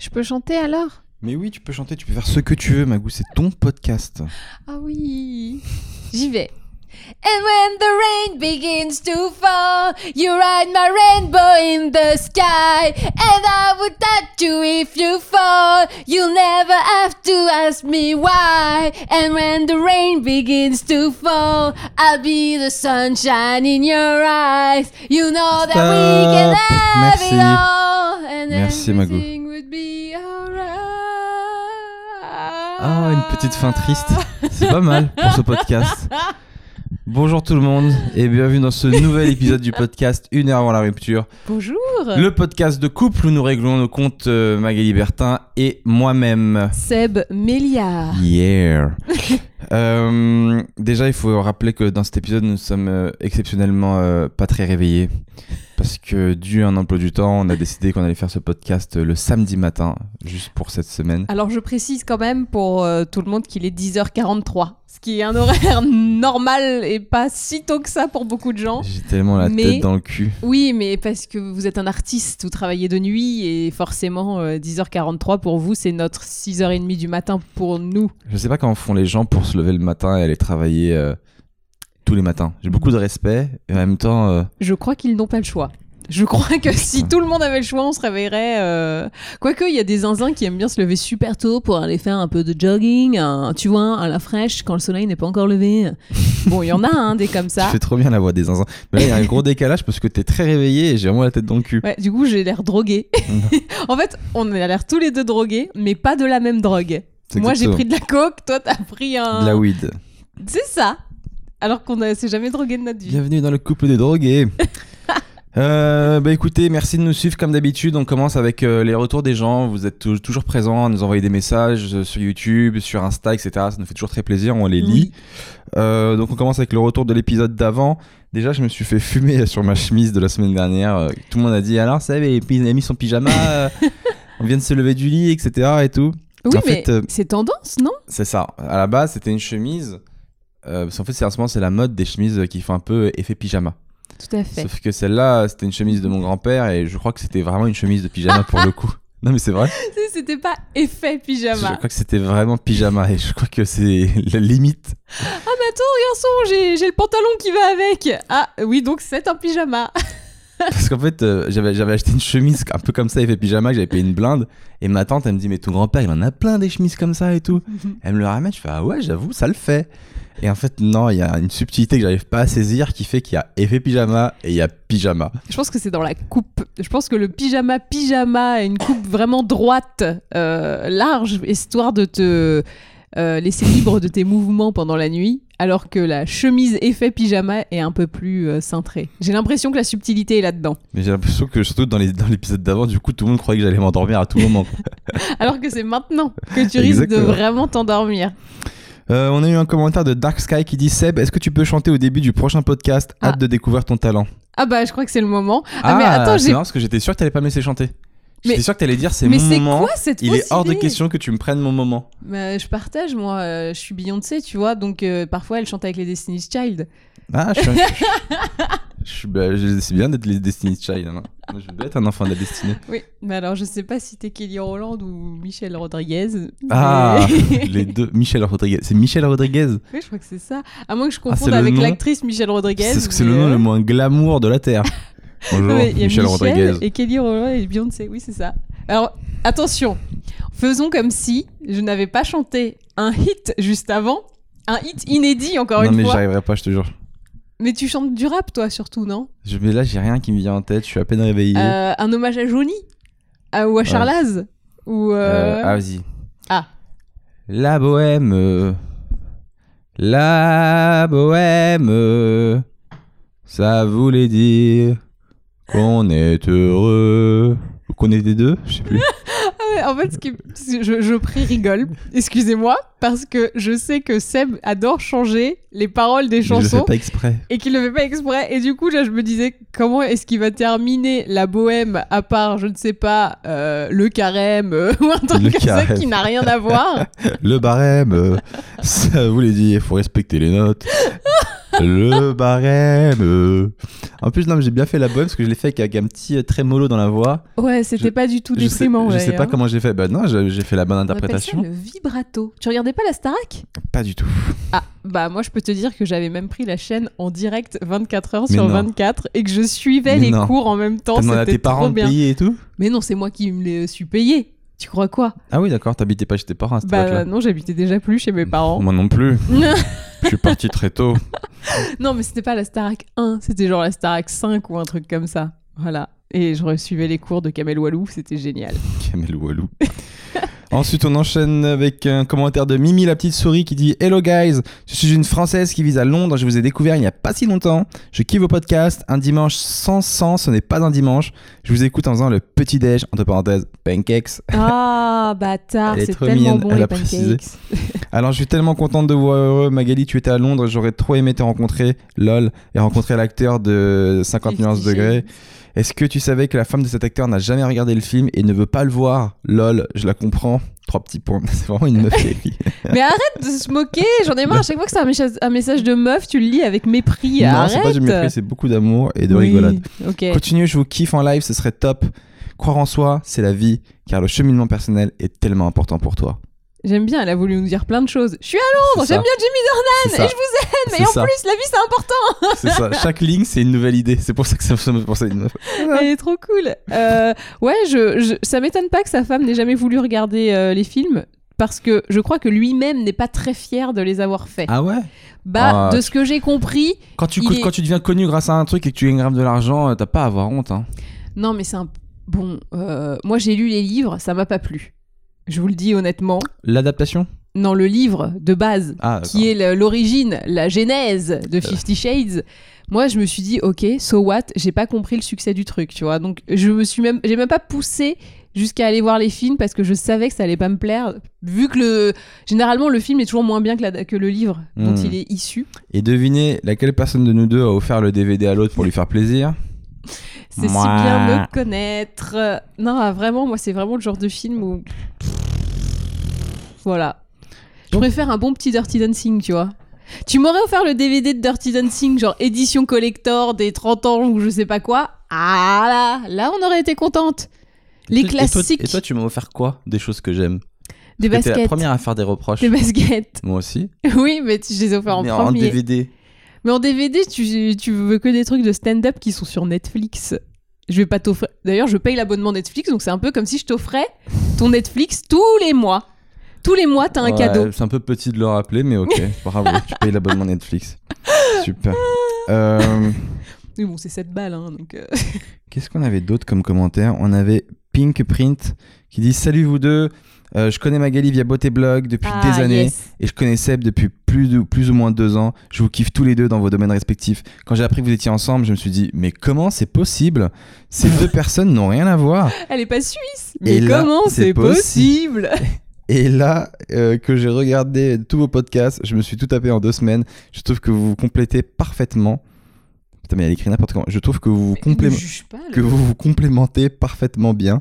Je peux chanter alors? Mais oui, tu peux chanter, tu peux faire ce que tu veux, Magou, c'est ton podcast. Ah oui. J'y vais. And when the rain begins to fall, you ride my rainbow in the sky. And I would touch you if you fall. You'll never have to ask me why. And when the rain begins to fall, I'll be the sunshine in your eyes. You know that we can have Merci. it all. And Merci, Magou. everything would be alright. Ah, une petite fin triste. C'est pas mal pour ce podcast. Bonjour tout le monde et bienvenue dans ce nouvel épisode du podcast Une heure avant la rupture. Bonjour. Le podcast de couple où nous réglons nos comptes euh, Magali Bertin et moi-même. Seb Méliard. Yeah. Euh, déjà, il faut rappeler que dans cet épisode, nous sommes euh, exceptionnellement pas très réveillés. Parce que, dû à un emploi du temps, on a décidé qu'on allait faire ce podcast euh, le samedi matin, juste pour cette semaine. Alors je précise quand même pour euh, tout le monde qu'il est 10h43, ce qui est un horaire normal et pas si tôt que ça pour beaucoup de gens. J'ai tellement la Mais- tête dans le cul. Oui, mais parce que vous êtes un artiste, vous travaillez de nuit et forcément euh, 10h43 pour vous, c'est notre 6h30 du matin pour nous. Je sais pas comment font les gens pour se lever le matin et aller travailler euh, tous les matins. J'ai beaucoup de respect et en même temps, euh, Je crois qu'ils n'ont pas le choix. Je crois que si tout le monde avait le choix, on se réveillerait. euh, Quoique, il y a des zinzins qui aiment bien se lever super tôt pour aller faire un peu de jogging, un- tu vois, à la fraîche quand le soleil n'est pas encore levé. Bon, il y en a, hein, des comme tu ça. fais trop bien la voix des zinzins. Mais là, il y a un gros décalage parce que t'es très réveillé et j'ai vraiment la tête dans le cul. Ouais, du coup, j'ai l'air drogué. en fait, on a l'air tous les deux drogués, mais pas de la même drogue. C'est Moi, j'ai exactement. pris de la coke, toi, t'as pris un. De la weed. C'est ça. Alors qu'on ne s'est jamais drogué de notre vie. Bienvenue dans le couple des drogués. Euh, bah écoutez, merci de nous suivre comme d'habitude. On commence avec euh, les retours des gens. Vous êtes tou- toujours présents à nous envoyer des messages euh, sur YouTube, sur Insta, etc. Ça nous fait toujours très plaisir. On les lit. Oui. Donc on commence avec le retour de l'épisode d'avant. Déjà, je me suis fait fumer sur ma chemise de la semaine dernière. Tout le monde a dit alors ça, il a mis son pyjama. on vient de se lever du lit, etc. Et tout. Oui, En mais c'est tendance, non? C'est ça. À la base, c'était une chemise. Euh, parce qu'en fait, c'est en ce moment, c'est la mode des chemises qui font un peu effet pyjama. Tout à fait. Sauf que celle-là, c'était une chemise de mon grand-père et je crois que c'était vraiment une chemise de pyjama pour le coup. Non, mais c'est vrai. C'était pas effet Je pyjama. crois que c'était vraiment pyjama et je crois que c'est la limite. Ah, mais attends, garçon, j'ai le pantalon qui va avec. Ah, oui, donc c'est un pyjama. Parce qu'en fait, euh, j'avais, j'avais acheté une chemise un peu comme ça, effet pyjama, que j'avais payé une blinde. Et ma tante, elle me dit, mais ton grand-père, il en a plein des chemises comme ça et tout. Elle me le ramène, je fais, ah ouais, j'avoue, ça le fait. Et en fait, non, il y a une subtilité que j'arrive pas à saisir qui fait qu'il y a effet pyjama et il y a pyjama. Je pense que c'est dans la coupe. Je pense que le pyjama pyjama a une coupe vraiment droite, euh, large, histoire de te euh, laisser libre de tes mouvements pendant la nuit, alors que la chemise effet pyjama est un peu plus euh, cintrée. J'ai l'impression que la subtilité est là-dedans. Mais j'ai l'impression que, surtout dans, les, dans l'épisode d'avant, du coup, tout le monde croyait que j'allais m'endormir à tout moment. Alors que c'est maintenant que tu risques de vraiment t'endormir. Euh, on a eu un commentaire de Dark Sky qui dit Seb, est-ce que tu peux chanter au début du prochain podcast Hâte Ah. de découvrir ton talent. Ah bah je crois que c'est le moment. Ah, mais attends, j'ai... parce que j'étais sûr que t'allais pas me laisser chanter. J'étais sûr que t'allais dire c'est Mais mon c'est moment. quoi cette Il est hors de question que tu me prennes mon moment. Bah, je partage, moi. euh, je suis Beyoncé, tu vois. Donc, euh, parfois, elle chante avec les Destiny's Child. Ah, je suis. je- bah, je- c'est bien d'être les Destiny's Child. hein. Moi, je veux être un enfant de la destinée. Oui. Mais alors, je sais pas si t'es Kelly Rowland ou Michelle Rodriguez. Ah, mais- les deux. Michel Rodriguez. C'est Michel Rodriguez? oui, je crois que c'est ça. À moins que je c'est confonde avec nom? l'actrice Michelle Rodriguez. C'est ce que c'est mais, le nom euh, le moins glamour de la Terre. Bonjour, non, mais a Michel Rodriguez. Et Kelly Rowland et Beyoncé. Oui, c'est ça. Alors, attention. Faisons comme si je n'avais pas chanté un hit juste avant. Un hit inédit, encore Non, une mais fois. j'arriverai pas, je te jure. Mais tu chantes du rap, toi, surtout, non? Je, mais là, j'ai rien qui me vient en tête. Je suis à peine réveillé. Euh, un hommage à Johnny? Ou à Charlaz? Ou euh, Euh, ah, vas-y. Ah. La bohème. La bohème. Ça voulait dire qu'on est heureux. Ou Qu'on est des deux Je sais plus. En fait, ce qui... je, je prie rigole, excusez-moi, parce que je sais que Seb adore changer les paroles des Mais Je le fais chansons pas exprès. et qu'il le fait pas exprès. Et du coup, là, je me disais, comment est-ce qu'il va terminer la bohème à part, je ne sais pas, euh, le carême euh, ou un truc Le comme ça qui n'a rien à voir Le barème. euh, Ça voulait dire il faut respecter les notes. le barème. En plus, non, mais j'ai bien fait la bonne parce que je l'ai fait avec un petit euh, trémolo dans la voix. Ouais, c'était pas du tout Je sais, déprimant. je sais pas d'ailleurs. comment j'ai fait. Bah non, j'ai fait la bonne On appelle ça interprétation. le vibrato. Tu regardais pas la Starac? Pas du tout. Ah, bah moi je peux te dire que j'avais même pris la chaîne en direct 24 heures Mais sur non. 24 et que je suivais Mais les non. cours en même temps. T'as demandé à C'était tes parents de payer et tout? Mais non, c'est moi qui me les suis payé. Tu crois quoi Ah oui, d'accord, t'habitais pas chez tes parents à cette Bah époque-là. non, j'habitais déjà plus chez mes parents. Moi non plus. Je suis parti très tôt. non, mais c'était pas la Starac 1, c'était genre la Starac 5 ou un truc comme ça. Voilà. Et je suivais les cours de Kamel Walou, c'était génial. Kamel Walou. Ensuite, on enchaîne avec un commentaire de Mimi la petite souris qui dit Hello guys, je suis une française qui vise à Londres. Je vous ai découvert il n'y a pas si longtemps. Je kiffe vos podcasts. Un dimanche sans sang, ce n'est pas un dimanche. Je vous écoute en faisant le petit déj entre parenthèses pancakes. Ah, bâtard, Elle est c'est tellement mignonne, bon elle les a précisé. pancakes. Alors, je suis tellement contente de vous voir heureux. Magali, tu étais à Londres. J'aurais trop aimé te rencontrer. Lol. Et rencontrer l'acteur de 50 Fifty nuances degrés. Est-ce que tu savais que la femme de cet acteur n'a jamais regardé le film et ne veut pas le voir? Lol, je la comprends. Trois petits points. C'est vraiment une meuf. Mais arrête de se moquer, j'en ai marre. À chaque fois que c'est un, message- un message de meuf, tu le lis avec mépris. non, arrête. c'est pas du mépris, c'est beaucoup d'amour et de Oui, rigolade. Ok. Continuez, je vous kiffe en live, ce serait top. Croire en soi, c'est la vie, car le cheminement personnel est tellement important pour toi. J'aime bien, elle a voulu nous dire plein de choses. Je suis à Londres, j'aime bien Jimmy Dornan et je vous aime, mais en ça. plus, la vie c'est important. C'est ça. Chaque ligne, c'est une nouvelle idée. C'est pour ça que ça me à une. Elle est trop cool. Euh, ouais, je, je- ça m'étonne pas que sa femme n'ait jamais voulu regarder euh, les films. Parce que je crois que lui-même n'est pas très fier de les avoir faits. Ah ouais? Bah, Ah, de ce que j'ai compris, quand tu, Il est- quand tu deviens connu grâce à un truc et que tu gagnes grave de l'argent, euh, t'as pas à avoir honte. Hein. non, mais c'est un. Bon, euh, moi j'ai lu les livres, ça m'a pas plu. Je vous le dis honnêtement. L'adaptation? Non, le livre de base, Ah, qui est l'origine, la genèse de Fifty Shades. Moi, je me suis dit, ok, so what? J'ai pas compris le succès du truc, tu vois. Donc, je me suis même, j'ai même pas poussé jusqu'à aller voir les films parce que je savais que ça allait pas me plaire. Vu que le, généralement, le film est toujours moins bien que, la- que le livre dont Hmm. il est issu. Et devinez laquelle personne de nous deux a offert le DVD à l'autre pour lui faire plaisir? C'est si bien me connaître. Non, ah, vraiment, moi, c'est vraiment le genre de film où. Voilà. Je préfère un bon petit Dirty Dancing, tu vois. Tu m'aurais offert le DVD de Dirty Dancing, genre édition collector des 30 ans ou je sais pas quoi. Ah là, là, on aurait été contente. Les Et toi- classiques Et toi, tu m'as offert quoi Des choses que j'aime? Des T'es la baskets. première à faire des reproches. Des baskets. Moi aussi. Oui, mais tu- je les ai offerts en Mais en premier. DVD. Mais en DVD, tu, tu veux que des trucs de stand-up qui sont sur Netflix. Je vais pas t'offrir. D'ailleurs, je paye l'abonnement Netflix, donc c'est un peu comme si je t'offrais ton Netflix tous les mois. Tous les mois, t'as un Ouais, cadeau. C'est un peu petit de le rappeler, mais ok. Bravo, tu payes l'abonnement Netflix. Super. Euh, Mais bon, c'est 7 balles, hein, donc. euh, Qu'est-ce qu'on avait d'autre comme commentaire? On avait Pink Print qui dit Salut vous deux. Euh, je connais Magali via Beauté Blog depuis ah, des années yes. et je connais Seb depuis plus, de, plus ou moins deux ans. Je vous kiffe tous les deux dans vos domaines respectifs. Quand j'ai appris que vous étiez ensemble, je me suis dit mais comment c'est possible? Ces deux personnes n'ont rien à voir. Elle est pas suisse. Mais Et comment c'est possible? Et là euh, que j'ai regardé tous vos podcasts, je me suis tout tapé en deux semaines. Je trouve que vous vous complétez parfaitement. Putain mais elle écrit n'importe comment. Je trouve que vous vous pas, le- que vous vous complémentez parfaitement bien,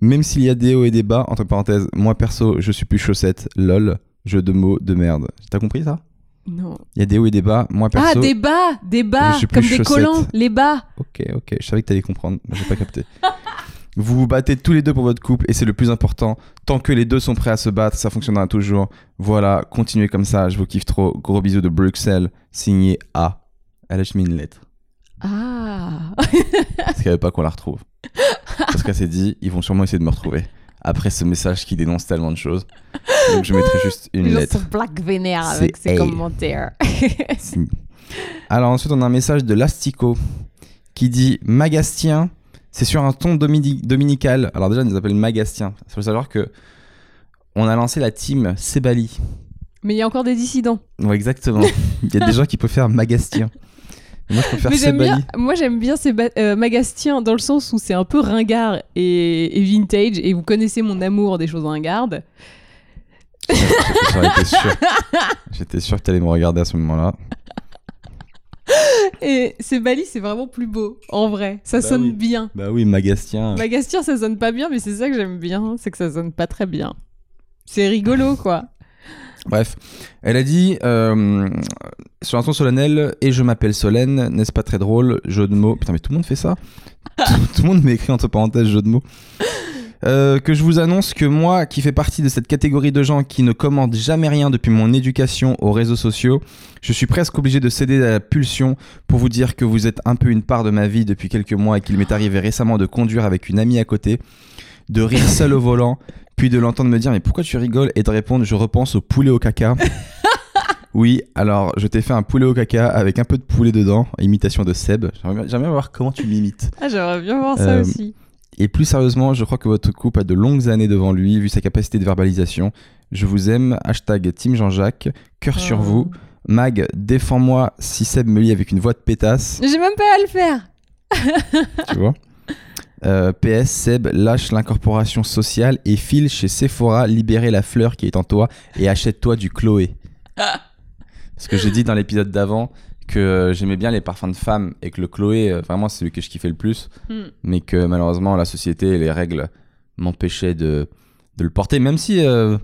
même s'il y a des hauts et des bas. Entre parenthèses, moi perso, je suis plus chaussette, lol, jeu de mots de merde. T'as compris ça? Non. Il y a des hauts et des bas. Moi perso. Ah, des bas Des bas Je suis plus Comme des chaussette. collants, les bas Ok, ok, je savais que t'allais comprendre, mais j'ai pas capté. vous vous battez tous les deux pour votre couple et c'est le plus important. Tant que les deux sont prêts à se battre, ça fonctionnera toujours. Voilà, continuez comme ça, je vous kiffe trop. Gros bisous de Bruxelles, signé A. Elle a mis une lettre. Ah Parce qu'elle veut pas qu'on la retrouve. Parce qu'elle s'est dit, ils vont sûrement essayer de me retrouver. Après ce message qui dénonce tellement de choses. Donc je mettrai juste une gens lettre. sont black vénère avec ses A. commentaires. Alors ensuite on a un message de Lastico qui dit Magastien, c'est sur un ton domini- dominical. Alors déjà on nous appelle Magastien. Il faut savoir que on a lancé la team Sebali. Mais il y a encore des dissidents. Ouais exactement. Il y a des gens qui peuvent faire Magastien. Mais Moi je préfère Sebali. bien, moi j'aime bien euh, Magastien dans le sens où c'est un peu ringard et, et vintage et vous connaissez mon amour des choses ringardes. J'en étais sûr. J'étais sûr que tu allais me regarder à ce moment-là. Et ces Bali c'est vraiment plus beau en vrai, ça Bah sonne oui. bien. Bah oui, Magastien. Magastien ça sonne pas bien mais c'est ça que j'aime bien, c'est que ça sonne pas très bien. C'est rigolo quoi. Bref, elle a dit euh, sur un ton solennel et je m'appelle Solène, n'est-ce pas très drôle Jeu de mots. Putain, mais tout le monde fait ça. tout, tout le monde m'écrit entre parenthèses jeu de mots. Euh, que je vous annonce que moi, qui fais partie de cette catégorie de gens qui ne commandent jamais rien depuis mon éducation aux réseaux sociaux, je suis presque obligé de céder à la pulsion pour vous dire que vous êtes un peu une part de ma vie depuis quelques mois et qu'il m'est arrivé récemment de conduire avec une amie à côté, de rire seul au volant, puis de l'entendre me dire mais pourquoi tu rigoles? Et de répondre je repense au poulet au caca. Oui, alors je t'ai fait un poulet au caca avec un peu de poulet dedans, imitation de Seb. J'aimerais bien- voir comment tu m'imites. Ah, j'aimerais bien voir ça Euh, aussi. Et plus sérieusement, je crois que votre couple a de longues années devant lui, vu sa capacité de verbalisation. Je vous aime, hashtag Team Jean-Jacques, cœur sur Oh. vous. Mag, défends-moi si Seb me lit avec une voix de pétasse, J'ai même pas à le faire. tu vois? Euh, PS, Seb, lâche l'incorporation sociale et file chez Sephora libérer la fleur qui est en toi et achète-toi du Chloé. Parce que j'ai dit dans l'épisode d'avant que euh, j'aimais bien les parfums de femmes et que le Chloé, euh, vraiment, c'est celui que je kiffais le plus. Hmm. mais que malheureusement la société et les règles m'empêchaient de, de le porter, même si euh,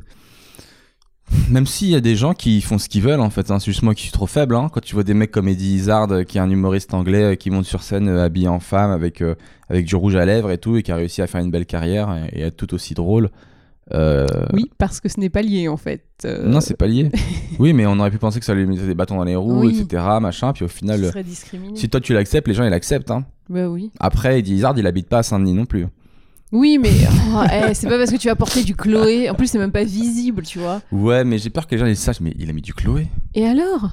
même s'il y a des gens qui font ce qu'ils veulent en fait, hein. c'est juste moi qui suis trop faible. hein. Quand tu vois des mecs comme Eddie Izzard, euh, qui est un humoriste anglais, euh, qui monte sur scène euh, habillé en femme avec, avec du rouge à lèvres et tout, et qui a réussi à faire une belle carrière et, et être tout aussi drôle. Oui, parce que ce n'est pas lié en fait. Non, c'est pas lié. oui, mais on aurait pu penser que ça lui mettait des bâtons dans les roues, Oui. etc. Machin, puis au final, si toi tu l'acceptes, les gens ils l'acceptent. Hein. Bah oui. Après, Eddie Izzard, il habite pas à Saint-Denis non plus. Oui, mais oh, eh, c'est pas parce que tu as porté du Chloé. En plus, c'est même pas visible, tu vois. Ouais, mais j'ai peur que les gens ils sachent, mais il a mis du Chloé. Et alors?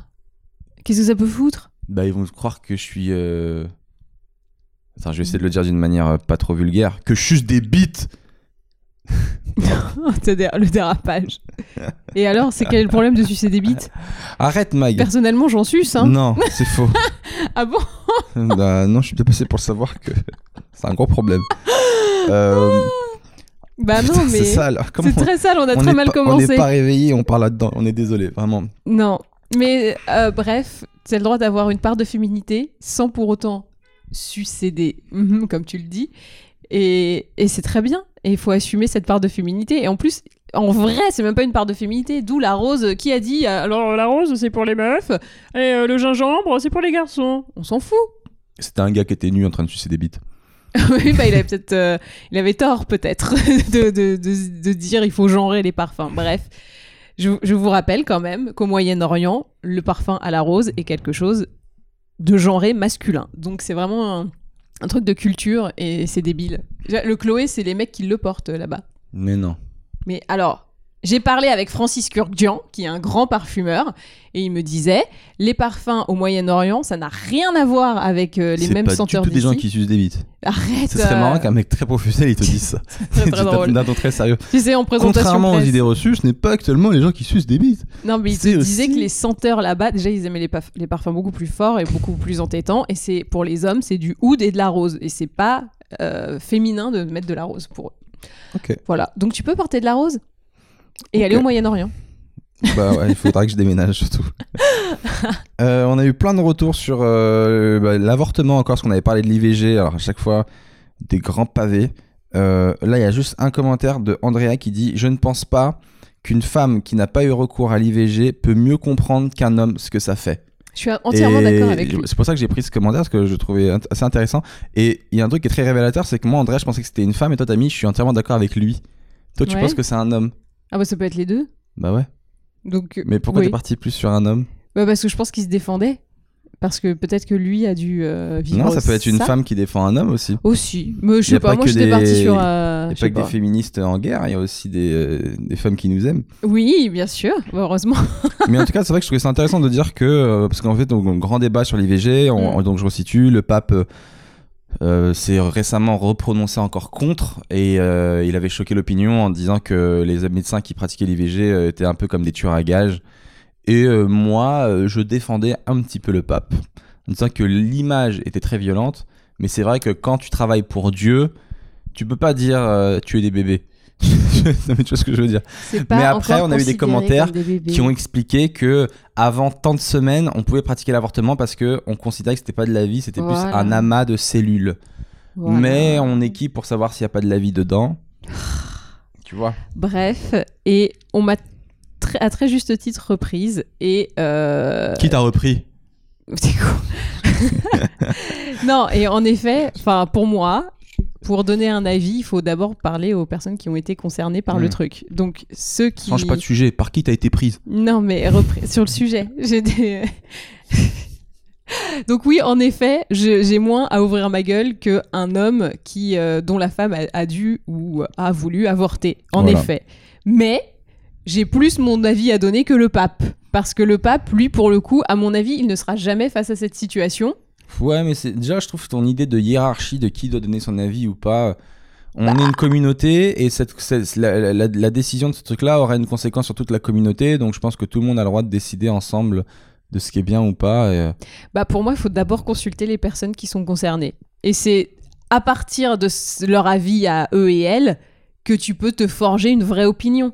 Qu'est-ce que ça peut foutre? Bah, ils vont croire que je suis. euh, Attends, je vais essayer de le dire d'une manière euh, pas trop vulgaire. Que je suce des bites Le dérapage. Et alors, c'est quel est le problème de sucer des bites? Arrête, Mag Personnellement, j'en suce. Hein. Non, c'est faux. Ah bon? Bah, non, je suis bien passé pour savoir que c'est un gros problème. Euh, Bah non, putain, mais C'est sale. Comment c'est très sale. On a on très mal pas- On commencé. n'est pas réveillé, on parle là-dedans. On est désolé, vraiment. Non, mais euh, bref, tu as le droit d'avoir une part de féminité sans pour autant succéder, comme tu le dis. Et, et c'est très bien. Et il faut assumer cette part de féminité. Et en plus, en vrai, c'est même pas une part de féminité. D'où la rose qui a dit euh, alors la rose c'est pour les meufs et euh, le gingembre c'est pour les garçons. On s'en fout. C'était un gars qui était nu en train de sucer des bites. oui, bah, il avait peut-être, euh, il avait tort peut-être de, de, de- de dire il faut genrer les parfums. Bref, je, je vous rappelle quand même qu'au Moyen-Orient, le parfum à la rose est quelque chose de genré masculin. Donc c'est vraiment un, un truc de culture et c'est débile. Le Chloé, c'est les mecs qui le portent euh, là-bas. Mais non. Mais alors, j'ai parlé avec Francis Kurkdjian, qui est un grand parfumeur, et il me disait les parfums au Moyen-Orient, ça n'a rien à voir avec euh, les C'est mêmes pas senteurs du tout des gens qui sucent des bites. Arrête. Ce serait euh, marrant qu'un mec très professionnel il te dise ça. très, très drôle. D'un ton très sérieux. Tu sais, en présentation Contrairement aux presse. idées reçues, ce n'est pas actuellement les gens qui sucent des bites. Non, mais il te C'est disait que les senteurs là-bas, déjà, ils aimaient les, parfums beaucoup plus forts et beaucoup plus entêtants. Et c'est pour les hommes, c'est du oud et de la rose. Et c'est pas euh, féminin de mettre de la rose pour eux. Ok. Voilà. Donc tu peux porter de la rose? Et aller au Moyen-Orient. Bah ouais, il faudra que je déménage surtout. Euh, on a eu plein de retours sur euh, bah, l'avortement encore, parce qu'on avait parlé de l'IVG. Alors à chaque fois, des grands pavés. Euh, là, il y a juste un commentaire de Andrea qui dit Je ne pense pas qu'une femme qui n'a pas eu recours à l'IVG peut mieux comprendre qu'un homme ce que ça fait. Je suis entièrement d'accord avec lui. C'est pour ça que j'ai pris ce commentaire, parce que je le trouvais assez intéressant. Et il y a un truc qui est très révélateur, c'est que moi, Andrea, je pensais que c'était une femme, et toi, t'as mis Je suis entièrement d'accord avec lui. Toi, tu Ouais. penses que c'est un homme Ah bah ça peut être les deux. Bah ouais. Donc, euh, Mais pourquoi oui. t'es parti plus sur un homme? Bah Parce que je pense qu'il se défendait. Parce que peut-être que lui a dû euh, vivre Non, ça peut être une ça. femme qui défend un homme aussi. Aussi. Mais je sais pas, pas moi j'étais des- partie sur. Il euh, n'y a pas que des féministes en guerre, il y a aussi des, euh, des femmes qui nous aiment. Oui, bien sûr, Bah, heureusement. Mais en tout cas, c'est vrai que je trouvais ça intéressant de dire que, parce qu'en fait, donc, grand débat sur l'IVG, on- Mm. donc je resitue, le pape euh, s'est récemment reprononcé encore contre, et euh, il avait choqué l'opinion en disant que les médecins qui pratiquaient l'IVG euh, étaient un peu comme des tueurs à gages. Et euh, moi, je défendais un petit peu le pape, en disant que l'image était très violente, mais c'est vrai que quand tu travailles pour Dieu, tu peux pas dire tuer des bébés. Non, mais tu vois ce que je veux dire C'est pas Mais après, on a eu des commentaires des qui ont expliqué que avant tant de semaines, on pouvait pratiquer l'avortement parce que on considérait que c'était pas de la vie, c'était Voilà. plus un amas de cellules. Voilà. Mais on est qui pour savoir s'il y a pas de la vie dedans Tu vois Bref, et on m'a très, à très juste titre reprise. Et. euh, Qui t'a repris? C'est quoi? Non, et en effet, enfin pour moi, pour donner un avis, il faut d'abord parler aux personnes qui ont été concernées par le truc. Donc ceux qui Change pas de sujet. Par qui t'as été prise? Non, mais sur le sujet, j'ai des Donc oui, en effet, j'ai moins à ouvrir ma gueule qu'un homme qui, euh, dont la femme a, a dû ou a voulu avorter. En Voilà. effet. Mais j'ai plus mon avis à donner que le pape. Parce que le pape, lui, pour le coup, à mon avis, il ne sera jamais face à cette situation. Ouais, mais déjà, je trouve ton idée de hiérarchie de qui doit donner son avis ou pas. On est une communauté et cette, la, décision de ce truc-là aura une conséquence sur toute la communauté. Donc je pense que tout le monde a le droit de décider ensemble de ce qui est bien ou pas. euh, Bah pour moi, il faut d'abord consulter les personnes qui sont concernées. Et c'est à partir de leur avis à eux et elles que tu peux te forger une vraie opinion.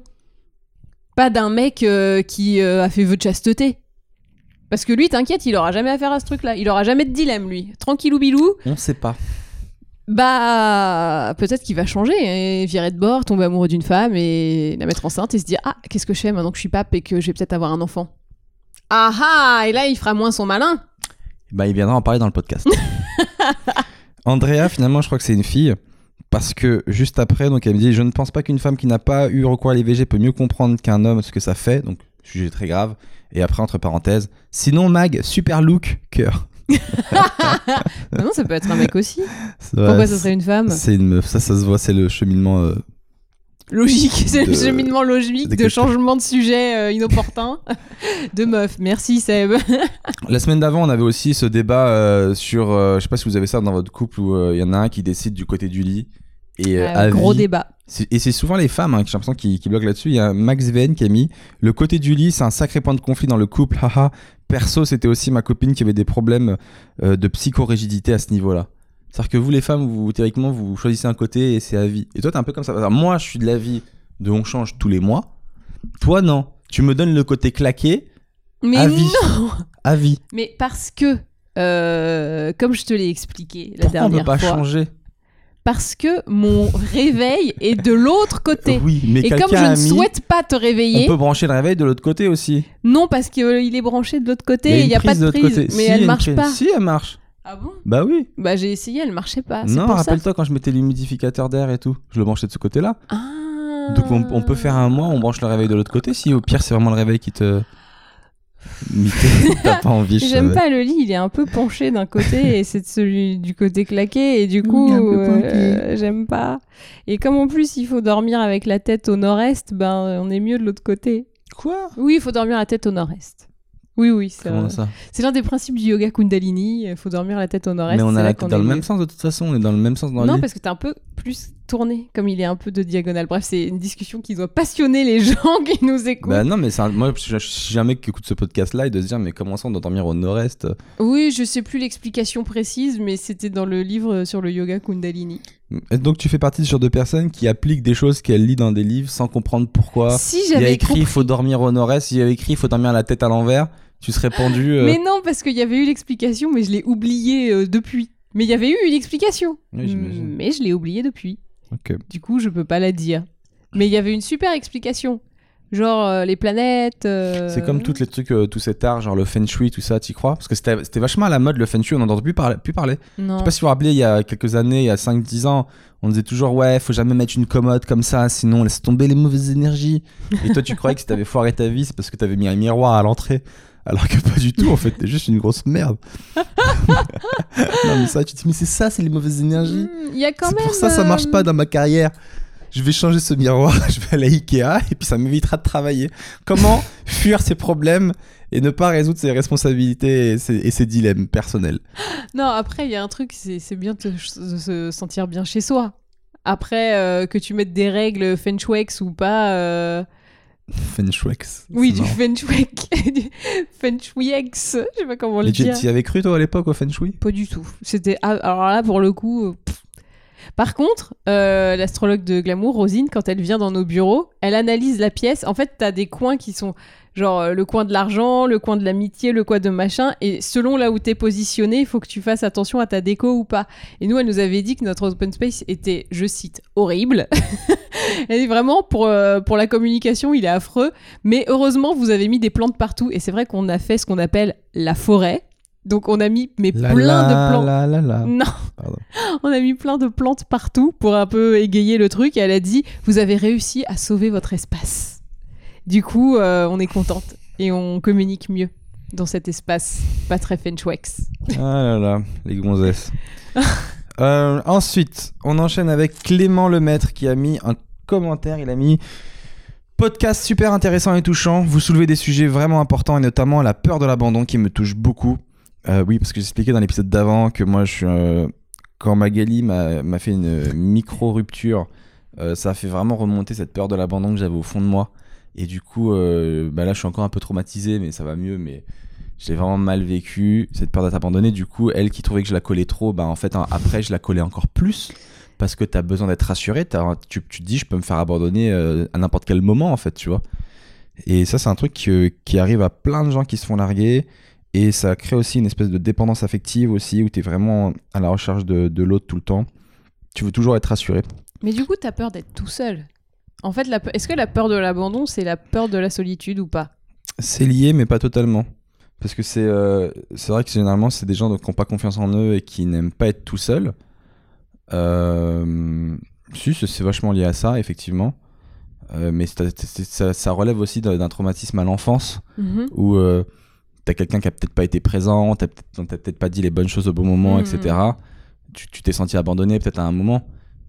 Pas d'un mec euh, qui euh, a fait vœu de chasteté. Parce que lui, t'inquiète, il aura jamais affaire à ce truc-là. Il aura jamais de dilemme, lui. Tranquillou bilou. On sait pas. Bah, peut-être qu'il va changer et virer de bord, tomber amoureux d'une femme et la mettre enceinte et se dire Ah, qu'est-ce que je fais maintenant que je suis pape et que je vais peut-être avoir un enfant? Ah ah Et là, il fera moins son malin. Bah, il viendra en parler dans le podcast. Andrea, finalement, je crois que c'est une fille. Parce que juste après, donc elle me dit Je ne pense pas qu'une femme qui n'a pas eu recours à l'IVG peut mieux comprendre qu'un homme ce que ça fait. Donc, sujet très grave. Et après, entre parenthèses, sinon, Mag, super look, cœur. Bah non, ça peut être un mec aussi. Pourquoi ça serait une femme C'est une meuf, ça, ça se voit, c'est le cheminement. euh, Logique, c'est le De- cheminement logique de de changement de sujet euh, inopportun de meuf. Merci Seb. La semaine d'avant, on avait aussi ce débat euh, sur, je sais pas si vous avez ça dans votre couple où il y en a un qui décide du côté du lit et euh, à gros débat. C'est- Et c'est souvent les femmes hein, que j'ai l'impression qui, qui bloquent là-dessus. Il y a Max Venn qui a mis le côté du lit, c'est un sacré point de conflit dans le couple. Haha. Perso, c'était aussi ma copine qui avait des problèmes euh, de psychorigidité à ce niveau-là. C'est-à-dire que vous, les femmes, vous théoriquement, vous choisissez un côté et c'est à vie. Et toi, t'es un peu comme ça. Alors, moi, je suis de l'avis de on change tous les mois. Toi, non. Tu me donnes le côté claqué Mais à vie. non à vie. Mais parce que, euh, comme je te l'ai expliqué la Pourquoi on dernière peut pas fois, changer? Parce que mon réveil est de l'autre côté. Oui, mais Et comme je ne mis- souhaite pas te On réveiller, peut brancher le réveil de l'autre côté aussi. non parce qu'il est branché de l'autre côté, il n'y a pas de prise, côté. mais Si, elle marche prise. pas. Si, elle marche. Ah bon? Bah oui. Bah j'ai essayé, elle marchait pas. Non, rappelle-toi quand je mettais l'humidificateur d'air et tout. Je le branchais de ce côté-là. Ah. Donc on, on peut faire un mois, on branche le réveil de l'autre côté. Si au pire c'est vraiment le réveil qui te. T'as pas envie. je J'aime pas le lit, il est un peu penché d'un côté et c'est de celui du côté claqué et du coup euh, j'aime pas. Et comme en plus il faut dormir avec la tête au nord-est, ben on est mieux de l'autre côté. Quoi? Oui, il faut dormir la tête au nord-est. Oui, oui, c'est l'un des principes du yoga Kundalini. Il faut dormir la tête au nord-est. Mais on a la tête dans le même sens de toute façon. On est dans le même sens dans le Non, parce que t'es un peu plus tourné, comme il est un peu de diagonale. Bref, c'est une discussion qui doit passionner les gens qui nous écoutent. Bah non, mais un- moi, je suis jamais qui écoute ce podcast-là et de se dire, mais comment ça on doit dormir au nord-est? Oui, je sais plus l'explication précise, mais c'était dans le livre sur le yoga Kundalini. Et Donc tu fais partie de ce genre de personnes qui appliquent des choses qu'elles lisent dans des livres sans comprendre pourquoi. si Il y a j'avais écrit, il faut dormir au nord-est. Il y a écrit, il faut dormir la tête à l'envers. Tu serais pendu. euh, Mais non, parce qu'il y avait eu l'explication, mais je l'ai oublié euh, depuis. Mais il y avait eu une explication. Oui, mais je l'ai oublié depuis. Du coup, je peux pas la dire. Mais il y avait une super explication. Genre euh, les planètes. euh, C'est comme tous les trucs, euh, tout cet art, genre le feng shui, tout ça, t'y crois? Parce que c'était c'était vachement à la mode le feng shui, on n'en entend plus parler. Plus parler. Non. Je sais pas si vous vous rappelez, il y a quelques années, il y a 5-10 ans, on disait toujours ouais, faut jamais mettre une commode comme ça, sinon on laisse tomber les mauvaises énergies. Et toi, tu croyais que si t'avais foiré ta vie, c'est parce que t'avais mis un miroir à l'entrée. Alors que pas du tout, en fait, t'es juste une grosse merde. non, mais ça, tu te dis, mais c'est ça, c'est les mauvaises énergies. Hmm, Il y a quand C'est même. pour ça ça marche euh, pas dans ma carrière. Je vais changer ce miroir, je vais aller à Ikea et puis ça m'évitera de travailler. Comment fuir ses problèmes et ne pas résoudre ses responsabilités et ses, et ses dilemmes personnels? Non, après, il y a un truc, c'est bien de se sentir bien chez soi. Après, euh, que tu mettes des règles feng ou pas. euh, Feng. Oui, du feng shui. du feng shui Je sais pas comment le Mais tu y avais cru toi à l'époque au Feng Shui? Pas du tout. C'était. ah, Alors là, pour le coup. euh, pff, Par contre, euh, l'astrologue de Glamour, Rosine, quand elle vient dans nos bureaux, elle analyse la pièce. En fait, t'as des coins qui sont genre euh, le coin de l'argent, le coin de l'amitié, le coin de machin. Et selon là où t'es positionné, il faut que tu fasses attention à ta déco ou pas. Et nous, elle nous avait dit que notre open space était, je cite, horrible. elle dit vraiment, pour, euh, pour la communication, il est affreux. Mais heureusement, vous avez mis des plantes partout. Et c'est vrai qu'on a fait ce qu'on appelle la forêt. Donc on a mis mais La plein la, de plantes. la. Non, Pardon. on a mis plein de plantes partout pour un peu égayer le truc. Et elle a dit Vous avez réussi à sauver votre espace. Du coup, euh, on est contente et on communique mieux dans cet espace pas très fenchwex. Ah là là, les gonzesses. Euh, ensuite, on enchaîne avec Clément Lemaître qui a mis un commentaire. Il a mis podcast super intéressant et touchant. Vous soulevez des sujets vraiment importants et notamment la peur de l'abandon qui me touche beaucoup. Euh, oui, parce que j'expliquais dans l'épisode d'avant que moi, quand Magali m'a fait une micro rupture, ça a fait vraiment remonter cette peur de l'abandon que j'avais au fond de moi. Et du coup, euh, bah là, je suis encore un peu traumatisé, mais ça va mieux. Mais je l'ai vraiment mal vécu, cette peur d'être abandonné. Du coup, elle qui trouvait que je la collais trop, bah en fait, hein, après, je la collais encore plus. Parce que tu as besoin d'être rassuré. Tu, tu te dis, je peux me faire abandonner euh, à n'importe quel moment, en fait, tu vois. Et ça, c'est un truc qui arrive à plein de gens qui se font larguer. Et ça crée aussi une espèce de dépendance affective aussi, où tu es vraiment à la recherche de, de l'autre tout le temps. Tu veux toujours être rassuré. Mais du coup, t'as peur d'être tout seul. En fait, la est-ce que la peur de l'abandon, c'est la peur de la solitude ou pas? C'est lié, mais pas totalement. Parce que c'est euh, vrai que généralement, c'est des gens qui n'ont pas confiance en eux et qui n'aiment pas être tout seuls. Euh, si, c'est vachement lié à ça, effectivement. Euh, mais ça, ça relève aussi d'un traumatisme à l'enfance Mhm. où euh, t'as quelqu'un qui a peut-être pas été présent, t'as peut-être pas dit les bonnes choses au bon moment, Mhm. etc. Tu t'es senti abandonné peut-être à un moment.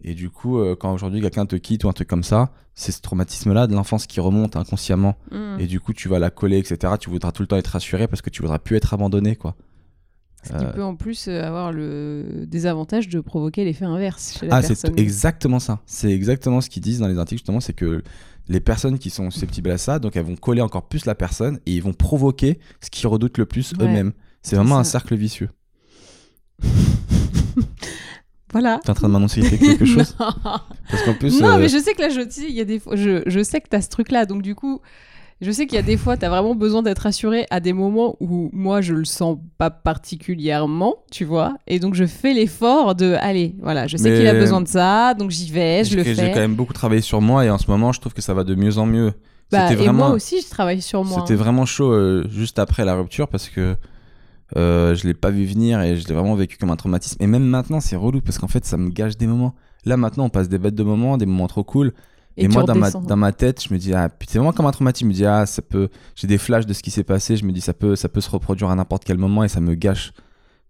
Et du coup, euh, quand aujourd'hui quelqu'un te quitte ou un truc comme ça, c'est ce traumatisme-là de l'enfance qui remonte inconsciemment. Mhm. Et du coup, tu vas la coller, etc. Tu voudras tout le temps être rassuré parce que tu voudras plus être abandonné, quoi. Ce qui Euh, peut en plus euh, avoir le désavantage de provoquer l'effet inverse chez la Ah, c'est personne. exactement ça. C'est exactement ce qu'ils disent dans les articles, justement, c'est que les personnes qui sont susceptibles à ça, donc elles vont coller encore plus la personne et ils vont provoquer ce qu'ils redoutent le plus Ouais. eux-mêmes. C'est vraiment un cercle vicieux. Voilà. T'es en train de m'annoncer quelque chose non, Parce qu'en plus, Non, euh, mais je sais que là, je, tu sais, il y a des fois, je, je sais que t'as ce truc-là, donc du coup, je sais qu'il y a des fois, t'as vraiment besoin d'être rassuré à des moments où moi, je le sens pas particulièrement, tu vois, et donc je fais l'effort de, allez, voilà, je sais Mais- qu'il a besoin de ça, donc j'y vais, je le j'ai j'ai fais. quand même beaucoup travaillé sur moi et en ce moment, je trouve que ça va de mieux en mieux. Bah, et vraiment, moi aussi, je travaille sur moi. c'était vraiment chaud euh, juste après la rupture parce que euh, je l'ai pas vu venir et je l'ai vraiment vécu comme un traumatisme. Et même maintenant, c'est relou parce qu'en fait, ça me gâche des moments. Là, maintenant, on passe des bêtes de moments, des moments trop cool. Et, moi, dans ma, dans ma tête, je me dis, ah, putain, c'est vraiment comme un traumatisme. Je me dis, ah, ça peut. J'ai des flashs de ce qui s'est passé. Je me dis, ça peut, ça peut se reproduire à n'importe quel moment et ça me gâche.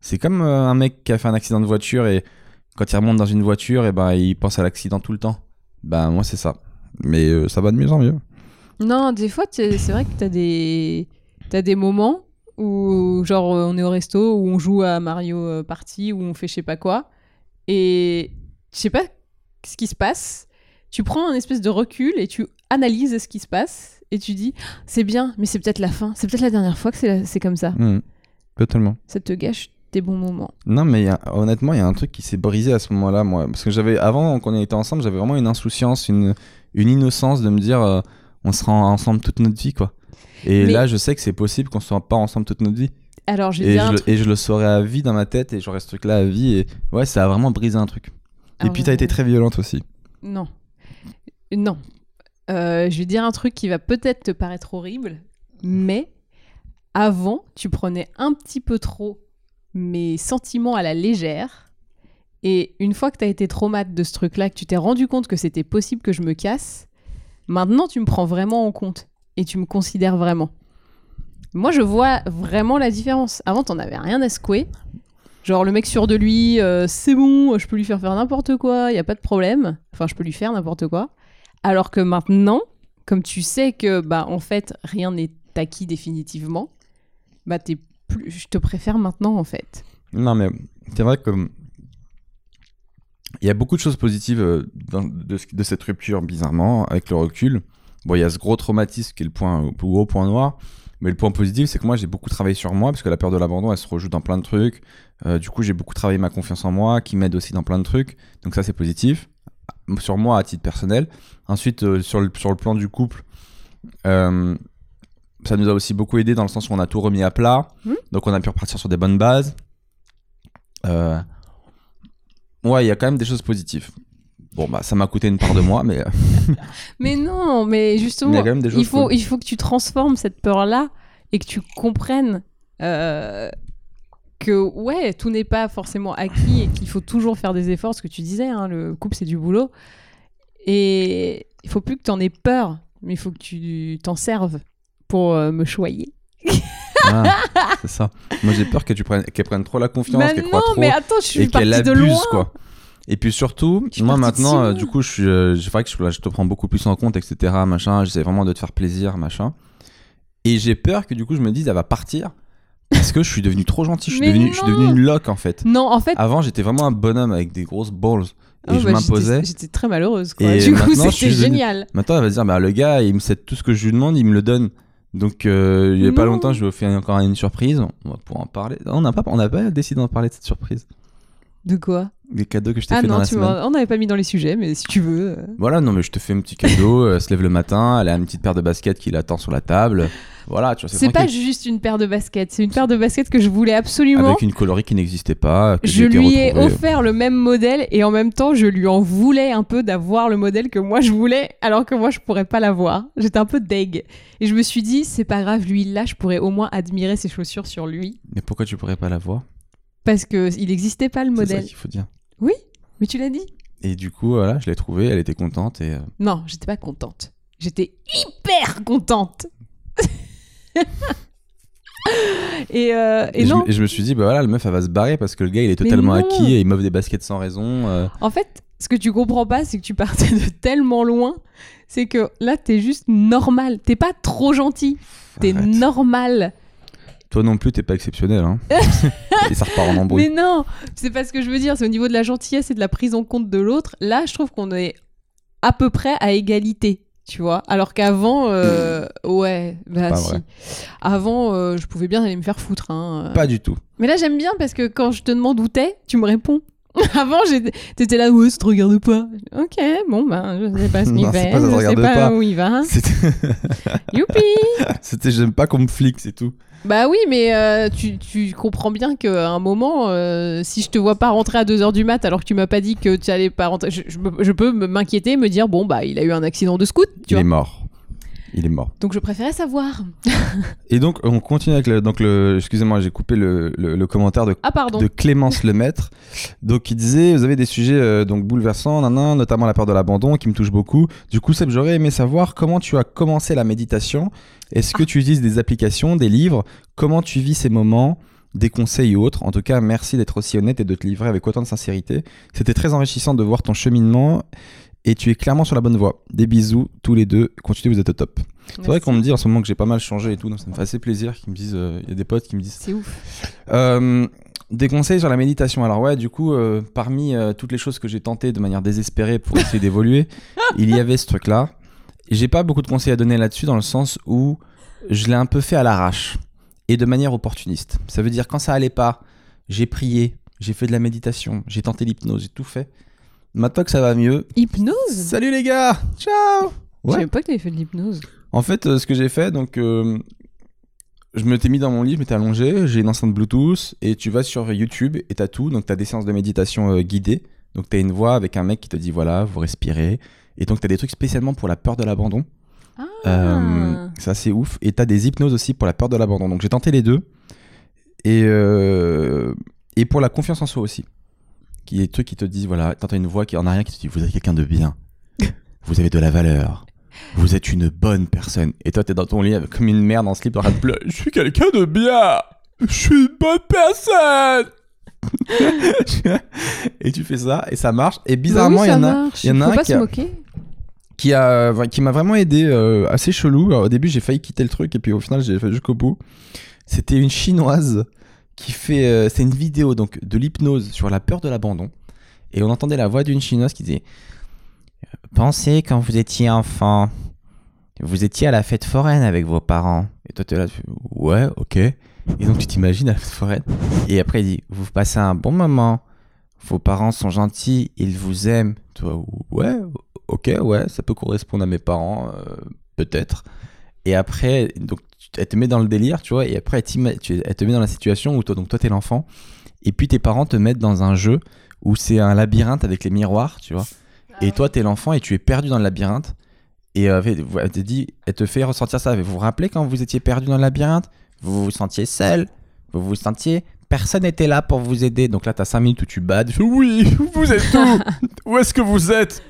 C'est comme euh, un mec qui a fait un accident de voiture et quand il remonte dans une voiture, et ben, il pense à l'accident tout le temps. Bah, moi, c'est ça. Mais euh, ça va de mieux en mieux. Non, des fois, c'est vrai que t'as des... T'as des moments où, genre, euh, on est au resto, où on joue à Mario euh, Party, où on fait je sais pas quoi, et je sais pas ce qui se passe. Tu prends un espèce de recul et tu analyses ce qui se passe, et tu dis, c'est bien, mais c'est peut-être la fin, c'est peut-être la dernière fois que c'est la- c'est comme ça. Mhm. Totalement. Ça te gâche tes bons moments. Non, mais il y a- honnêtement, il y a un truc qui s'est brisé à ce moment-là, moi. Parce que j'avais, avant qu'on était ensemble, j'avais vraiment une insouciance, une, une innocence de me dire, euh, on sera ensemble toute notre vie, quoi. Et Mais- là, je sais que c'est possible qu'on soit pas ensemble toute notre vie. Alors, je vais Et dire je, un le- truc. et je le saurais à vie dans ma tête et j'aurais ce truc-là à vie. Et ouais, ça a vraiment brisé un truc. Ah et puis, t'as été très violente aussi. Non. Non. Euh, je vais dire un truc qui va peut-être te paraître horrible, mais avant, tu prenais un petit peu trop mes sentiments à la légère. Et une fois que tu as été traumate de ce truc-là, que tu t'es rendu compte que c'était possible que je me casse, maintenant tu me prends vraiment en compte et tu me considères vraiment. Moi, je vois vraiment la différence. Avant, t'en avais rien à secouer. Genre, le mec sûr de lui, euh, c'est bon, je peux lui faire faire n'importe quoi, il y a pas de problème. Enfin, je peux lui faire n'importe quoi. Alors que maintenant, comme tu sais que, bah, en fait, rien n'est acquis définitivement, bah, t'es plus... je te préfère maintenant, en fait. Non, mais c'est vrai que. Il y a beaucoup de choses positives euh, de cette rupture, bizarrement, avec le recul. Bon, il y a ce gros traumatisme qui est le point, le plus gros point noir. Mais le point positif, c'est que moi, j'ai beaucoup travaillé sur moi, parce que la peur de l'abandon, elle se rejoue dans plein de trucs. Euh, du coup, j'ai beaucoup travaillé ma confiance en moi, qui m'aide aussi dans plein de trucs. Donc ça, c'est positif. Sur moi, à titre personnel. Ensuite, euh, sur, le, sur le plan du couple, euh, ça nous a aussi beaucoup aidé dans le sens où on a tout remis à plat. Mhm. Donc on a pu repartir sur des bonnes bases. Ouais, il y a quand même des choses positives. Bon, bah, ça m'a coûté une part de moi, mais... Mais non, mais justement, il des il, faut, cool. il faut que tu transformes cette peur-là et que tu comprennes euh, que, ouais, tout n'est pas forcément acquis et qu'il faut toujours faire des efforts. Ce que tu disais, hein, le couple, c'est du boulot. Et il faut plus que tu en aies peur, mais il faut que tu t'en serves pour euh, me choyer. Ah, c'est ça. Moi, j'ai peur que tu prennes, qu'elle prenne trop la confiance, Bah qu'elle croit trop. mais attends, je suis et qu'elle partie de abuse loin. quoi. Et puis surtout, Je moi maintenant, euh, du coup, je suis, euh, je vrai que je, là, je te prends beaucoup plus en compte, etc. Machin, j'essaie vraiment de te faire plaisir, machin. Et j'ai peur que du coup, je me dise, elle va partir parce que je suis devenu trop gentil. Je suis devenu, je suis non. devenu une loque en fait. Non, en fait, Avant, j'étais vraiment un bonhomme avec des grosses balls et oh, je bah, m'imposais. j'étais- très malheureuse, quoi. Et du coup, c'était génial. Maintenant, elle va se dire, bah le gars, il me cède tout ce que je lui demande, il me le donne. Donc, euh, il y a pas longtemps, je lui ai encore une surprise. On va pouvoir en parler. On n'a pas, on n'a pas décidé d'en parler de cette surprise. De quoi Des cadeaux que je t'ai Ah fait dans non, la tu semaine. on n'avait pas mis dans les sujets, mais si tu veux. euh. Voilà, non, mais je te fais un petit cadeau. elle se lève le matin, elle a une petite paire de baskets qui l'attend sur la table. Voilà, tu vois, c'est C'est pas tranquille. juste une paire de baskets, c'est une paire de baskets que je voulais absolument. Avec une colorie qui n'existait pas. Que Je j'ai été lui ai offert le même modèle et en même temps, je lui en voulais un peu d'avoir le modèle que moi je voulais, alors que moi je pourrais pas l'avoir. J'étais un peu deg. Et je me suis dit, c'est pas grave, lui là, je pourrais au moins admirer ses chaussures sur lui. Mais pourquoi tu pourrais pas l'avoir Parce que il n'existait pas le C'est ça modèle. qu'il faut dire. Mais tu l'as dit Et du coup, voilà, je l'ai trouvé, elle était contente. Et, euh, Non, j'étais pas contente. J'étais hyper contente. et, euh, et et je, non, me- et je me suis dit, bah voilà, le meuf, elle va se barrer parce que le gars, il est totalement acquis et il m'offre des baskets sans raison. euh. en fait, ce que tu comprends pas, c'est que tu partais de tellement loin, c'est que là, t'es juste normal. T'es pas trop gentil. T'es normal. Toi non plus, t'es pas exceptionnel. Hein. et ça repart en embrouille. Mais non, c'est pas ce que je veux dire. C'est au niveau de la gentillesse et de la prise en compte de l'autre. Là, je trouve qu'on est à peu près à égalité. Tu vois, alors qu'avant, euh, ouais, bah Pas si. vrai. Avant, euh, je pouvais bien aller me faire foutre. Hein. Pas du tout. Mais là, j'aime bien parce que quand je te demande où t'es, tu me réponds. Avant, t'étais là, ouais, ça te regarde pas. Ok, bon, ben, je sais pas ce qu'il fait, je sais pas, pas. où il va. Youpi c'était j'aime pas qu'on me flique, c'est tout. Bah oui, mais euh, tu, tu comprends bien qu'à un moment, euh, si je te vois pas rentrer à 2h du mat alors que tu m'as pas dit que tu allais pas rentrer, je, je je peux m'inquiéter, me dire, bon, bah, il a eu un accident de scout, tu il vois. est mort. Il est mort. Donc je préférais savoir. Et donc, on continue avec le. Donc le excusez-moi, j'ai coupé le, le- le commentaire de, Ah, de Clémence Lemaître. Donc, il disait Vous avez des sujets euh, donc bouleversants, nanan, notamment la peur de l'abandon qui me touche beaucoup. Du coup, Seb, j'aurais aimé savoir comment tu as commencé la méditation. Est-ce que tu utilises des applications, des livres? Comment tu vis ces moments? Des conseils ou autres? En tout cas, merci d'être aussi honnête et de te livrer avec autant de sincérité. C'était très enrichissant de voir ton cheminement et tu es clairement sur la bonne voie. Des bisous, tous les deux. Continuez, vous êtes au top. C'est vrai qu'on me dit en ce moment que j'ai pas mal changé et tout, donc ça me fait assez plaisir qu'ils me disent. euh, Il y a des potes qui me disent. C'est ouf. Euh, des conseils sur la méditation. Alors ouais, du coup, euh, parmi toutes les choses que j'ai tentées de manière désespérée pour essayer d'évoluer, il y avait ce truc-là. J'ai pas beaucoup de conseils à donner là-dessus dans le sens où je l'ai un peu fait à l'arrache et de manière opportuniste. Ça veut dire quand ça allait pas, j'ai prié, j'ai fait de la méditation, j'ai tenté l'hypnose, j'ai tout fait. Maintenant que ça va mieux, Hypnose salut les gars, ciao. Je Ouais. savais pas que t'avais fait de l'hypnose. En fait, euh, ce que j'ai fait, donc, euh, je me t'ai mis dans mon lit, je m'étais allongé, j'ai une enceinte Bluetooth, et tu vas sur YouTube et t'as tout. Donc, t'as des séances de méditation euh, guidées. Donc, t'as une voix avec un mec qui te dit voilà, vous respirez. Et donc, t'as des trucs spécialement pour la peur de l'abandon. Ah Euh, ça, c'est ouf. Et t'as des hypnoses aussi pour la peur de l'abandon. Donc, j'ai tenté les deux. Et, euh, et pour la confiance en soi aussi. Qui des trucs qui te disent voilà, t'entends une voix qui en arrière qui te dit vous êtes quelqu'un de bien. Vous avez de la valeur. Vous êtes une bonne personne. Et toi, t'es dans ton lit avec- comme une merde en slip en train de pleurer. Je suis quelqu'un de bien. Je suis une bonne personne. et tu fais ça et ça marche. Et bizarrement, il y en a, il y en a un qui a- moquer. qui a qui m'a vraiment aidé euh, assez chelou Alors, au début j'ai failli quitter le truc et puis au final j'ai fait jusqu'au bout c'était une chinoise qui fait euh, c'est une vidéo donc de l'hypnose sur la peur de l'abandon et on entendait la voix d'une chinoise qui disait pensez quand vous étiez enfant vous étiez à la fête foraine avec vos parents Et toi, t'es là, tu ouais, ok. Et donc, tu t'imagines à la forêt. Et après, il dit, vous passez un bon moment. Vos parents sont gentils, ils vous aiment. Toi, ouais, ok, ouais, ça peut correspondre à mes parents, euh, peut-être. Et après, donc, tu- elle te met dans le délire, tu vois, et après, elle, te met dans la situation où toi, donc toi, t'es l'enfant, et puis tes parents te mettent dans un jeu où c'est un labyrinthe avec les miroirs, tu vois. Et toi, t'es l'enfant et tu es perdu dans le labyrinthe. Et euh, elle te dit, elle te fait ressentir ça. Vous vous rappelez quand vous étiez perdu dans le labyrinthe? Vous vous sentiez seul? Vous vous sentiez Personne n'était là pour vous aider. Donc là, t'as 5 minutes où tu bades. Oui, vous êtes où? Où est-ce que vous êtes?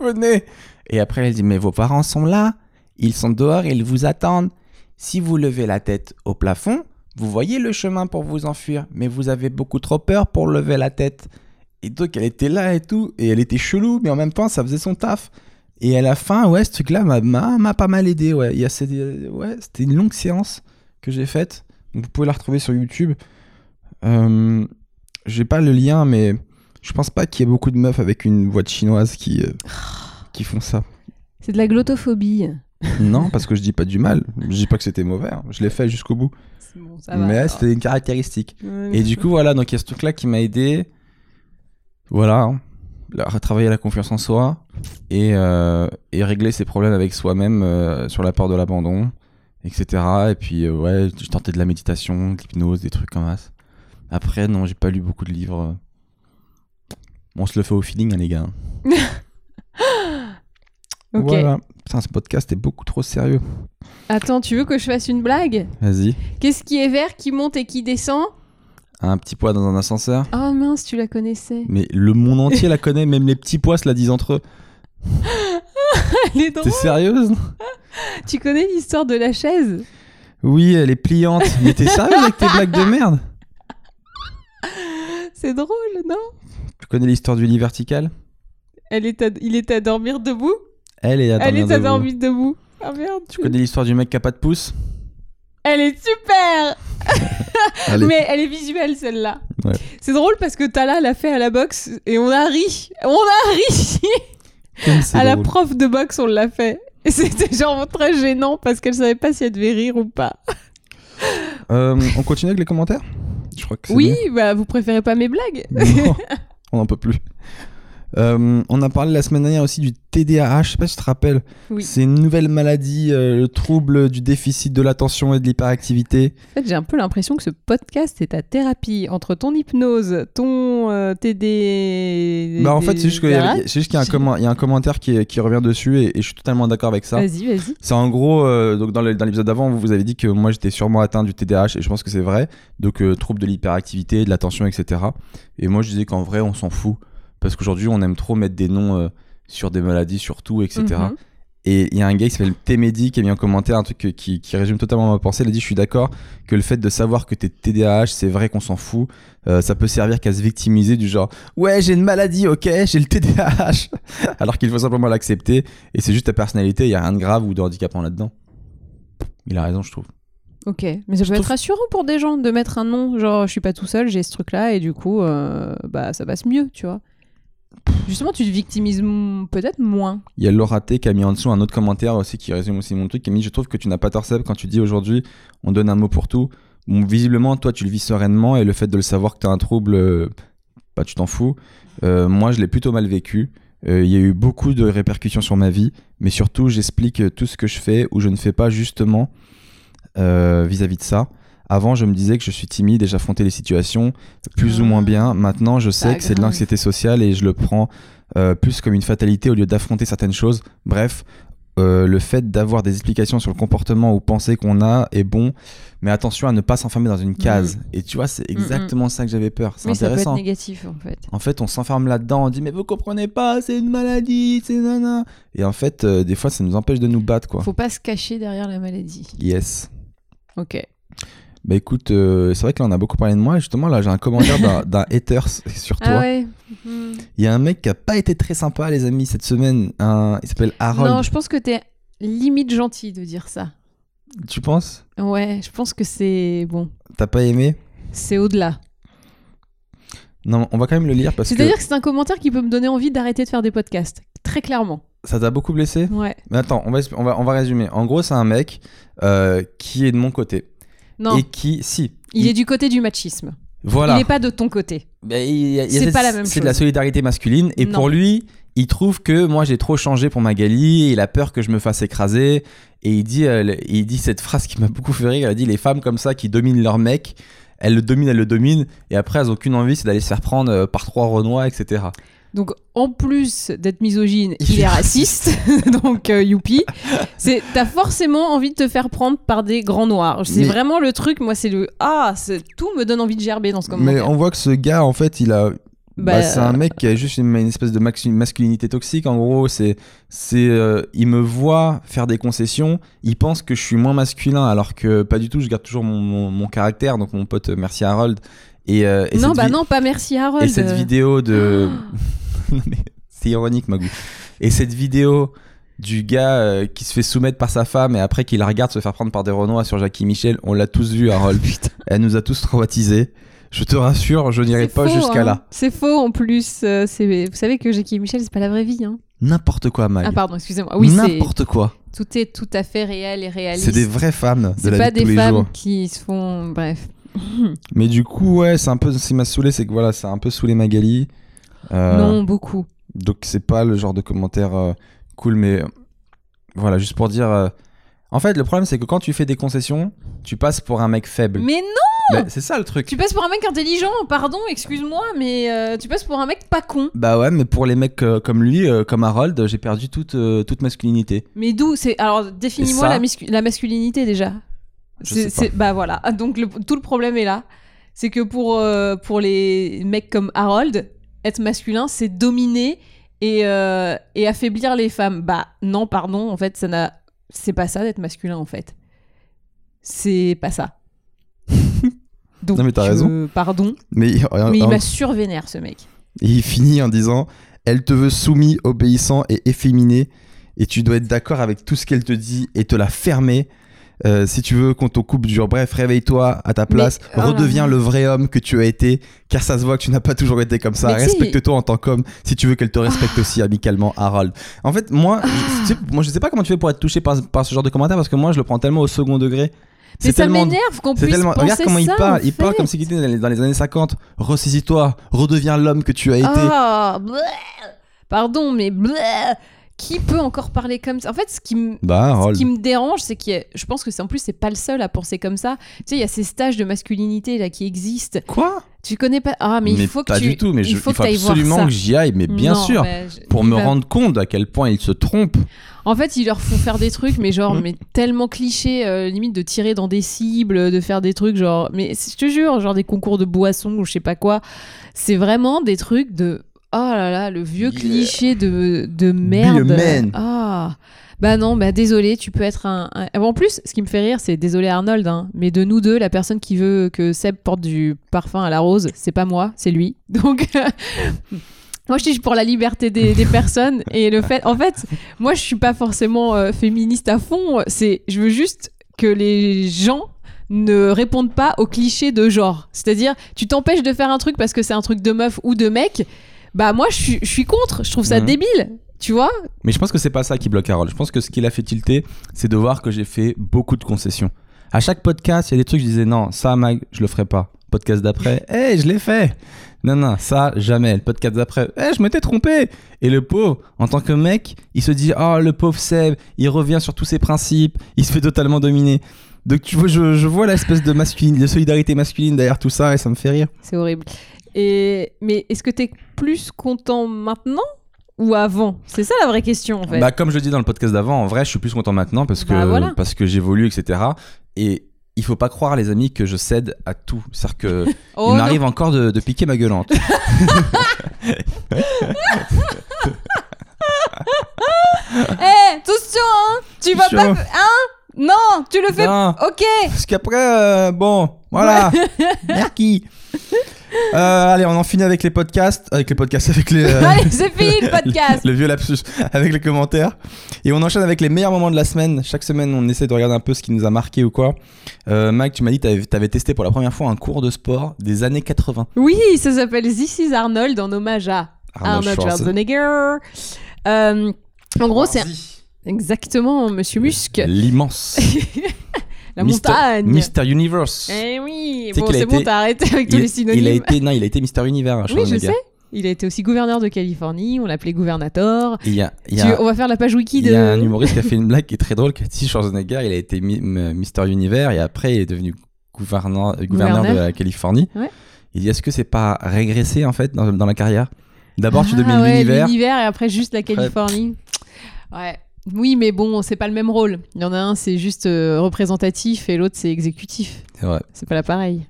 Venez. Et après, elle dit, mais vos parents sont là. Ils sont dehors ils vous attendent. Si vous levez la tête au plafond, vous voyez le chemin pour vous enfuir. Mais vous avez beaucoup trop peur pour lever la tête. Et donc, elle était là et tout. Et elle était chelou, mais en même temps, ça faisait son taf. Et à la fin, ouais, ce truc-là m'a- pas mal aidé. Ouais, Il ouais c'était une longue séance que j'ai faite. Vous pouvez la retrouver sur YouTube. Euh, j'ai pas le lien, mais je pense pas qu'il y ait beaucoup de meufs avec une voix chinoise qui, euh, qui font ça. C'est de la glottophobie. Non, parce que je dis pas du mal. Je dis pas que c'était mauvais. hein. Je l'ai fait jusqu'au bout. C'est bon, ça va. mais c'était une caractéristique. Et du coup, voilà, donc il y a ce truc-là qui m'a aidé. Voilà, hein. La- retravailler la confiance en soi et, euh, et régler ses problèmes avec soi-même euh, sur la peur de l'abandon, etc. Et puis, euh, ouais, j'ai tenté de la méditation, de l'hypnose, des trucs comme ça. Après, non, j'ai pas lu beaucoup de livres. On se le fait au feeling, hein, les gars. Ok. Voilà. Putain, ce podcast est beaucoup trop sérieux. Attends, tu veux que je fasse une blague? Vas-y. Qu'est-ce qui est vert, qui monte et qui descend? Un petit poids dans un ascenseur. Oh mince, tu la connaissais. Mais le monde entier la connaît, même les petits pois se la disent entre eux. Elle est drôle. T'es sérieuse? Tu connais l'histoire de la chaise? Oui, elle est pliante. Mais t'es sérieuse avec tes blagues de merde? C'est drôle, non? Tu connais l'histoire du lit vertical? Elle est à- Il est à dormir debout? Elle est à Elle dormir est à debout. dormir debout. Ah merde. Tu connais l'histoire du mec qui a pas de pouce? Elle est super. Mais elle est visuelle celle-là. Ouais. C'est drôle parce que Tala l'a fait à la boxe et on a ri. On a ri À la prof de boxe, on l'a fait. Et c'était genre très gênant parce qu'elle savait pas si elle devait rire ou pas. Euh, on continue avec les commentaires? Je crois que c'est Oui, bah vous préférez pas mes blagues. Non, on n'en peut plus. Euh, on a parlé la semaine dernière aussi du TDAH, je sais pas si tu te rappelles. Oui. C'est une nouvelle maladie, euh, le trouble du déficit de l'attention et de l'hyperactivité. En fait, j'ai un peu l'impression que ce podcast est ta thérapie entre ton hypnose, ton euh, TD. Bah en fait, c'est juste qu'il y, a- c'est juste qu'il y a un, commen- il y a un commentaire qui, est- qui revient dessus et, et je suis totalement d'accord avec ça. Vas-y, vas-y. C'est en gros, euh, donc dans l'épisode d'avant, vous vous avez dit que moi j'étais sûrement atteint du TDAH et je pense que c'est vrai. Donc trouble de l'hyperactivité, de l'attention, etc. Et moi je disais qu'en vrai on s'en fout parce qu'aujourd'hui on aime trop mettre des noms euh, sur des maladies, sur tout, etc. Mhm. Et il y a un gars qui s'appelle T-Medi qui a mis en commentaire un truc que- qui, qui résume totalement ma pensée. Il a dit Je suis d'accord que le fait de savoir que t'es TDAH, c'est vrai qu'on s'en fout. Euh, ça peut servir qu'à se victimiser du genre Ouais, j'ai une maladie, ok, j'ai le TDAH. Alors qu'il faut simplement l'accepter. Et c'est juste ta personnalité, il y a rien de grave ou de handicapant là-dedans. Il a raison, je trouve. Ok, mais ça peut trouve- être rassurant pour des gens de mettre un nom, genre je suis pas tout seul, j'ai ce truc-là, et du coup, euh, bah ça passe mieux, tu vois. Justement, tu te victimises peut-être moins. Il y a Laura T qui a mis en dessous un autre commentaire aussi qui résume aussi mon truc. Qui a mis Je trouve que tu n'as pas tort, Seb, quand tu dis aujourd'hui on donne un mot pour tout. Visiblement, toi, tu le vis sereinement et le fait de le savoir que tu as un trouble, euh, bah, tu t'en fous. Euh, moi, je l'ai plutôt mal vécu. Euh, Il y a eu beaucoup de répercussions sur ma vie, mais surtout, j'explique tout ce que je fais ou je ne fais pas justement vis-à-vis de ça. Avant, je me disais que je suis timide et j'affrontais les situations plus ou moins bien. Maintenant, je sais Pas que c'est de l'anxiété sociale et je le prends euh, plus comme une fatalité au lieu d'affronter certaines choses. Bref, euh, le fait d'avoir des explications sur le comportement ou penser qu'on a est bon, mais attention à ne pas s'enfermer dans une case. Et tu vois, c'est exactement ça que j'avais peur. C'est Mais ça peut être intéressant. négatif en fait. En fait, on s'enferme là-dedans, on dit mais vous comprenez pas, c'est une maladie, c'est nana. Et en fait, euh, des fois, ça nous empêche de nous battre, quoi. Faut pas se cacher derrière la maladie. Yes. Ok. Bah écoute, euh, c'est vrai que là on a beaucoup parlé de moi. Justement, là j'ai un commentaire d'un- hater sur toi. Ah ouais Hmm. Il y a un mec qui a pas été très sympa, les amis, cette semaine. Un... Il s'appelle Harold. Non, je pense que t'es limite gentil de dire ça. Tu penses? Ouais, je pense que c'est bon. T'as pas aimé? C'est au-delà. Non, on va quand même le lire parce que. C'est-à-dire que c'est un commentaire qui peut me donner envie d'arrêter de faire des podcasts. Très clairement. Ça t'a beaucoup blessé? Ouais. Mais attends, on va, on va, on va résumer. En gros, c'est un mec euh, qui est de mon côté. Non, Et qui, si. il est du côté du machisme. Voilà. Il n'est pas de ton côté. C'est pas la même C'est de la chose. solidarité masculine. Et Non. pour lui, il trouve que moi j'ai trop changé pour Magali. Il a peur que je me fasse écraser. Et il dit, euh, il dit cette phrase qui m'a beaucoup fait rire. Il a dit les femmes comme ça qui dominent leur mec, elles le dominent, elles le dominent. Et après, elles ont qu'une envie, c'est d'aller se faire prendre euh, par trois renois, etc. Donc, en plus d'être misogyne, Il il, est raciste. donc, euh, youpi. C'est, t'as forcément envie de te faire prendre par des grands noirs. C'est Mais- vraiment le truc. Moi, c'est le ah, c'est- tout me donne envie de gerber dans ce Mais commentaire. on voit que ce gars, en fait, il a. Bah, Bah, c'est un mec qui a juste une, une espèce de masculinité toxique. En gros, c'est, c'est, euh, il me voit faire des concessions. Il pense que je suis moins masculin, alors que pas du tout. Je garde toujours mon, mon, mon caractère. Donc mon pote, euh, merci Harold. Et, euh, et non, bah non, pas merci Harold. Et cette vidéo de, mais c'est ironique, Magou. Et cette vidéo du gars euh, qui se fait soumettre par sa femme et après qui la regarde se faire prendre par des Renois sur Jackie Michel, on l'a tous vu, Harold. Elle nous a tous traumatisés. Je te rassure, je n'irai pas jusqu'à hein. là. C'est faux en plus. euh, c'est... Vous savez que Jackie Michel, c'est pas la vraie vie. Hein. N'importe quoi, Mag. Ah, pardon, excusez-moi. Oui. N'importe quoi. tout est tout à fait réel et réaliste. C'est des vraies femmes de C'est la pas vie de tous des les femmes jours. qui se font. Bref. Mais du coup, ouais, c'est un peu ce qui m'a saoulé, c'est que voilà, c'est un peu saoulé Magali. Euh, Non, beaucoup. Donc c'est pas le genre de commentaire euh, cool, mais euh, voilà, juste pour dire. En fait, le problème c'est que quand tu fais des concessions, tu passes pour un mec faible. Mais non, Bah, c'est ça le truc. tu passes pour un mec intelligent. Pardon, excuse-moi, mais euh, tu passes pour un mec pas con. Bah ouais, mais pour les mecs euh, comme lui, euh, comme Harold, j'ai perdu toute, toute masculinité. Mais d'où c'est Alors, définis-moi ça la, masculinité déjà. Je sais c'est- Bah voilà. Donc le- tout le problème est là. C'est que pour, pour les mecs comme Harold, être masculin, c'est dominer et, euh, et affaiblir les femmes. Bah non, pardon, en fait, ça n'a. C'est pas ça d'être masculin en fait. C'est pas ça. Donc, Non, mais t'as euh, raison. Pardon, Mais, euh, mais il m'a survénère ce mec. et il finit en disant Elle te veut soumis, obéissant et efféminé, et tu dois être d'accord avec tout ce qu'elle te dit et te la fermer. Euh, si tu veux qu'on te coupe dur, bref, réveille-toi à ta place, oh là redeviens le vrai homme que tu as été, car ça se voit que tu n'as pas toujours été comme ça. Respecte-toi en tant qu'homme, si tu veux qu'elle te respecte aussi amicalement, Harold. En fait, moi, je, tu sais, moi, je sais pas comment tu fais pour être touché par, par ce genre de commentaire, parce que moi, je le prends tellement au second degré. Mais ça m'énerve qu'on puisse tellement. penser Regarde comment il parle. Il parle comme s'il était dans les, dans les années 50. Ressaisis-toi, redeviens l'homme que tu as été. Ah, bleh. Pardon, mais bleh. Qui peut encore parler comme ça? En fait, ce qui me Bah, Ce Harold. qui me dérange, c'est que je pense que c'est en plus c'est pas le seul à penser comme ça. Tu sais, il y a ces stages de masculinité là qui existent. Quoi? Tu connais pas? Ah, mais, il faut que pas tu du tout. Mais il je- faut il que absolument que j'y aille. Mais bien Non, sûr, mais je- pour me rendre compte à quel point ils se trompent. En fait, ils leur font faire des trucs, mais genre, mais tellement clichés, euh, limite de tirer dans des cibles, de faire des trucs genre, mais je te jure, genre des concours de boissons ou je sais pas quoi. C'est vraiment des trucs de, oh là là, le vieux Yeah. cliché de, de merde. Ah. Bah non, bah désolé, tu peux être un, un- En plus, ce qui me fait rire, c'est désolé Arnold, hein, mais de nous deux, la personne qui veut que Seb porte du parfum à la rose, c'est pas moi, c'est lui. Donc, moi je suis pour la liberté des, des personnes et le fait, en fait, moi je suis pas forcément euh, féministe à fond. C'est, je veux juste que les gens ne répondent pas aux clichés de genre. C'est-à-dire, tu t'empêches de faire un truc parce que c'est un truc de meuf ou de mec. Bah moi je suis, je suis contre. Je trouve ça Mhm. débile. Tu vois? Mais je pense que c'est pas ça qui bloque Harold. Je pense que ce qui l'a fait tilter, c'est de voir que j'ai fait beaucoup de concessions. À chaque podcast, il y a des trucs, je disais non, ça, Mag, je le ferai pas. Podcast d'après, hé, je l'ai fait. Non, non, ça, jamais. Le podcast d'après, hé, je m'étais trompé. Et le pauvre, en tant que mec, il se dit, oh, le pauvre Seb, il revient sur tous ses principes, il se fait totalement dominer. Donc, tu vois, je, je vois l'espèce de, masculine, de solidarité masculine derrière tout ça et ça me fait rire. C'est horrible. Et mais est-ce que t'es plus content maintenant ou avant? C'est ça la vraie question en fait. Bah, comme je le dis dans le podcast d'avant, en vrai, je suis plus content maintenant parce que, Bah, voilà. parce que j'évolue, etc. Et il faut pas croire, les amis, que je cède à tout. C'est-à-dire que Oh, il m'arrive encore de, de piquer ma gueulante. Eh, attention, hein Tu vas pas, hein? Non, tu le fais. Non, Ok. parce qu'après, euh, bon, voilà. Merci. Euh, allez, on en finit avec les podcasts, avec les podcasts, avec les. euh, Allez, c'est fini le podcast. le vieux lapsus avec les commentaires. Et on enchaîne avec les meilleurs moments de la semaine. Chaque semaine, on essaie de regarder un peu ce qui nous a marqué ou quoi. Euh, Mike, tu m'as dit que tu avais testé pour la première fois un cours de sport des années 80. Oui, ça s'appelle This is Arnold en hommage à Arnold Arnold Schwarzenegger. Schwarzenegger. Euh, En gros, c'est exactement Monsieur Musk, L'immense. la Mister- montagne. Mister Universe. Eh oui, bon, c'est bon, t'as arrêté avec tous il, les synonymes. il a été, non, il a été Mister Univers. Oui, je sais. Il a été aussi gouverneur de Californie, on l'appelait Il y a, il y Tu- a- on va faire la page wiki il de. y a un humoriste qui a fait une blague qui est très drôle, qui a dit Schwarzenegger, il a été mi- Mister Univers et après il est devenu gouverneur, euh, gouverneur de la Californie. Ouais. Il dit est-ce que c'est pas régressé en fait dans, dans la carrière? D'abord tu Ah domines ouais, l'univers. l'univers et après juste la Californie. Ouais. Oui, mais bon, c'est pas le même rôle. Il y en a un, c'est juste euh, représentatif et l'autre, c'est exécutif. C'est vrai. C'est pas la pareil.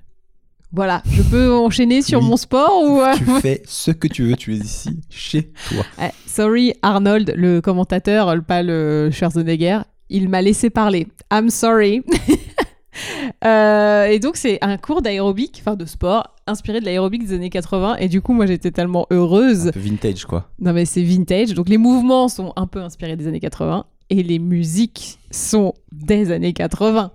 Voilà, je peux enchaîner sur Oui. mon sport ou. euh, Tu fais ce que tu veux, tu es ici chez toi. Ouais, sorry, Arnold, le commentateur, pas le Schwarzenegger, il m'a laissé parler. I'm sorry. Euh, et donc, c'est un cours d'aérobic, enfin de sport, inspiré de l'aérobic des années 80. Et du coup, moi, j'étais tellement heureuse. Un peu vintage quoi. Non, mais c'est vintage. Donc, les mouvements sont un peu inspirés des années 80 et les musiques sont des années 80.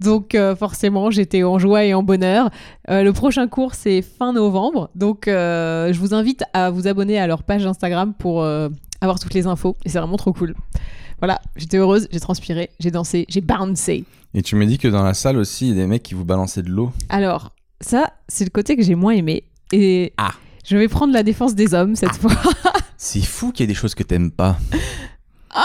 Donc, euh, forcément, j'étais en joie et en bonheur. Euh, le prochain cours, c'est fin novembre. Donc, euh, je vous invite à vous abonner à leur page Instagram pour avoir toutes les infos. Et c'est vraiment trop cool. Voilà, j'étais heureuse, j'ai transpiré, j'ai dansé, j'ai bouncé. Et tu me dis que dans la salle aussi, il y a des mecs qui vous balançaient de l'eau. Alors, ça, c'est le côté que j'ai moins aimé. Et Ah. je vais prendre la défense des hommes cette fois. C'est fou qu'il y ait des choses que t'aimes pas.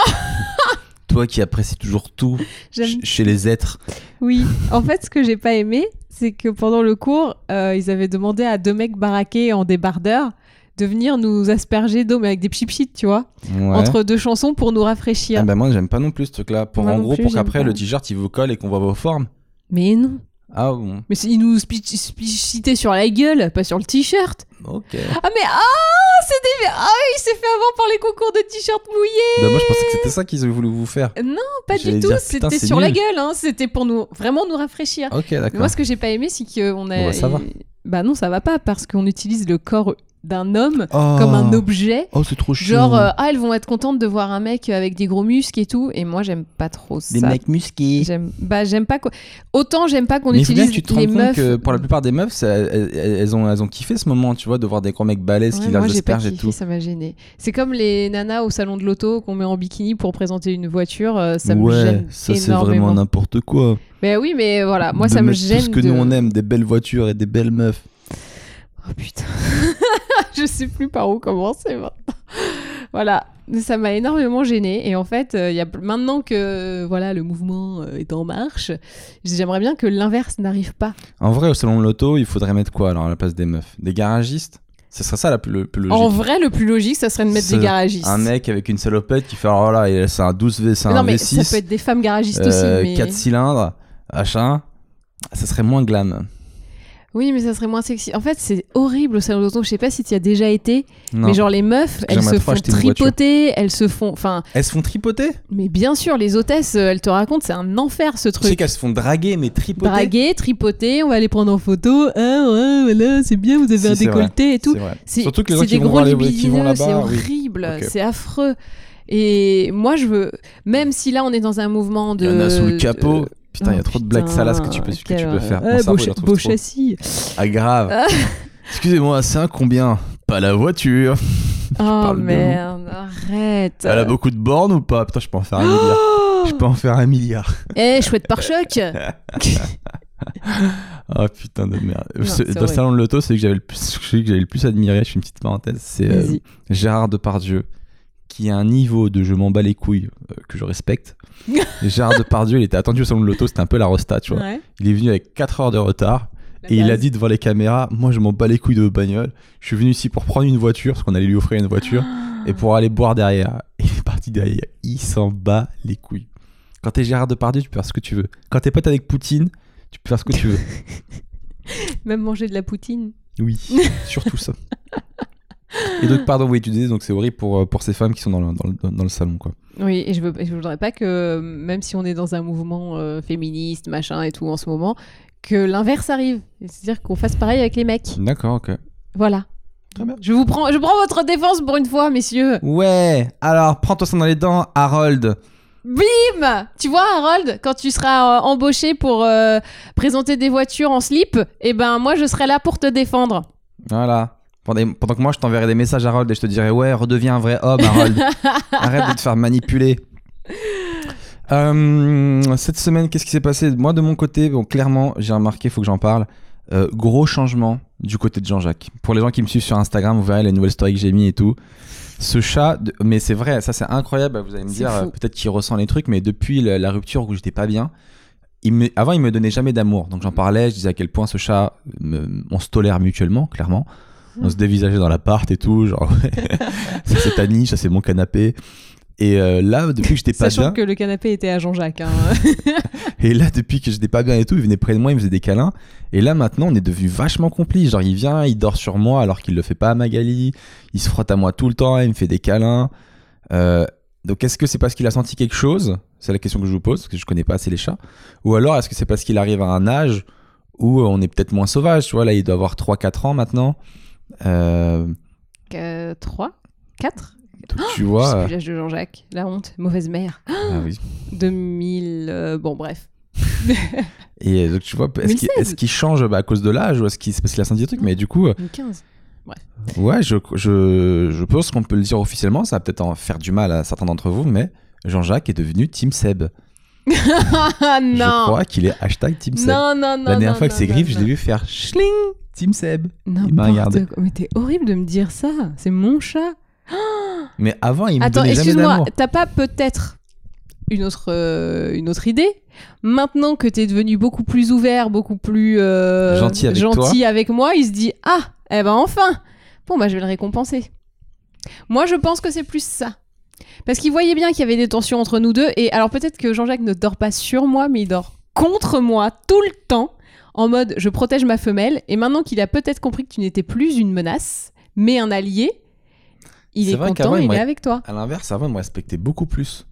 Toi qui apprécies toujours tout chez les êtres. Oui, en fait, ce que j'ai pas aimé, c'est que pendant le cours, euh, ils avaient demandé à deux mecs baraqués en débardeur de venir nous asperger d'eau, mais avec des pchipchits, tu vois, Ouais. entre deux chansons pour nous rafraîchir. Ah bah moi j'aime pas non plus ce truc là. Pour Moi en gros plus, pour qu'après le t-shirt il vous colle et qu'on voit vos formes. Mais non. Ah bon. Mais ils nous spicitaient sur la gueule, pas sur le t-shirt. Ok. Ah mais ah, c'est des... Ah, il s'est fait avoir par les concours de t-shirt mouillés. Bah moi je pensais que c'était ça qu'ils voulu vous faire. Non, pas du tout. C'était sur la gueule. Hein. C'était pour nous vraiment nous rafraîchir. Ok d'accord. Moi, ce que j'ai pas aimé, c'est qu'on a. Bon, bah, ça va. Bah non, ça va pas parce qu'on utilise le corps d'un homme Oh. comme un objet. Oh c'est trop chiant. Genre, euh, ah, elles vont être contentes de voir un mec avec des gros muscles et tout. Et moi, j'aime pas trop ça. Des mecs musqués. J'aime, bah, j'aime pas quoi. Autant j'aime pas qu'on bien utilise tu te les meufs. que pour la plupart des meufs, ça- elles, ont, elles ont kiffé ce moment, tu vois, de voir des gros mecs balèzes Ouais, qui lâchent asperges et tout. ça m'a gêné. C'est comme les nanas au salon de l'auto qu'on met en bikini pour présenter une voiture. euh, ça me ouais, gêne ça c'est énormément. vraiment n'importe quoi. Mais oui, mais voilà, moi De ça me gêne. Tout ce que de... nous on aime, des belles voitures et des belles meufs. Oh putain. je sais plus par où commencer maintenant. voilà. Ça m'a énormément gêné et en fait, euh, y a maintenant que voilà le mouvement euh, est en marche, j'aimerais bien que l'inverse n'arrive pas. En vrai, au salon de l'auto, il faudrait mettre quoi alors à la place des meufs? Des garagistes? Ce serait ça la plus, le plus logique. En vrai, le plus logique, ça serait de mettre des garagistes. Un mec avec une salopette qui fait alors là, il- c'est un 12 V, c'est non un mais V6, ça peut être des femmes garagistes euh, aussi. Mais... 4 cylindres, machin. Ça serait moins glam. Oui, mais ça serait moins sexy. En fait, c'est horrible au salon de l'auto. Je sais pas si tu y as déjà été, Non. mais genre les meufs, elles se font tripoter, elles se font. Enfin, Elles se font tripoter? mais bien sûr, les hôtesses, euh, elles te racontent, c'est un enfer ce Tu sais truc. qu'elles se font draguer, mais tripoter? Draguer, tripoter, on va les prendre en photo. Ah ouais, voilà, c'est bien, vous avez Si, un décolleté et tout. C'est Surtout que les gens qui vont, vont c'est horrible, c'est affreux. Et moi, je veux, même si là on est dans un mouvement de. Il y en a sous le capot. Putain, il y a trop de blagues salaces que tu peux, que tu peux faire. Cerveau, beau, châssis. Ah, grave. Ah. Excusez-moi, c'est un combien Pas la voiture. Oh merde, arrête. Elle a beaucoup de bornes ou pas Putain, je peux en faire un milliard. Oh Je peux en faire un milliard. Eh, chouette pare-choc Oh putain de merde. Non, Ce- c'est Dans le salon de l'auto, c'est que j'avais le plus, celui que j'avais le plus admiré. Je fais une petite parenthèse. C'est euh. Gérard Depardieu, qui a un niveau de je m'en bats les couilles euh, que je respecte. Gérard Depardieu, il était attendu au salon de l'auto, c'était un peu la rosta, tu vois. Ouais, Il est venu avec 4 heures de retard. la Et il a dit devant les caméras, moi je m'en bats les couilles de vos bagnoles. Je suis venu ici pour prendre une voiture, parce qu'on allait lui offrir une voiture, et pour aller boire derrière. Et il est parti derrière. Il s'en bat les couilles. Quand t'es Gérard Depardieu, tu peux faire ce que tu veux. Quand t'es pote avec Poutine, tu peux faire ce que tu veux. Même manger de la poutine. Oui, surtout ça. Et donc, pardon, oui, tu disais, donc c'est horrible pour, euh, pour ces femmes qui sont dans le, dans le, dans le salon, quoi. Oui, et je, veux, je voudrais pas que, même si on est dans un mouvement euh, féministe, machin et tout en ce moment, que l'inverse arrive. C'est-à-dire qu'on fasse pareil avec les mecs. D'accord, ok. Voilà. Très bien. Je vous prends, je prends votre défense pour une fois, messieurs. Ouais, alors prends-toi ça dans les dents, Harold. Bim Tu vois, Harold, quand tu seras euh, embauché pour euh, présenter des voitures en slip, eh ben moi je serai là pour te défendre. Voilà. Pendant, pendant que moi, je t'enverrais des messages, Harold, et je te dirais, ouais, redeviens un vrai homme, Harold. Arrête de te faire manipuler. Euh, cette semaine, qu'est-ce qui s'est passé? Moi, de mon côté, bon, clairement, j'ai remarqué, il faut que j'en parle. euh, gros changement du côté de Jean-Jacques. Pour les gens qui me suivent sur Instagram, vous verrez les nouvelles stories que j'ai mis et tout. Ce chat, de- mais c'est vrai, ça c'est incroyable. Vous allez me dire, euh, peut-être qu'il ressent les trucs, mais depuis la, la rupture où j'étais pas bien, il me, avant il me donnait jamais d'amour. Donc j'en parlais, je disais à quel point ce chat, me- on se tolère mutuellement, clairement. On se dévisageait dans l'appart et tout, genre ouais, ça c'est ta niche, ça c'est mon canapé. Et euh, là, depuis que j'étais pas Sachant bien, que le canapé était à Jean-Jacques. hein. et là, depuis que j'étais pas bien et tout, il venait près de moi, il me faisait des câlins. Et là, maintenant, on est devenus vachement complices. Genre, il vient, il dort sur moi alors qu'il le fait pas à Magali. Il se frotte à moi tout le temps, il me fait des câlins. Euh, donc, est-ce que c'est parce qu'il a senti quelque chose? C'est la question que je vous pose, parce que je connais pas assez les chats. Ou alors, est-ce que c'est parce qu'il arrive à un âge où on est peut-être moins sauvage? Tu vois, là, il doit avoir 3-4 ans maintenant. Euh, 3 4 donc, tu Je vois. euh, l'âge de Jean-Jacques. La honte. Mauvaise mère. ah oui. 2000. euh, bon, bref. Et euh, donc, tu vois, est-ce qu'il 2016. est-ce qu'il change bah, à cause de l'âge ou est-ce qu'il c'est parce qu'il a senti des trucs? Mais du coup. euh, 2015. Ouais, je, je, je pense qu'on peut le dire officiellement, ça va peut-être en faire du mal à certains d'entre vous, mais Jean-Jacques est devenu Team Seb. Ah Je non crois qu'il est hashtag Team Seb. Non, non, non. La dernière non, fois que non, ses non, griffes, je non. l'ai vu faire schling Team Seb. m'a N'importe regardé. quoi. Mais t'es horrible de me dire ça. C'est mon chat. Mais avant, il me Attends, donnait jamais excuse-moi. T'as pas peut-être une autre, euh, une autre idée? Maintenant que t'es devenu beaucoup plus ouvert, beaucoup plus euh, Gentil avec gentil avec moi, il se dit Ah, eh ben enfin Bon, bah je vais le récompenser. Moi, je pense que c'est plus ça. Parce qu'il voyait bien qu'il y avait des tensions entre nous deux. Et alors, peut-être que Jean-Jacques ne dort pas sur moi, mais il dort contre moi tout le temps. En mode, je protège ma femelle. Et maintenant qu'il a peut-être compris que tu n'étais plus une menace, mais un allié, il est content, il il est avec toi. À l'inverse, avant, il me respectait beaucoup plus.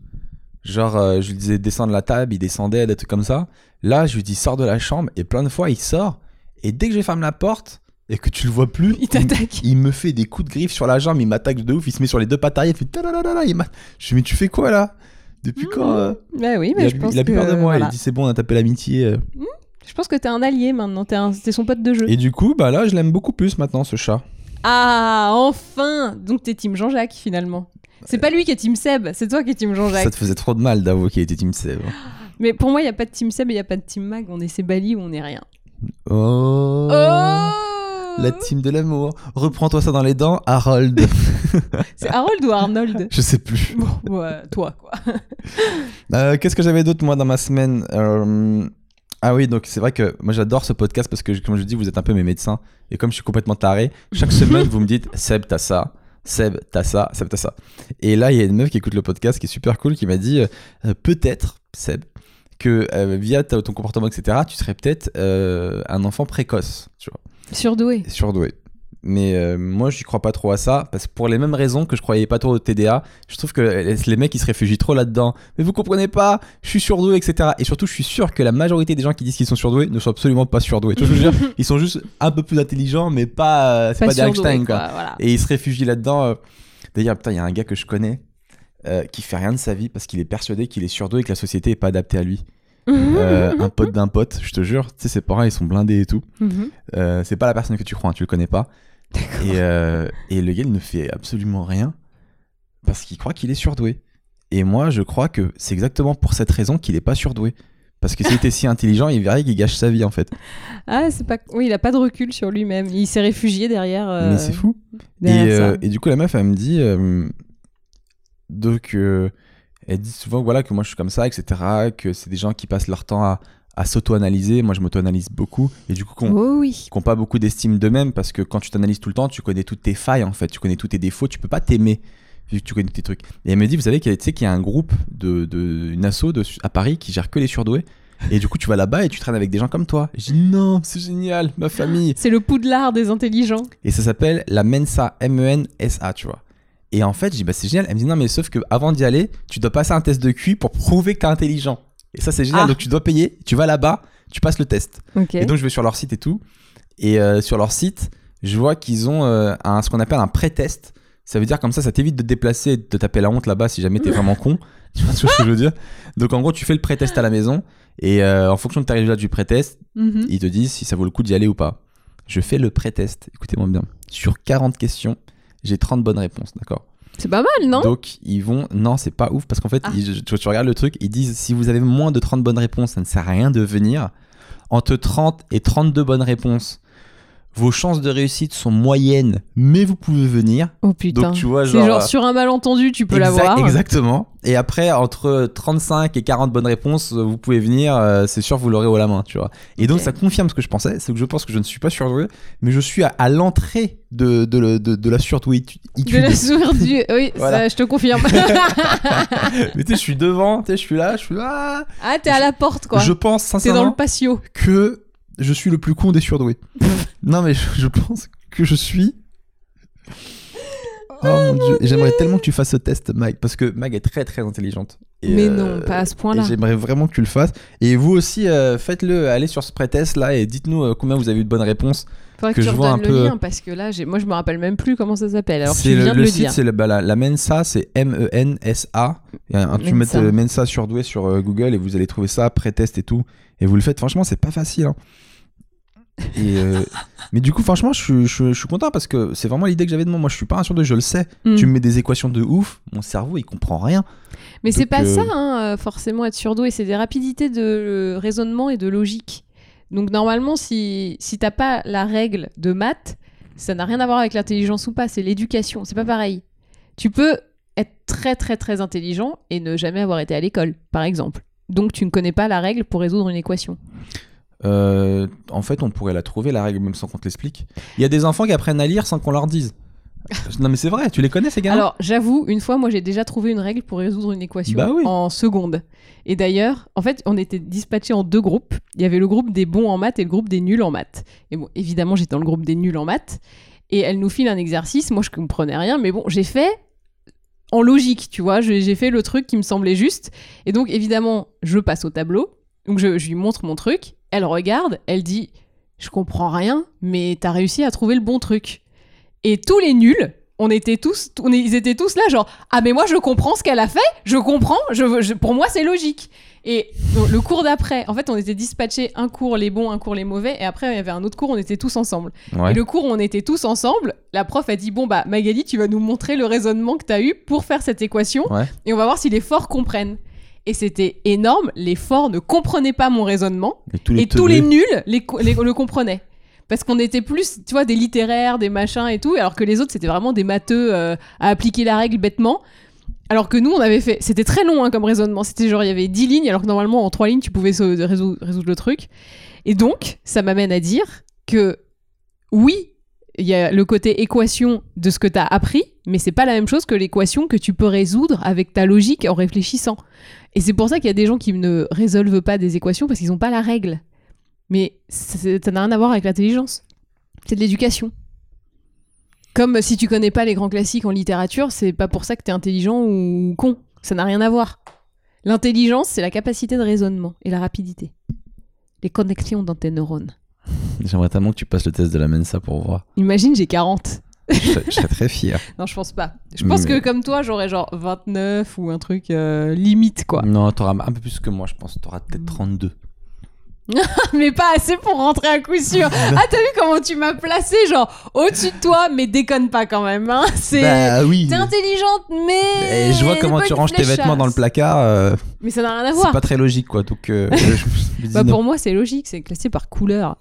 Genre, euh, je lui disais descendre la table, il descendait, des trucs comme ça. Là, je lui dis sors de la chambre, et plein de fois, il sort. Et dès que je ferme la porte, et que tu le vois plus, Il t'attaque. Il me fait des coups de griffe sur la jambe, il m'attaque de ouf, il se met sur les deux pattes arrière, il fait tadadadada, il Je lui dis, mais tu fais quoi là? Depuis quand euh? Bah oui, Il mais a, je il pense a plus que, peur de moi, voilà. il dit c'est bon, on a tapé l'amitié. euh. Je pense que t'es un allié maintenant, t'es, un- son pote de jeu. Et du coup, bah là, je l'aime beaucoup plus maintenant, ce chat. Ah, enfin Donc t'es team Jean-Jacques finalement. C'est pas lui qui est team Seb, c'est toi qui es team Ça Jean-Jacques. te faisait trop de mal d'avouer qu'il était Team Sèvres. Mais pour moi, il y a pas de team Seb et il y a pas de team Mag, on est ces balis ou on est rien. Oh, Oh La team de l'amour. Reprends-toi ça dans les dents, Harold. C'est Harold ou Arnold? Je sais plus. Bon, toi quoi. Euh, Qu'est-ce que j'avais d'autre moi dans ma semaine? Euh, Ah oui, donc c'est vrai que moi j'adore ce podcast parce que, comme je dis, vous êtes un peu mes médecins. Et comme je suis complètement taré, chaque semaine vous me dites Seb, t'as ça. Seb, t'as ça. Seb, t'as ça. Et là, il y a une meuf qui écoute le podcast qui est super cool qui m'a dit euh, Peut-être, Seb, que euh, via ton comportement, etc., tu serais peut-être euh, un enfant précoce. Tu vois Surdoué. surdoué. Mais euh, moi, j'y crois pas trop à ça, parce que pour les mêmes raisons que je croyais pas trop au TDA, je trouve que les mecs, ils se réfugient trop là-dedans. Mais vous comprenez pas, je suis surdoué, etc. Et surtout, je suis sûr que la majorité des gens qui disent qu'ils sont surdoués ne sont absolument pas surdoués. Tu vois ce que je veux dire? Ils sont juste un peu plus intelligents, mais pas, euh, c'est pas, des surdoué, Einstein, quoi. Voilà. Et ils se réfugient là-dedans. euh. D'ailleurs, putain, il y a un gars que je connais euh, qui fait rien de sa vie parce qu'il est persuadé qu'il est surdoué et que la société est pas adaptée à lui. Euh, un pote d'un pote, je te jure, tu sais, ses parents, ils sont blindés et tout. Mhm. Euh, c'est pas la personne que tu crois, hein, tu le connais pas. Et, euh, et le gars, il ne fait absolument rien parce qu'il croit qu'il est surdoué. Et moi, je crois que c'est exactement pour cette raison qu'il est pas surdoué. Parce que s'il était si intelligent, il verrait qu'il gâche sa vie en fait. Ah, c'est pas. Oui, il a pas de recul sur lui-même. Il s'est réfugié derrière. euh, Mais c'est fou. Et, euh, et du coup, la meuf, elle me dit. donc, elle dit souvent voilà, que moi je suis comme ça, etc. Que c'est des gens qui passent leur temps à, à s'auto-analyser. Moi, je m'auto-analyse beaucoup. Et du coup, qu'on Oh oui. pas beaucoup d'estime d'eux-mêmes parce que quand tu t'analyses tout le temps, tu connais toutes tes failles en fait, tu connais tous tes défauts, tu peux pas t'aimer vu que tu connais tes trucs. Et elle me dit, vous savez qu'il y, tu qu'il y a un groupe, de, de, une asso de, à Paris qui gère que les surdoués. Et du coup, tu vas là-bas et tu traînes avec des gens comme toi. Et je dis, non, c'est génial, ma famille. C'est le poudlard des intelligents. Et ça s'appelle la Mensa, M-E-N-S-A, tu vois. Et en fait, je dis, bah c'est génial. Elle me dit, non, mais sauf que avant d'y aller, tu dois passer un test de QI pour prouver que t'es intelligent. Et ça, c'est génial. Ah. Donc, tu dois payer, tu vas là-bas, tu passes le test. Et donc je vais sur leur site et tout. Et euh, sur leur site, je vois qu'ils ont euh, un, ce qu'on appelle un pré-test. Ça veut dire comme ça, ça t'évite de te déplacer et de te taper la honte là-bas si jamais t'es vraiment con. Tu vois ce que je veux dire? Donc en gros, tu fais le pré-test à la maison et euh, en fonction de ta résultat du pré-test, Mhm. ils te disent si ça vaut le coup d'y aller ou pas. Je fais le pré-test. Écoutez-moi bien. sur 40 questions, j'ai 30 bonnes réponses, d'accord? C'est pas mal, non? Donc ils vont. Non, c'est pas ouf parce qu'en fait, Ah. ils- tu, tu regardes le truc, ils disent si vous avez moins de 30 bonnes réponses, ça ne sert à rien de venir. Entre 30 et 32 bonnes réponses, vos chances de réussite sont moyennes, mais vous pouvez venir. Oh putain. Donc tu vois, C'est genre. genre sur un malentendu, tu peux l'avoir. Exactement. Et après, entre 35 et 40 bonnes réponses, euh, vous pouvez venir, euh, c'est sûr, vous l'aurez haut la main, tu vois. Et donc, ça confirme ce que je pensais, c'est que je pense que je ne suis pas surdoué, mais je suis à, à l'entrée de, de, de, de la surdouitude. De la. Oui, Voilà. ça, je te confirme. mais tu sais, je suis devant, tu sais, je suis là, je suis là. ah, t'es à la porte, quoi. Je pense T'es dans sincèrement le patio. que je suis le plus con des surdoués. non, mais je, je pense que je suis. Oh mon dieu, j'aimerais tellement que tu fasses ce test, Mag, parce que Mag est très très intelligente. Et, Mais euh, non, pas à ce point-là. j'aimerais vraiment que tu le fasses. Et vous aussi, euh, faites-le, allez sur ce pré-test là et dites-nous euh, combien vous avez eu de bonnes réponses. Faudrait que, que tu je vois un le peu- lien parce que là, moi, je me rappelle même plus comment ça s'appelle. Alors tu le, viens de le le site, c'est bah, la, la Mensa, c'est M-E-N-S-A. Euh, Tu mets Mensa. euh, Mensa surdoué sur euh, Google et vous allez trouver ça, pré-test et tout. Et vous le faites, franchement, c'est pas facile. hein. Et, euh, mais du coup, franchement, je, suis- je, je suis content parce que c'est vraiment l'idée que j'avais de moi. Moi, je suis pas un je le sais. Hmm. Tu me mets des équations de ouf, mon cerveau, il comprend rien. Mais c'est pas euh, ça, hein, euh, forcément, être surdoué. C'est des rapidités de raisonnement et de logique. Donc, normalement, si, si t'as pas la règle de maths, ça n'a rien à voir avec l'intelligence ou pas. C'est l'éducation. C'est pas pareil. Tu peux être très, très, très intelligent et ne jamais avoir été à l'école, par exemple. Donc, tu ne connais pas la règle pour résoudre une équation. Euh, en fait, on pourrait la trouver, la règle, même sans qu'on te l'explique. Il y a des enfants qui apprennent à lire sans qu'on leur dise. non, mais c'est vrai, tu les connais ces gars Alors, j'avoue, une fois, moi, j'ai déjà trouvé une règle pour résoudre une équation Bah oui. en seconde. Et d'ailleurs, en fait, on était dispatchés en deux groupes. Il y avait le groupe des bons en maths et le groupe des nuls en maths. Et bon, évidemment, j'étais dans le groupe des nuls en maths. Et elle nous file un exercice. Moi, je comprenais rien, mais bon, j'ai fait en logique, tu vois. J'ai j'ai fait le truc qui me semblait juste. Et donc, évidemment, je passe au tableau. Donc, je, je lui montre mon truc. Elle regarde. Elle dit Je comprends rien, mais t'as réussi à trouver le bon truc. Et tous les nuls, on était tous, on ils étaient tous là, genre ah mais moi je comprends ce qu'elle a fait, je comprends, je, je- pour moi c'est logique. Et donc, le cours d'après, en fait, on était dispatchés un cours les bons, un cours les mauvais, et après il y avait un autre cours, on était tous ensemble. Ouais. Et le cours où on était tous ensemble, la prof a dit bon bah Magali, tu vas nous montrer le raisonnement que tu as eu pour faire cette équation, Ouais. et on va voir si les forts comprennent. Et c'était énorme, les forts ne comprenaient pas mon raisonnement, Et tous les, et tous les teubés. nuls les, le comprenaient. Parce qu'on était plus, tu vois, des littéraires, des machins et tout, alors que les autres, c'était vraiment des matheux euh, à appliquer la règle bêtement. Alors que nous, on avait fait. C'était très long hein, comme raisonnement. C'était genre, il y avait 10 lignes, alors que normalement, en 3 lignes, tu pouvais résoudre le truc. Et donc, ça m'amène à dire que oui, il y a le côté équation de ce que tu as appris, mais c'est pas la même chose que l'équation que tu peux résoudre avec ta logique en réfléchissant. Et c'est pour ça qu'il y a des gens qui ne résolvent pas des équations parce qu'ils n'ont pas la règle. Mais ça n'a rien à voir avec l'intelligence. C'est de l'éducation. Comme si tu connais pas les grands classiques en littérature, c'est pas pour ça que t'es intelligent ou con. Ça n'a rien à voir. L'intelligence, c'est la capacité de raisonnement et la rapidité. Les connexions dans tes neurones. J'aimerais tellement que tu passes le test de la Mensa pour voir. Imagine, j'ai 40. Je serais, je serais très fier. Non, je pense pas. Je pense Mais- que comme toi, j'aurais genre 29 ou un truc euh, limite, quoi. Non, t'auras un peu plus que moi, je pense. T'auras peut-être 32. mais pas assez pour rentrer à coup sûr. Ah, t'as vu comment tu m'as placé, genre au-dessus de toi, mais déconne pas quand même. Hein c'est. Bah oui. T'es intelligente, mais. Et je vois comment tu ranges tes vêtements dans le placard. euh, Mais ça n'a rien à c'est voir. pas très logique, quoi. Donc, euh, je Bah, pour moi, c'est logique, c'est classé par couleur.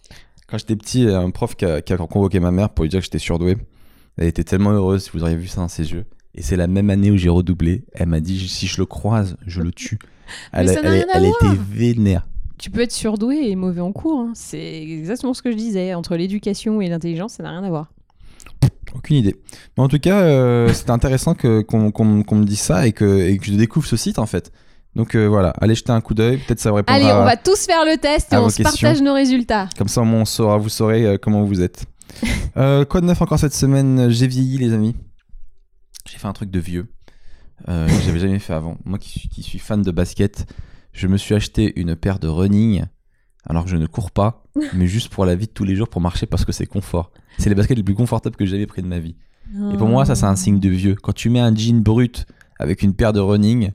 Quand j'étais petit, un prof qui a, qui a convoqué ma mère pour lui dire que j'étais surdoué. Elle était tellement heureuse, si vous auriez vu ça dans ses yeux. Et c'est la même année où j'ai redoublé. Elle m'a dit si je le croise, je le tue. Elle, Mais ça n'a elle- rien à elle voir. était vénère. Tu peux être surdoué et mauvais en cours. hein. C'est exactement ce que je disais. Entre l'éducation et l'intelligence, ça n'a rien à voir. Aucune idée. Mais en tout cas, euh, c'était intéressant qu'on me dise ça et que, et que je découvre ce site en fait. Donc euh, voilà, allez jeter un coup d'œil. Peut-être ça répondra. Allez, on va tous faire le test et on se questions. partage nos résultats. Comme ça, on saura, vous saurez euh, comment vous êtes. Euh, quoi de neuf encore cette semaine? J'ai vieilli, les amis. J'ai fait un truc de vieux euh, que j'avais jamais fait avant. Moi qui suis fan de basket, je me suis acheté une paire de running alors que je ne cours pas, mais juste pour la vie de tous les jours pour marcher parce que c'est confort. C'est les baskets les plus confortables que j'ai jamais pris de ma vie. Et pour moi, ça, c'est un signe de vieux. Quand tu mets un jean brut avec une paire de running,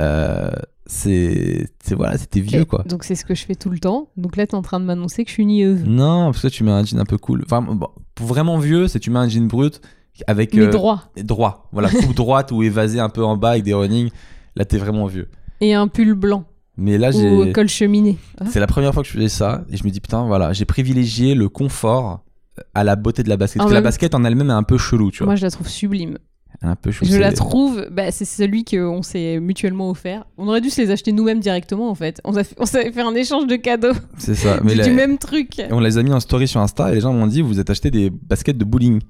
euh, c'est. Voilà, c'était vieux quoi. Donc c'est ce que je fais tout le temps. Donc là, t'es en train de m'annoncer que je suis nieuse. Non, parce que tu mets un jean un peu cool. Enfin, bon, vraiment vieux, c'est tu mets un jean brut avec Mais euh, droit. droit. Voilà, coupe droite ou évasé un peu en bas avec des running. Là, t'es vraiment vieux. Et un pull blanc. Mais là, Ou j'ai. col cheminée. Ah. C'est la première fois que je faisais ça et je me dis putain voilà j'ai privilégié le confort à la beauté de la basket. En Parce que la basket en elle-même est un peu chelou tu vois. Moi, je la trouve sublime. Un peu chelou. Je la trouve, bah, c'est celui qu'on s'est mutuellement offert. On aurait dû se les acheter nous-mêmes directement en fait. On, a fait- on s'avait fait un échange de cadeaux C'est ça. Mais du, la- du même truc. et on les a mis en story sur Insta et les gens m'ont dit vous êtes acheté des baskets de bowling.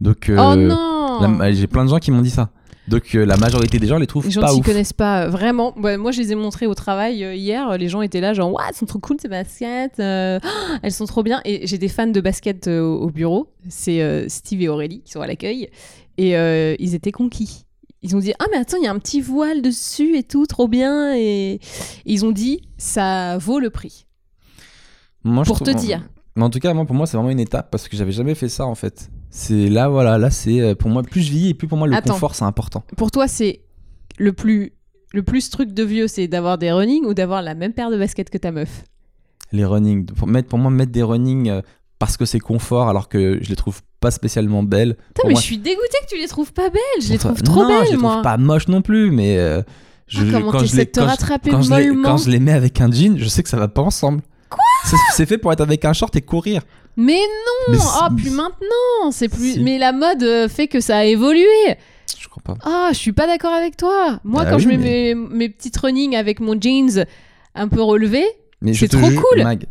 Donc euh, oh non la- j'ai plein de gens qui m'ont dit ça. Donc euh, la majorité des gens les trouvent Les gens pas qui ouf. connaissent pas euh, vraiment. Ouais, moi, je les ai montrés au travail euh, hier. Les gens étaient là, genre, waouh, elles sont trop cool ces baskets. euh, elles sont trop bien. Et j'ai des fans de basket au au bureau. C'est Steve et Aurélie qui sont à l'accueil. Et ils étaient conquis. Ils ont dit Ah, mais attends, il y a un petit voile dessus et tout, trop bien. Et ils ont dit Ça vaut le prix. Moi, je Pour te trouve- dire. Mais en tout cas, moi, pour moi, c'est vraiment une étape parce que j'avais jamais fait ça en fait. C'est là, voilà, là, c'est euh, pour moi, plus je vis et plus pour moi, le Attends. confort, c'est important. Pour toi, c'est le plus. Le plus truc de vieux, c'est d'avoir des running ou d'avoir la même paire de baskets que ta meuf? Les running, pour, mettre, pour moi, mettre des running euh, parce que c'est confort alors que je les trouve pas spécialement belles. Putain, mais moi, je suis dégoûtée que tu les trouves pas belles. Je les trouve trop non, belles, je les moi. trouve pas moches non plus, mais euh, je, Ah, comment quand, je les, quand, je, quand, je les, quand je les mets avec un jean, je sais que ça va pas ensemble. Quoi? C'est fait pour être avec un short et courir. Mais non Mais Oh, plus maintenant C'est plus... Si. Mais la mode euh, fait que ça a évolué Je crois pas. Ah, je suis pas d'accord avec toi Moi, Bah quand oui, je mets mais- mes, mes petites running avec mon jeans un peu relevé... C'est trop jure, cool. Mag,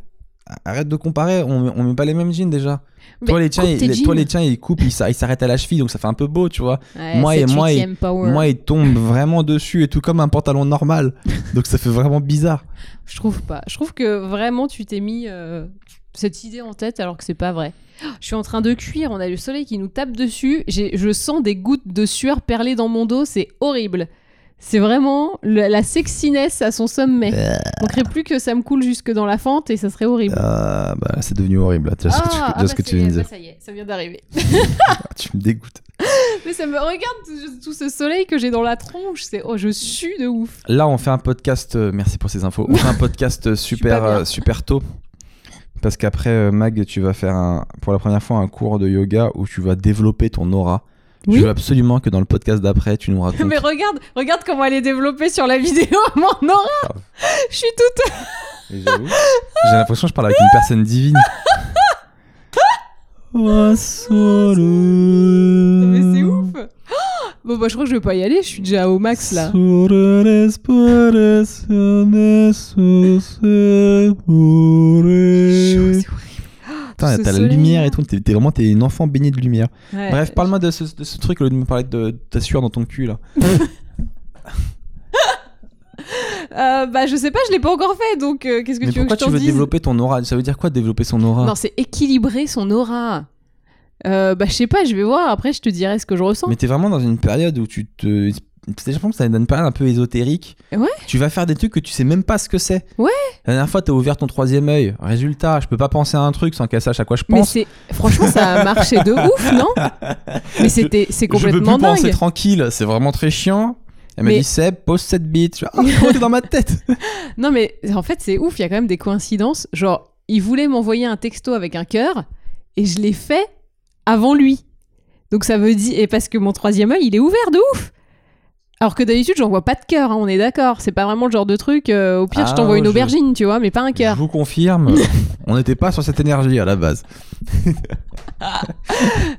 arrête de comparer, on, on met pas les mêmes jeans déjà. Mais toi, les tiens, les, toi, les tiens, ils coupent, ils s'a- ils s'arrêtent à la cheville, donc ça fait un peu beau, tu vois. Ouais, Moi, et moi. Moi, ils tombent vraiment dessus et tout comme un pantalon normal. donc ça fait vraiment bizarre. Je trouve pas. Je trouve que vraiment, tu t'es mis euh, cette idée en tête alors que c'est pas vrai. Je suis en train de cuire, on a le soleil qui nous tape dessus. Je sens des gouttes de sueur perler dans mon dos, c'est horrible. C'est vraiment le- la sexiness à son sommet. Il manquerait plus que ça me coule jusque dans la fente et ça serait horrible. Ah, bah, c'est devenu horrible. Là. Tu vois ce que tu, ah, ce bah, que tu viens de bah, dire. ça y est, ça vient d'arriver. Tu me dégoûtes. Mais ça me regarde tout, tout ce soleil que j'ai dans la tronche. C'est oh, je sue de ouf. Là, on fait un podcast. euh, merci pour ces infos. On fait un podcast euh, super, euh, super tôt. Parce qu'après, euh, Mag, tu vas faire un, pour la première fois un cours de yoga où tu vas développer ton aura. Oui. Je veux absolument que dans le podcast d'après, tu nous racontes. Mais regarde, regarde comment elle est développée sur la vidéo, mon aura. Je suis toute J'ai l'impression que je parle avec une personne divine. Mais c'est ouf Bon bah je crois que je vais pas y aller, je suis déjà au max là. Putain, ce t'as la lumière et tout, t'es vraiment t'es une enfant baignée de lumière. Ouais. Bref, parle-moi de ce, de ce truc au lieu de me parler de ta sueur dans ton cul là. Euh, bah je sais pas, je l'ai pas encore fait, donc euh, qu'est-ce que Mais tu veux que pourquoi je t'en tu veux dise? développer ton aura? Ça veut dire quoi développer son aura? Non, c'est équilibrer son aura. Euh, bah je sais pas, je vais voir, après je te dirai ce que je ressens. Mais t'es vraiment dans une période où tu te. C'est je pense que ça donne période un peu ésotérique. Ouais. Tu vas faire des trucs que tu sais même pas ce que c'est. Ouais. La dernière fois, t'as ouvert ton troisième œil. Résultat, je peux pas penser à un truc sans qu'elle sache à quoi je Mais pense. c'est franchement ça a marché de ouf, non? Mais c'était c'est je peux complètement plus penser tranquille. C'est vraiment très chiant. Elle m'a Mais- dit Seb, pose cette bite. Je fais, oh, dans ma tête Non mais en fait c'est ouf, il y a quand même des coïncidences. Genre, il voulait m'envoyer un texto avec un cœur et je l'ai fait avant lui. Donc ça veut dire et parce que mon troisième œil il est ouvert de ouf. Alors que d'habitude j'en vois pas de cœur, hein, on est d'accord. C'est pas vraiment le genre de truc. euh, au pire je Ah, t'envoie une je- aubergine, tu vois, mais pas un Je cœur. vous confirme, on n'était pas sur cette énergie à la base.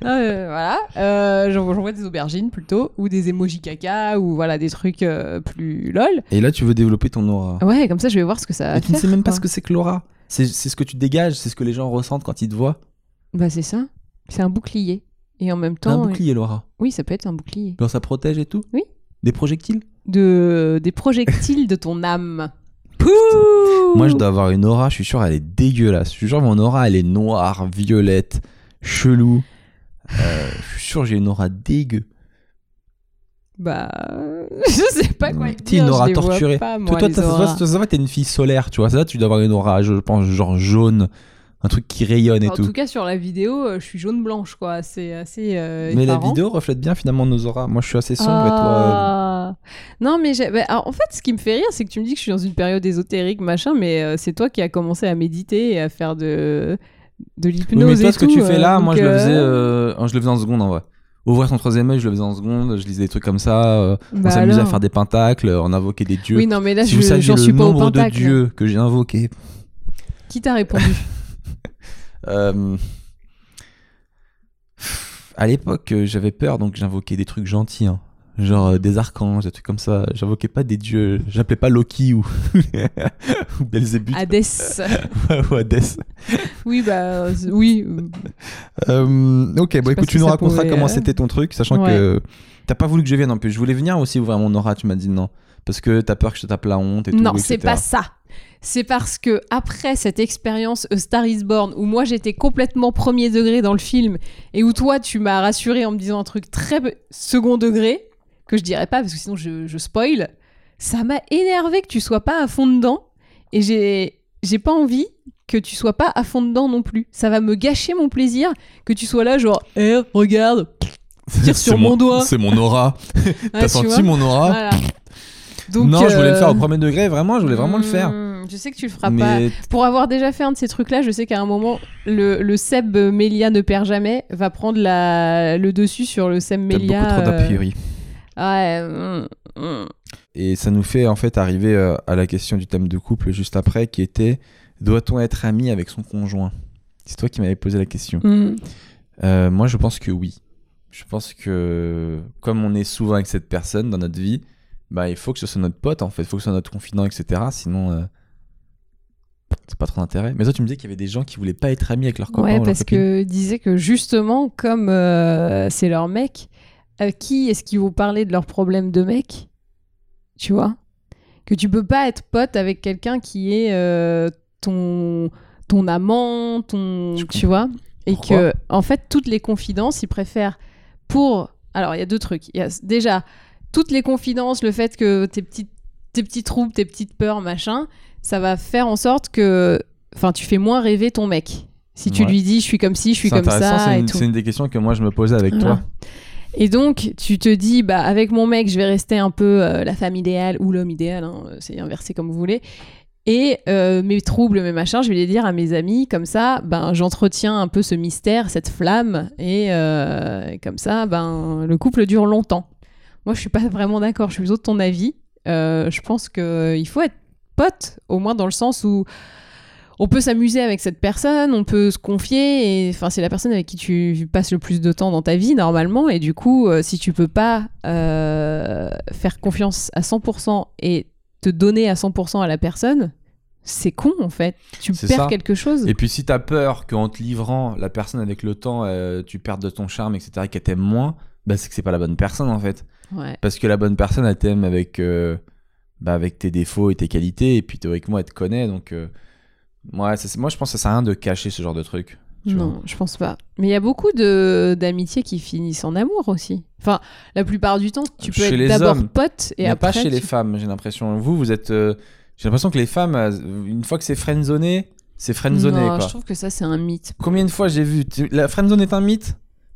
Euh, voilà, euh, j'envoie des aubergines plutôt ou des emojis caca ou voilà des trucs plus lol. Et là, tu veux développer ton aura. Ouais, comme ça je vais voir ce que ça Mais tu ne sais même pas quoi. ce que c'est que l'aura. C'est ce que tu dégages, c'est ce que les gens ressentent quand ils te voient. Bah c'est ça. C'est un bouclier. Et en même C'est un temps, bouclier, l'aura. oui, ça peut être un bouclier. Genre ça protège et tout Oui. Des projectiles de des projectiles de ton âme. Pouh Moi, je dois avoir une aura, je suis sûr, elle est dégueulasse. Je suis sûr, mon aura, elle est noire, violette, chelou. Euh, je suis sûr, j'ai une aura dégueu. Bah, je sais pas quoi te T'es une aura torturée. Pas, moi, toi, toi, se voit, t'es une fille solaire, tu vois. Ça, tu dois avoir une aura, je pense, genre jaune, un truc qui rayonne et en tout. tout cas, sur la vidéo, euh, je suis jaune blanche, quoi. C'est assez. euh, Mais la vidéo reflète bien finalement nos auras. Moi, je suis assez sombre et toi. euh, Ah. Non, mais j'ai- bah, alors, en fait, ce qui me fait rire, c'est que tu me dis que je suis dans une période ésotérique, machin, mais c'est toi qui as commencé à méditer et à faire de de Oui, l'hypnose mais toi, et ce que tout, tu fais là, moi, je le faisais, euh, je le faisais en seconde en vrai. Ouvrir son troisième œil, je le faisais en seconde. Je lisais des trucs comme ça. euh, bah on s'amusait à alors. faire des pentacles, on invoquait des dieux. Oui, non, mais là, si je vous saviez le suis pas au nombre de pentacle. dieux que j'ai invoqués. Qui t'a répondu? Euh, À l'époque, euh, j'avais peur, donc j'invoquais des trucs gentils. hein. Genre euh, des archanges, des trucs comme ça. J'invoquais pas des dieux. J'appelais pas Loki ou, ou Belzébuth Hadès. ou Hadès. oui, bah, oui. euh, ok, bon écoute, tu nous raconteras pouvait, comment euh, c'était ton truc, sachant Ouais. que t'as pas voulu que je vienne en plus. Je voulais venir aussi ouvrir mon aura, tu m'as dit non. Parce que t'as peur que je te tape la honte et tout. Non, c'est pas ça. C'est parce que après cette expérience A Star is Born où moi j'étais complètement premier degré dans le film et où toi tu m'as rassuré en me disant un truc très second degré que je dirais pas parce que sinon je, je spoil, ça m'a énervé que tu sois pas à fond dedans et j'ai j'ai pas envie que tu sois pas à fond dedans non plus. Ça va me gâcher mon plaisir que tu sois là genre eh regarde tire C'est sur mon doigt. C'est mon aura. T'as senti mon aura Voilà. Donc, Non, je voulais le faire au euh, premier degré, vraiment, je voulais vraiment le faire. Je sais que tu le feras pas. Pour avoir déjà fait un de ces trucs-là, je sais qu'à un moment, le, le Seb Melia ne perd jamais va prendre la, le dessus sur le Seb Melia. beaucoup trop d'a euh, priori. Ouais. mm, mm. Et ça nous fait en fait arriver euh, à la question du thème de couple juste après, qui était doit-on être ami avec son conjoint? C'est toi qui m'avais posé la question. Mm. Euh, moi, je pense que oui. Je pense que comme on est souvent avec cette personne dans notre vie, bah il faut que ce soit notre pote en fait, il faut que ce soit notre confident, etc. Sinon, euh, c'est pas trop d'intérêt. Mais toi, tu me disais qu'il y avait des gens qui voulaient pas être amis avec leurs copains. ou Ouais, parce que disait que justement, comme euh, c'est leur mec, à qui est-ce qu'ils vont parler de leurs problèmes de mec Tu vois? Que tu peux pas être pote avec quelqu'un qui est euh, ton, ton amant, ton. Je Tu vois? Et Pourquoi? que, en fait, toutes les confidences, ils préfèrent pour. Alors, il y a deux trucs. Il y a déjà toutes les confidences, le fait que tes petites tes petits troubles, tes petites peurs, machin, ça va faire en sorte que, enfin, tu fais moins rêver ton mec. Si tu Ouais. lui dis, je suis comme ci, je suis comme ça c'est une, des questions que moi je me posais avec Voilà. toi. Et donc, tu te dis, bah, avec mon mec, je vais rester un peu euh, la femme idéale ou l'homme idéal, hein, c'est inversé comme vous voulez. Et euh, mes troubles, mes machins, je vais les dire à mes amis, comme ça, ben, j'entretiens un peu ce mystère, cette flamme, et, euh, et comme ça, ben, le couple dure longtemps. Moi, je suis pas vraiment d'accord, je suis plutôt de ton avis. Euh, je pense qu'il faut être pote, au moins dans le sens où on peut s'amuser avec cette personne, on peut se confier, et enfin c'est la personne avec qui tu passes le plus de temps dans ta vie normalement, et du coup euh, si tu peux pas euh, faire confiance à 100% et te donner à 100% à la personne, c'est con en fait. Tu perds ça. quelque chose. Et puis si t'as peur qu'en te livrant, la personne avec le temps, euh, tu perdes de ton charme, etc., qu'elle t'aime moins, bah c'est que c'est pas la bonne personne en fait. Ouais. Parce que la bonne personne, elle t'aime avec, bah, avec tes défauts et tes qualités, et puis théoriquement, elle te connaît. Donc, euh, ouais, ça, c'est- moi, je pense que ça sert à rien de cacher ce genre de truc. Non, je pense pas. Mais il y a beaucoup d'amitiés qui finissent en amour aussi. Enfin, la plupart du temps, tu peux Chez être d'abord pote et Mais après. pas chez les femmes, j'ai l'impression. Vous, vous êtes. euh, j'ai l'impression que les femmes, euh, une fois que c'est friendzoné, c'est friendzoné. Non, quoi. je trouve que ça c'est un mythe. Combien de fois j'ai vu. La friendzone est un mythe?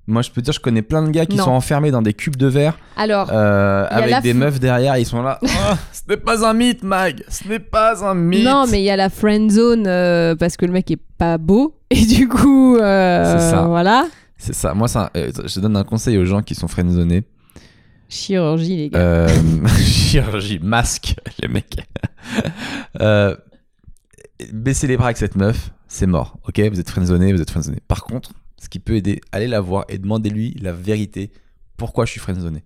Moi, je peux te dire, je connais plein de gars qui Non. sont enfermés dans des cubes de verre Alors, euh, avec des f- meufs derrière, ils sont là. Ah, ce n'est pas un mythe, Mag Ce n'est pas un mythe Non, mais il y a la friend zone euh, parce que le mec est pas beau et du coup, euh, ça. voilà. C'est ça. Moi, ça, je donne un conseil aux gens qui sont friendzonés. Chirurgie, les gars. Chirurgie, masque, les mecs. Baissez les bras avec cette meuf, c'est mort. Ok, vous êtes friendzoné, vous êtes friendzoné. Par contre, ce qui peut aider, allez la voir et demandez-lui la vérité. Pourquoi je suis friendzoné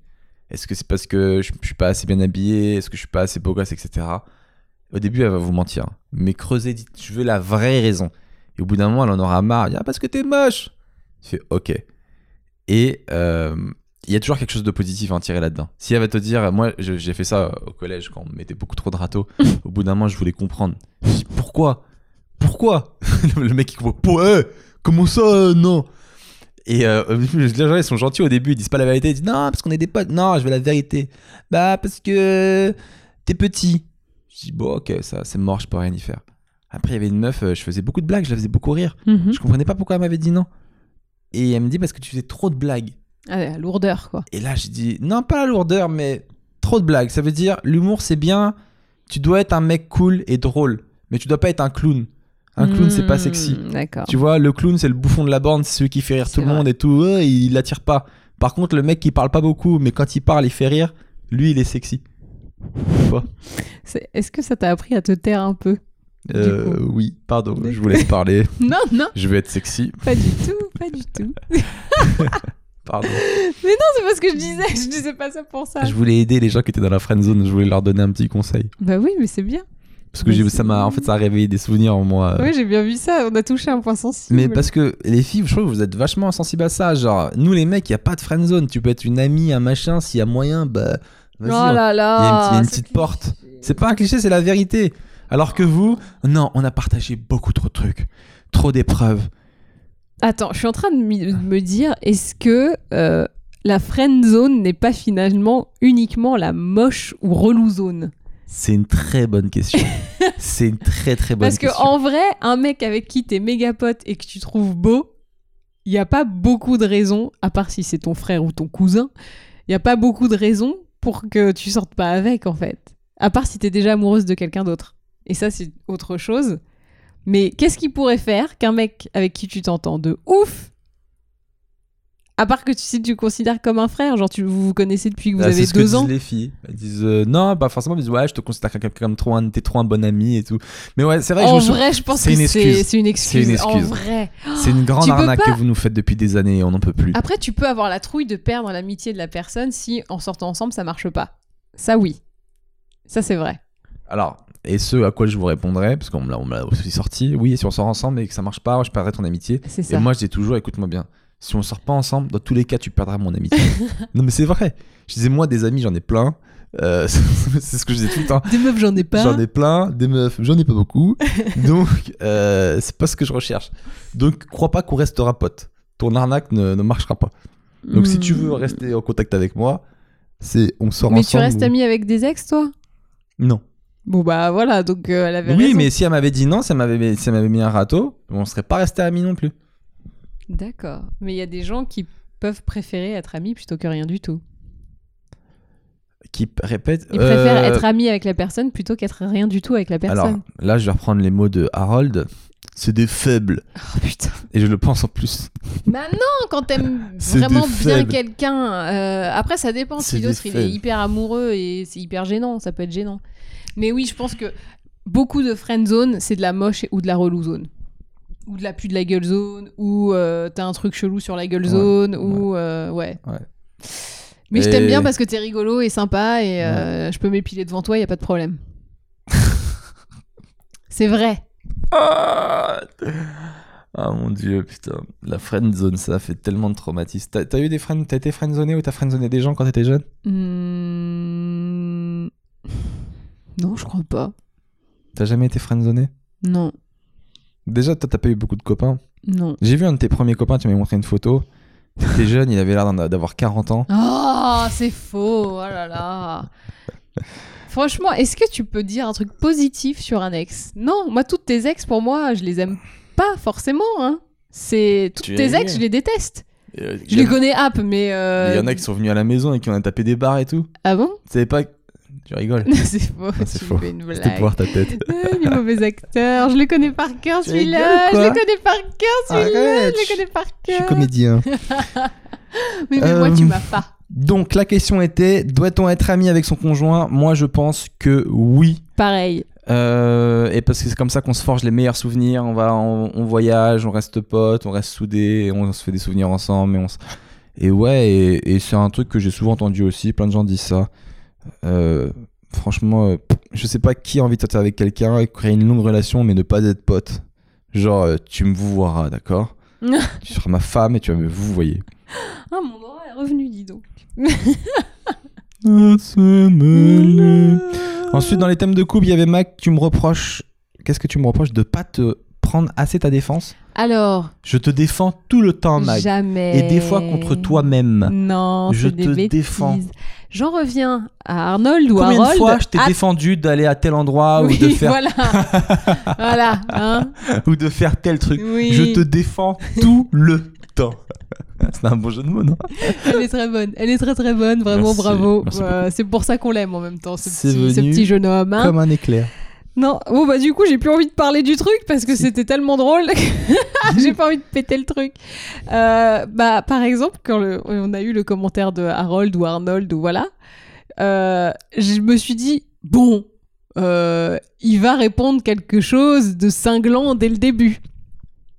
Est-ce que c'est parce que je, je suis pas assez bien habillé? Est-ce que je suis pas assez beau gosse, etc. Au début, elle va vous mentir. Mais creusez, dites, je veux la vraie raison. Et au bout d'un moment, elle en aura marre. Elle dit, Ah, parce que t'es moche. Tu fais, ok. Et euh, il y a toujours quelque chose de positif à en tirer là-dedans. Si elle va te dire, moi j'ai fait ça au collège quand on me mettait beaucoup trop de râteaux, au bout d'un moment je voulais comprendre. Je dis, pourquoi? Pourquoi? Le mec il comprend, Pour- eh, comment ça euh, Non? Et euh, les gens ils sont gentils au début, ils disent pas la vérité, ils disent non parce qu'on est des potes, non je veux la vérité. Bah parce que t'es petit. Je dis bon ok ça c'est mort, je peux rien y faire. Après il y avait une meuf, euh, je faisais beaucoup de blagues, je la faisais beaucoup rire. Mhm. Je comprenais pas pourquoi elle m'avait dit non. Et elle me dit parce que tu faisais trop de blagues. Ah, la lourdeur, quoi. Et là, j'ai dit, non, pas la lourdeur, mais trop de blagues. Ça veut dire, l'humour, c'est bien. Tu dois être un mec cool et drôle, mais tu dois pas être un clown. Un clown, c'est pas Hmm, sexy. D'accord. Tu vois, le clown, c'est le bouffon de la bande, c'est celui qui fait rire tout le monde et tout. euh, il l'attire pas. Par contre, le mec qui parle pas beaucoup, mais quand il parle, il fait rire, lui, il est sexy. Est-ce que ça t'a appris à te taire un peu Euh, oui, pardon, je vous laisse parler. Non, non, Je vais être sexy. pas du tout, pas du tout. Pardon. C'est pas ce que je disais, je disais pas ça pour ça. Je voulais aider les gens qui étaient dans la friend zone, je voulais leur donner un petit conseil. Bah oui, mais c'est bien. Parce que j'ai- ça m'a, en fait, ça a réveillé des souvenirs en moi. Oui, j'ai bien vu ça, on a touché un point sensible. Mais parce que les filles, je trouve que vous êtes vachement sensibles à ça. Genre, nous les mecs, il y a pas de friend zone. Tu peux être une amie, un machin, s'il y a moyen, bah. Oh Vas-y, on- là il y a une, là il y a une petite cliché. porte. C'est pas un cliché, c'est la vérité. Alors que vous, non, on a partagé beaucoup trop de trucs, trop d'épreuves. Attends, je suis en train de me dire, est-ce que euh, la friend zone n'est pas finalement uniquement la moche ou relou zone? C'est une très bonne question. c'est une très très bonne Parce que question. en vrai, un mec avec qui t'es méga pote et que tu trouves beau, il n'y a pas beaucoup de raisons, à part si c'est ton frère ou ton cousin, il n'y a pas beaucoup de raisons pour que tu sortes pas avec en fait. À part si t'es déjà amoureuse de quelqu'un d'autre. Et ça, c'est autre chose. Mais qu'est-ce qui pourrait faire qu'un mec avec qui tu t'entends de ouf à part que tu, si tu le considères comme un frère, genre tu, vous vous connaissez depuis que vous Ah, avez c'est ce que deux disent ans. les filles. Elles disent euh, non, pas forcément. Elles disent ouais, je te considère quelqu'un comme trop un, t'es trop un bon ami et tout. Mais ouais, c'est vrai. que En je me vrai, je pense c'est que une c'est excuse. c'est une excuse. C'est une En excuse. vrai. c'est une grande Tu arnaque pas- que vous nous faites depuis des années et on n'en peut plus. Après, tu peux avoir la trouille de perdre l'amitié de la personne si en sortant ensemble ça marche pas. Ça, oui. Ça, c'est vrai. Alors, et ce à quoi je vous répondrai, parce qu'on me l'a aussi sorti, oui, si on sort ensemble et que ça marche pas, je perdrai ton amitié. C'est Et ça. moi, je dis toujours, écoute-moi bien, si on sort pas ensemble, dans tous les cas, tu perdras mon amitié. non, mais c'est vrai. Je disais, moi, des amis, j'en ai plein. Euh, c'est ce que je disais tout le temps. Des meufs, j'en ai pas. J'en ai plein, des meufs, j'en ai pas beaucoup. Donc, euh, c'est pas ce que je recherche. Donc, crois pas qu'on restera potes. Ton arnaque ne, ne marchera pas. Donc, si tu veux Hmm. rester en contact avec moi, c'est on sort Mais ensemble. tu restes ou- ami avec des ex, toi? Non. Bon, bah voilà, donc euh, elle avait Oui, raison. mais si elle m'avait dit non, si elle m'avait si elle m'avait mis un râteau, on serait pas resté amis non plus. D'accord. Mais il y a des gens qui peuvent préférer être amis plutôt que rien du tout. Qui répète. Ils euh, préfèrent être amis avec la personne plutôt qu'être rien du tout avec la personne. Alors là, je vais reprendre les mots de Harold. C'est des faibles. Oh putain. Et je le pense en plus. Bah non, quand t'aimes vraiment bien quelqu'un. euh, après, ça dépend. C'est Si des l'autre il est hyper amoureux et c'est hyper gênant, ça peut être gênant. Mais oui, je pense que beaucoup de friend zone, c'est de la moche ou de la relou zone. Ou de la pu de la gueule zone, ou euh, t'as un truc chelou sur la gueule zone, ou euh, ouais. Mais je t'aime bien parce que t'es rigolo et sympa et euh, je peux m'épiler devant toi, y a pas de problème. c'est vrai. Ah Ah, mon dieu, putain. La friend zone, ça fait tellement de traumatisme. T'as t'as eu des friends, t'as été friendzoné ou t'as friendzoné des gens quand t'étais jeune? Hmm. Non, je crois pas. T'as jamais été friendzoné Non, Déjà, toi, t'as pas eu beaucoup de copains. non. J'ai vu un de tes premiers copains, tu m'as montré une photo. T'étais jeune, il avait l'air d'avoir 40 ans. Oh, c'est faux. Oh là là. Franchement, est-ce que tu peux dire un truc positif sur un ex? Non, moi, toutes tes ex, pour moi, je les aime pas forcément. Hein. C'est toutes Tu tes es- ex, je les déteste. Euh, Je les connais app, mais. euh, Il y en a qui sont venus à la maison et qui ont tapé des barres et tout. Ah bon? Tu savais pas. Tu rigoles. C'est faux. c'est tu faux. me fais une C'était pour voir ta tête. Ah, les mauvais acteurs, je le connais par cœur celui-là. Je le connais par cœur celui-là. Arrête, Je le connais par Je suis cœur. comédien. Mais, mais moi, Euh, tu m'as pas. Donc la question était doit-on être ami avec son conjoint? Moi je pense que oui. Pareil. Euh, et parce que c'est comme ça qu'on se forge les meilleurs souvenirs. On va, on, on voyage, on reste potes, on reste soudés, on se fait des souvenirs ensemble. Et, on se- et ouais, et, et c'est un truc que j'ai souvent entendu aussi. Plein de gens disent ça. Euh, franchement, euh, je sais pas qui a envie de sortir avec quelqu'un et créer une longue relation, mais ne pas être pote. Genre, euh, tu me vous voiras, d'accord Tu seras ma femme et tu vas me vous voyer. Ah, mon aura est revenu, dis donc. Ensuite, dans les thèmes de couple, il y avait Mac, tu me reproches. Qu'est-ce que tu me reproches de pas te prendre assez ta défense Alors, Je te défends tout le temps, Mac. jamais. Et des fois contre toi-même. Non, Je des te défends. J'en reviens à Arnold ou Combien Harold. de fois je t'ai défendu d'aller à tel endroit oui, ou, de faire, voilà. voilà, hein. ou de faire tel truc Oui. Je te défends tout le temps. C'est un bon jeu de mots, non Elle est très bonne. Elle est très très bonne. Vraiment, Merci. bravo. Euh, c'est pour ça qu'on l'aime en même temps, ce petit jeune homme. hein. Comme un éclair. Non, bon bah du coup j'ai plus envie de parler du truc parce que c'était tellement drôle. que j'ai pas envie de péter le truc. Euh, bah par exemple quand le- on a eu le commentaire de Harold ou Arnold ou voilà, euh, je me suis dit bon, euh, il va répondre quelque chose de cinglant dès le début.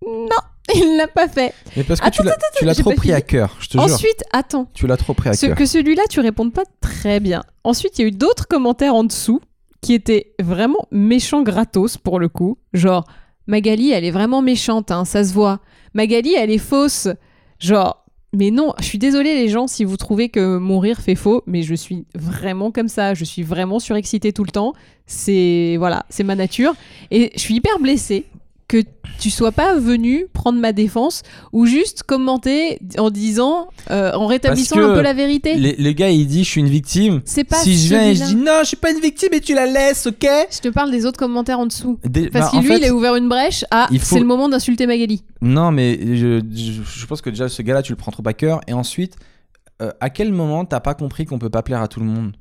Non, il l'a pas fait. Mais parce que Attends, tu l'as, trop pris à cœur, je te jure. Ensuite, attends. Tu l'as trop pris à cœur. que celui-là, tu répondes pas très bien. Ensuite, il y a eu d'autres commentaires en dessous qui étaient vraiment méchants gratos pour le coup. Genre, Magali, elle est vraiment méchante, hein, ça se voit. Magali, elle est fausse. Genre, mais non, je suis désolée les gens si vous trouvez que mon rire fait faux, mais je suis vraiment comme ça. Je suis vraiment surexcitée tout le temps. C'est voilà, c'est ma nature. Et je suis hyper blessée que tu sois pas venu prendre ma défense ou juste commenter en disant, euh, en rétablissant un peu la vérité. Les, les gars, il dit je suis une victime. C'est pas si je viens et je dis non, je suis pas une victime et tu la laisses, ok? Je te parle des autres commentaires en dessous. Des- Parce bah, que lui, fait, il a ouvert une brèche. Ah, faut- c'est le moment d'insulter Magali. Non, mais je, je, je pense que déjà ce gars-là, tu le prends trop à cœur. Et ensuite, euh, à quel moment t'as pas compris qu'on peut pas plaire à tout le monde?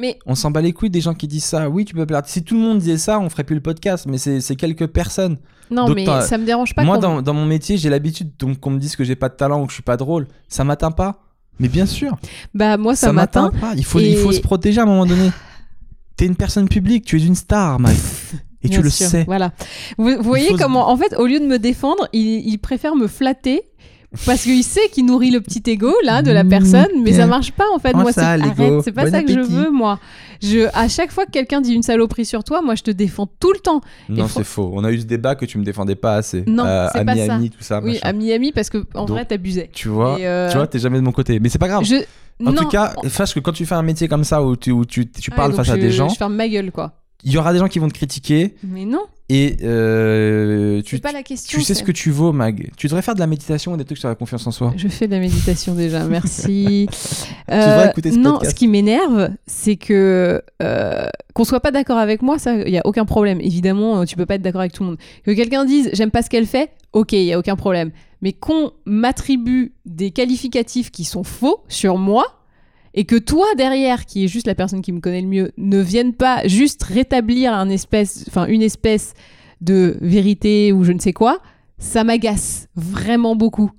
Mais On s'en bat les couilles des gens qui disent ça. Oui, tu peux plaire. Si tout le monde disait ça, on ferait plus le podcast. Mais c'est quelques personnes. non, Donc, mais ça me dérange pas. Moi, dans, dans mon métier, j'ai l'habitude donc, qu'on me dise que j'ai pas de talent ou que je suis pas drôle. Ça m'atteint pas. Mais bien sûr, Bah, moi, ça, ça m'atteint pas. Il faut, Et- il faut se protéger à un moment donné. T'es une personne publique, tu es une star, Mike. Et tu le sûr, sais. Voilà. Vous, vous voyez faut comment, en fait, au lieu de me défendre, il, il préfère me flatter. Parce qu'il sait qu'il nourrit le petit ego là de la Mmh, personne, mais ça marche pas en fait. Oh, moi, ça, c'est arrête, c'est pas Bon ça que je veux moi. Je, à chaque fois que quelqu'un dit une saloperie sur toi, moi je te défends tout le temps. Non, Et fr- c'est faux. On a eu ce débat que tu me défendais pas assez. Non, Euh, c'est à pas ça. Miami, tout ça. oui, machin. à Miami parce que en Donc, vrai t'abusais. Tu vois, euh, tu vois, t'es jamais de mon côté. Mais c'est pas grave. Je... En non. tout cas, sache que quand tu fais un métier comme ça où tu, où tu, tu parles face à des gens, Je ferme ma gueule quoi. il y aura des gens qui vont te critiquer Mais non, et euh, c'est tu, pas la question. tu sais ce que tu vaux, Mag. Tu devrais faire de la méditation et des trucs sur la confiance en soi. Je fais de la méditation déjà, merci. devrais écouter ce non, podcast. ce qui m'énerve, c'est que euh, qu'on soit pas d'accord avec moi, ça, il y a aucun problème. Évidemment, euh, tu peux pas être d'accord avec tout le monde. Que quelqu'un dise j'aime pas ce qu'elle fait, ok, il y a aucun problème. Mais qu'on m'attribue des qualificatifs qui sont faux sur moi. Et que toi derrière, qui est juste la personne qui me connaît le mieux, ne vienne pas juste rétablir un espèce, enfin une espèce de vérité ou je ne sais quoi, ça m'agace vraiment beaucoup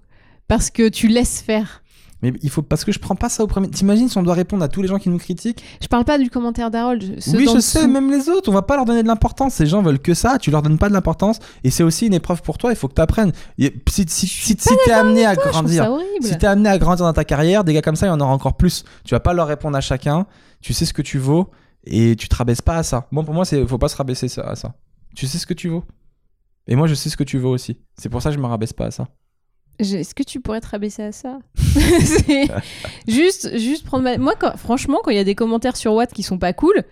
parce que tu laisses faire. Mais il faut parce que je prends pas ça au premier. T'imagines si on doit répondre à tous les gens qui nous critiquent? Je parle pas du commentaire d'Harold. Oui, je sais, même les autres, on va pas leur donner de l'importance. Ces gens veulent que ça, tu leur donnes pas de l'importance. Et c'est aussi une épreuve pour toi, il faut que tu apprennes. Si, si, si, si t'es amené à Toi, grandir, si t'es amené à grandir dans ta carrière, des gars comme ça, il y en aura encore plus. Tu vas pas leur répondre à chacun, tu sais ce que tu vaux et tu te rabaisses pas à ça. Bon, pour moi, c'est faut pas se rabaisser à ça. Tu sais ce que tu vaux. Et moi, je sais ce que tu vaux aussi. C'est pour ça que je me rabaisse pas à ça. Est-ce que tu pourrais te rabaisser à ça juste, juste prendre ma... Moi, quand- franchement, quand il y a des commentaires sur Watt qui sont pas cool,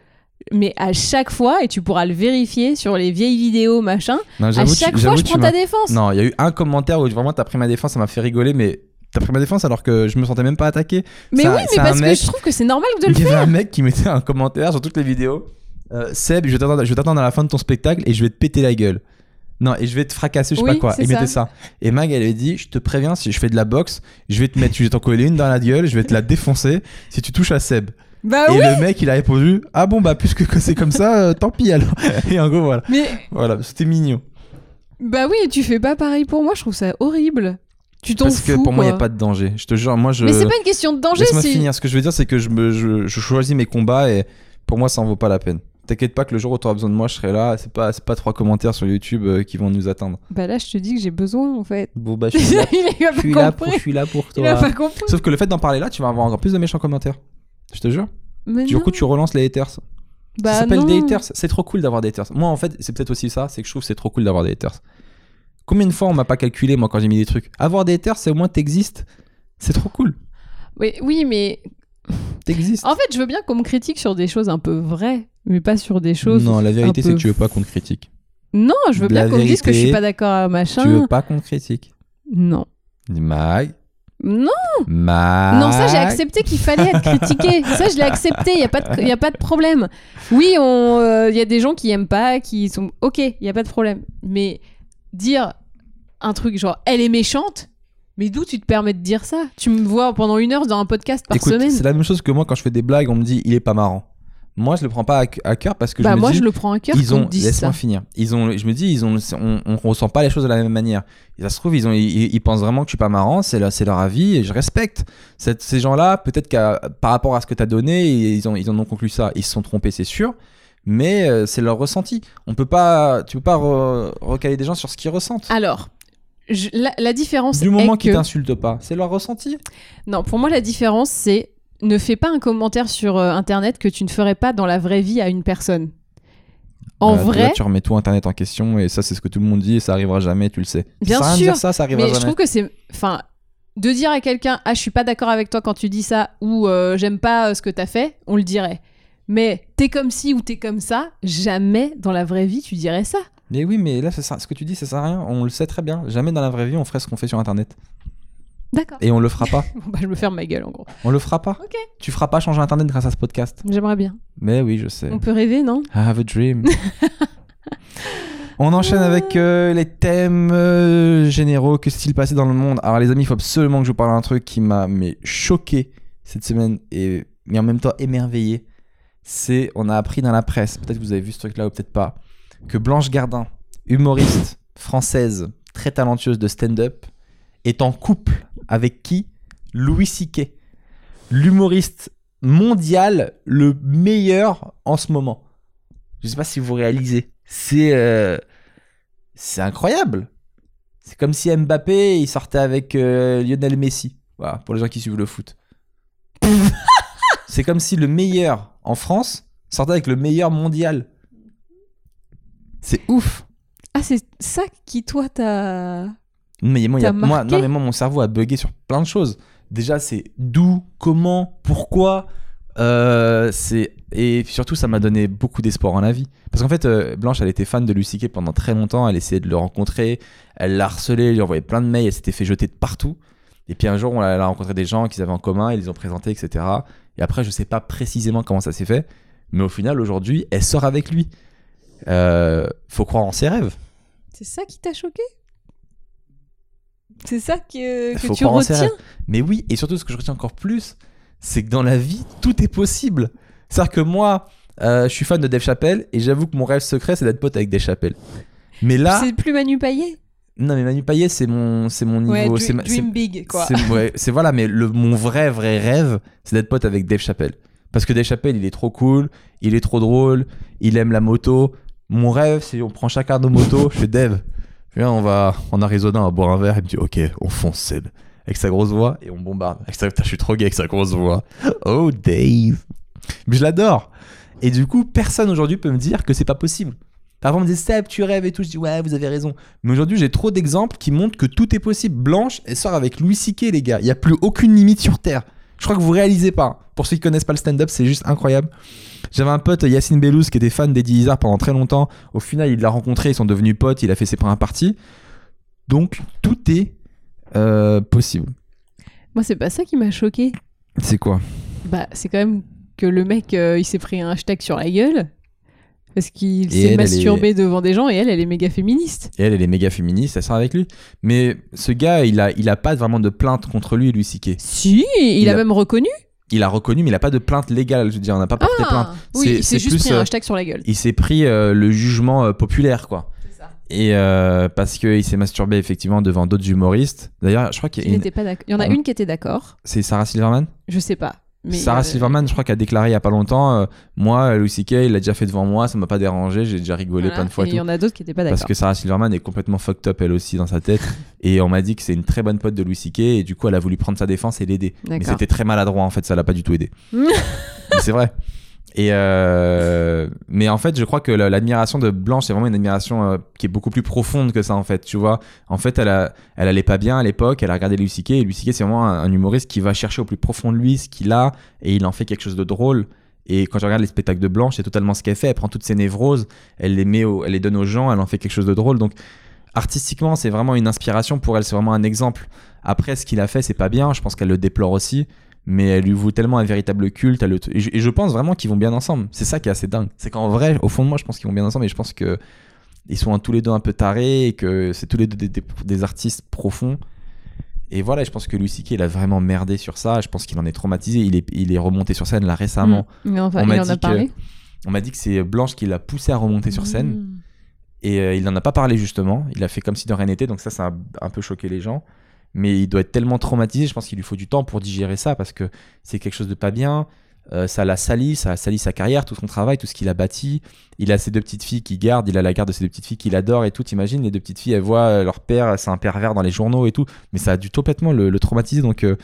mais à chaque fois, et tu pourras le vérifier sur les vieilles vidéos, machin, Non, à tu- chaque fois, je prends ta défense. Non, il y a eu un commentaire où vraiment t'as pris ma défense, ça m'a fait rigoler, mais t'as pris ma défense alors que je me sentais même pas attaqué. mais oui, mais parce que je trouve que c'est normal de le Il y faire. avait un mec qui mettait un commentaire sur toutes les vidéos. Euh, Seb, je vais t'attendre à la fin de ton spectacle et je vais te péter la gueule. Non, et je vais te fracasser, je sais Oui, pas quoi. Il mettait ça. Et Mag, elle avait dit Je te préviens, si je fais de la boxe, je vais te mettre, je vais t'en coller une dans la gueule, je vais te la défoncer si tu touches à Seb. Bah et oui, le mec, il a répondu Ah bon, bah, puisque que c'est comme ça, euh, tant pis alors. et en gros, voilà. mais Voilà, c'était mignon. bah oui, tu fais pas pareil pour moi. Je trouve ça horrible. Tu t'en Parce que pour moi, il n'y a pas de danger. Je te jure, moi, je. Mais c'est pas une question de danger, Laisse-moi c'est finir. Ce que je veux dire, c'est que je, me, je, je choisis mes combats et pour moi, ça en vaut pas la peine. T'inquiète pas que le jour où tu auras besoin de moi, je serai là. C'est pas, c'est pas trois commentaires sur YouTube euh, qui vont nous attendre. Bah là, je te dis que j'ai besoin en fait. Bon, bah, je suis là, il a je suis là, pour, compris. je suis là pour Il a toi. pas compris. Sauf que le fait d'en parler là, tu vas avoir encore plus de méchants commentaires. Je te jure. Mais Du non. coup, tu relances les haters. bah ça s'appelle des haters. C'est trop cool d'avoir des haters. Moi, en fait, c'est peut-être aussi ça. C'est que je trouve que c'est trop cool d'avoir des haters. Combien de fois on m'a pas calculé, moi, quand j'ai mis des trucs? Avoir des haters, c'est au moins t'existes. C'est trop cool. Oui, oui, mais En fait, je veux bien qu'on me critique sur des choses un peu vraies, mais pas sur des choses. Non, la vérité, c'est peu que tu veux pas qu'on te critique. Non, je veux La bien qu'on me dise que je suis pas d'accord à machin. Tu veux pas qu'on te critique. Non. Mag. Non, Mag. non, ça j'ai accepté qu'il fallait être critiqué. ça je l'ai accepté, il y a pas de y a pas de problème. Oui, il y a des gens qui aiment pas, qui sont OK, il y a pas de problème. Mais dire un truc genre elle est méchante, mais d'où tu te permets de dire ça? Tu me vois pendant une heure dans un podcast par Écoute, semaine. c'est la même chose que moi quand je fais des blagues, on me dit il est pas marrant. Moi, je le prends pas à, à cœur parce que Bah je me moi dis, je le prends à cœur ils ont, laisse-moi finir. Ils ont, je me dis, ils ont, on, on ressent pas les choses de la même manière. Et ça se trouve, ils ont, ils, ils pensent vraiment que tu es pas marrant. C'est leur, c'est leur avis et je respecte. Cette- ces gens-là, peut-être qu'à par rapport à ce que tu as donné, ils ont, ils en ont conclu ça. Ils se sont trompés, c'est sûr. Mais euh, c'est leur ressenti. On peut pas, tu peux pas re- recaler des gens sur ce qu'ils ressentent. Alors, je- la, la différence du moment qu'ils que... t'insultent pas, c'est leur ressenti? Non, pour moi la différence c'est ne fais pas un commentaire sur euh, internet que tu ne ferais pas dans la vraie vie à une personne. En Euh, là, vrai, tu remets tout Internet en question et ça, c'est ce que tout le monde dit et ça arrivera jamais, tu le sais. Bien sûr, dire ça, ça arrivera mais je jamais. trouve que c'est enfin de dire à quelqu'un ah je suis pas d'accord avec toi quand tu dis ça ou euh, j'aime pas euh, ce que t'as fait, on le dirait. Mais t'es comme ci ou t'es comme ça, jamais dans la vraie vie tu dirais ça. Mais oui, mais là, ça ce que tu dis, ça sert à rien. On le sait très bien. Jamais dans la vraie vie, on ferait ce qu'on fait sur Internet. D'accord. Et on le fera pas. Bon, bah, je me ferme ma gueule en gros. On le fera pas. Ok. Tu feras pas changer Internet grâce à ce podcast. J'aimerais bien. Mais oui, je sais. On peut rêver, non? I have a dream. On enchaîne avec euh, les thèmes euh, généraux. Que s'est-il passé dans le monde? Alors, les amis, il faut absolument que je vous parle d'un truc qui m'a mais choqué cette semaine et mais en même temps émerveillé. C'est, on a appris dans la presse, peut-être que vous avez vu ce truc-là ou peut-être pas, que Blanche Gardin, humoriste française très talentueuse de stand-up, est en couple avec qui? Louis C.K., l'humoriste mondial le meilleur en ce moment. Je sais pas si vous réalisez. C'est euh, c'est incroyable. C'est comme si Mbappé il sortait avec euh, Lionel Messi. Voilà, pour les gens qui suivent le foot. c'est comme si le meilleur en France sortait avec le meilleur mondial. C'est ouf. Ah c'est ça qui toi t'as Mais moi, y a- moi, non, mais moi, mon cerveau a bugué sur plein de choses. Déjà, c'est d'où, comment, pourquoi. euh, c'est et surtout, ça m'a donné beaucoup d'espoir en la vie. Parce qu'en fait, euh, Blanche, elle était fan de Lucie pendant très longtemps. Elle essayait de le rencontrer. Elle l'a harcelé, elle lui envoyait plein de mails. Elle s'était fait jeter de partout. Et puis un jour, on a, elle a rencontré des gens qu'ils avaient en commun. Ils les ont présentés, etc. Et après, je sais pas précisément comment ça s'est fait. Mais au final, aujourd'hui, elle sort avec lui. Euh, faut croire en ses rêves. C'est ça qui t'a choqué? C'est ça que, que Faut tu retiens? Mais oui, et surtout ce que je retiens encore plus, c'est que dans la vie, tout est possible. C'est-à-dire que moi, euh, je suis fan de Dave Chappelle et j'avoue que mon rêve secret, c'est d'être pote avec Dave Chappelle. Mais là, C'est plus Manu Payet? Non mais Manu Payet, c'est mon, c'est mon niveau, Ouais, c'est dream, big quoi. c'est ouais, c'est- voilà, mais le, mon vrai vrai rêve, c'est d'être pote avec Dave Chappelle. Parce que Dave Chappelle, il est trop cool, il est trop drôle, il aime la moto. Mon rêve, c'est on prend chacun nos motos. Je fais Dave, viens, on va en Arizona, on va boire un verre. Il me dit, ok, on fonce, Seb. Avec sa grosse voix et on bombarde. Avec sa... Je suis trop gay avec sa grosse voix. Oh, Dave. Mais je l'adore. Et du coup, personne aujourd'hui peut me dire que c'est pas possible. Parfois, on me dit, Seb, tu rêves et tout. Je dis, ouais, vous avez raison. Mais aujourd'hui, j'ai trop d'exemples qui montrent que tout est possible. Blanche, elle sort avec Louis C.K., les gars. Il n'y a plus aucune limite sur Terre. Je crois que vous réalisez pas. Pour ceux qui connaissent pas le stand-up, c'est juste incroyable. J'avais un pote, Yacine Bellouz, qui était fan d'Eddie Izzard pendant très longtemps. Au final, il l'a rencontré, ils sont devenus potes, il a fait ses premières parties. Donc, tout est euh, possible. Moi c'est pas ça qui m'a choqué. C'est quoi? Bah c'est quand même que le mec euh, il s'est pris un hashtag sur la gueule parce qu'il Et s'est masturbé devant des gens et elle elle est méga féministe. Et elle, elle est méga féministe, elle sort avec lui. Mais ce gars, il a, il a pas vraiment de plainte contre lui, Louis C.K. Si, il, Il a, a- même reconnu. Il a reconnu, mais il a pas de plainte légale. Je veux dire, on n'a pas porté plainte. Ah, oui, C'est- il s'est juste plus, pris un euh, hashtag sur la gueule. Il s'est pris euh, le jugement euh, populaire, quoi. Et euh, parce qu'il s'est masturbé effectivement devant d'autres humoristes. D'ailleurs, je crois qu'il y une... y en a une qui était d'accord. C'est Sarah Silverman? Je sais pas. Mais Sarah euh, Silverman, je crois, qui a déclaré il y a pas longtemps euh, Moi, Louis C.K., il l'a déjà fait devant moi, ça m'a pas dérangé, j'ai déjà rigolé voilà. plein de fois. Et il y en a d'autres qui étaient pas Parce d'accord. que Sarah Silverman est complètement fucked up elle aussi dans sa tête. et on m'a dit que c'est une très bonne pote de Louis C.K. Et du coup, elle a voulu prendre sa défense et l'aider. Mais c'était très maladroit en fait, ça l'a pas du tout aidé. Mais c'est vrai. Euh, mais en fait, je crois que la- l'admiration de Blanche, c'est vraiment une admiration euh, qui est beaucoup plus profonde que ça en fait. Tu vois, en fait, elle, a, elle allait pas bien à l'époque, elle a regardé Louis C.K. Et Louis c'est vraiment un, humoriste qui va chercher au plus profond de lui ce qu'il a et il en fait quelque chose de drôle. Et quand je regarde les spectacles de Blanche, c'est totalement ce qu'elle fait. Elle prend toutes ses névroses, elle les met, elle les donne aux gens, elle en fait quelque chose de drôle. Donc artistiquement, c'est vraiment une inspiration pour elle. C'est vraiment un exemple. Après, ce qu'il a fait, c'est pas bien. Je pense qu'elle le déplore aussi. Mais elle lui voue tellement un véritable culte. elle le- et, je, et je pense vraiment qu'ils vont bien ensemble. C'est ça qui est assez dingue. C'est qu'en vrai, au fond de moi, je pense qu'ils vont bien ensemble. Et je pense que ils sont tous les deux un peu tarés et que c'est tous les deux des, des- des artistes profonds. Et voilà, je pense que Louis C.K. il a vraiment merdé sur ça. Je pense qu'il en est traumatisé. Il est, il est remonté sur scène là récemment. Mm. Mais enfin, On il m'a en a dit que- parlé. On m'a dit que c'est Blanche qui l'a poussé à remonter sur scène. Mm. Et euh, il n'en a pas parlé justement. Il a fait comme si de rien n'était. Donc ça, ça a un peu choqué les gens. Mais il doit être tellement traumatisé. Je pense qu'il lui faut du temps pour digérer ça parce que c'est quelque chose de pas bien. Euh, ça l'a sali, ça a sali sa carrière, tout son travail, tout ce qu'il a bâti. Il a ses deux petites filles qu'il garde, il a la garde de ses deux petites filles qu'il adore et tout. T'imagines, les deux petites filles, elles voient euh, leur père, c'est un pervers dans les journaux et tout. Mais ça a dû complètement le, le traumatiser. Donc, euh,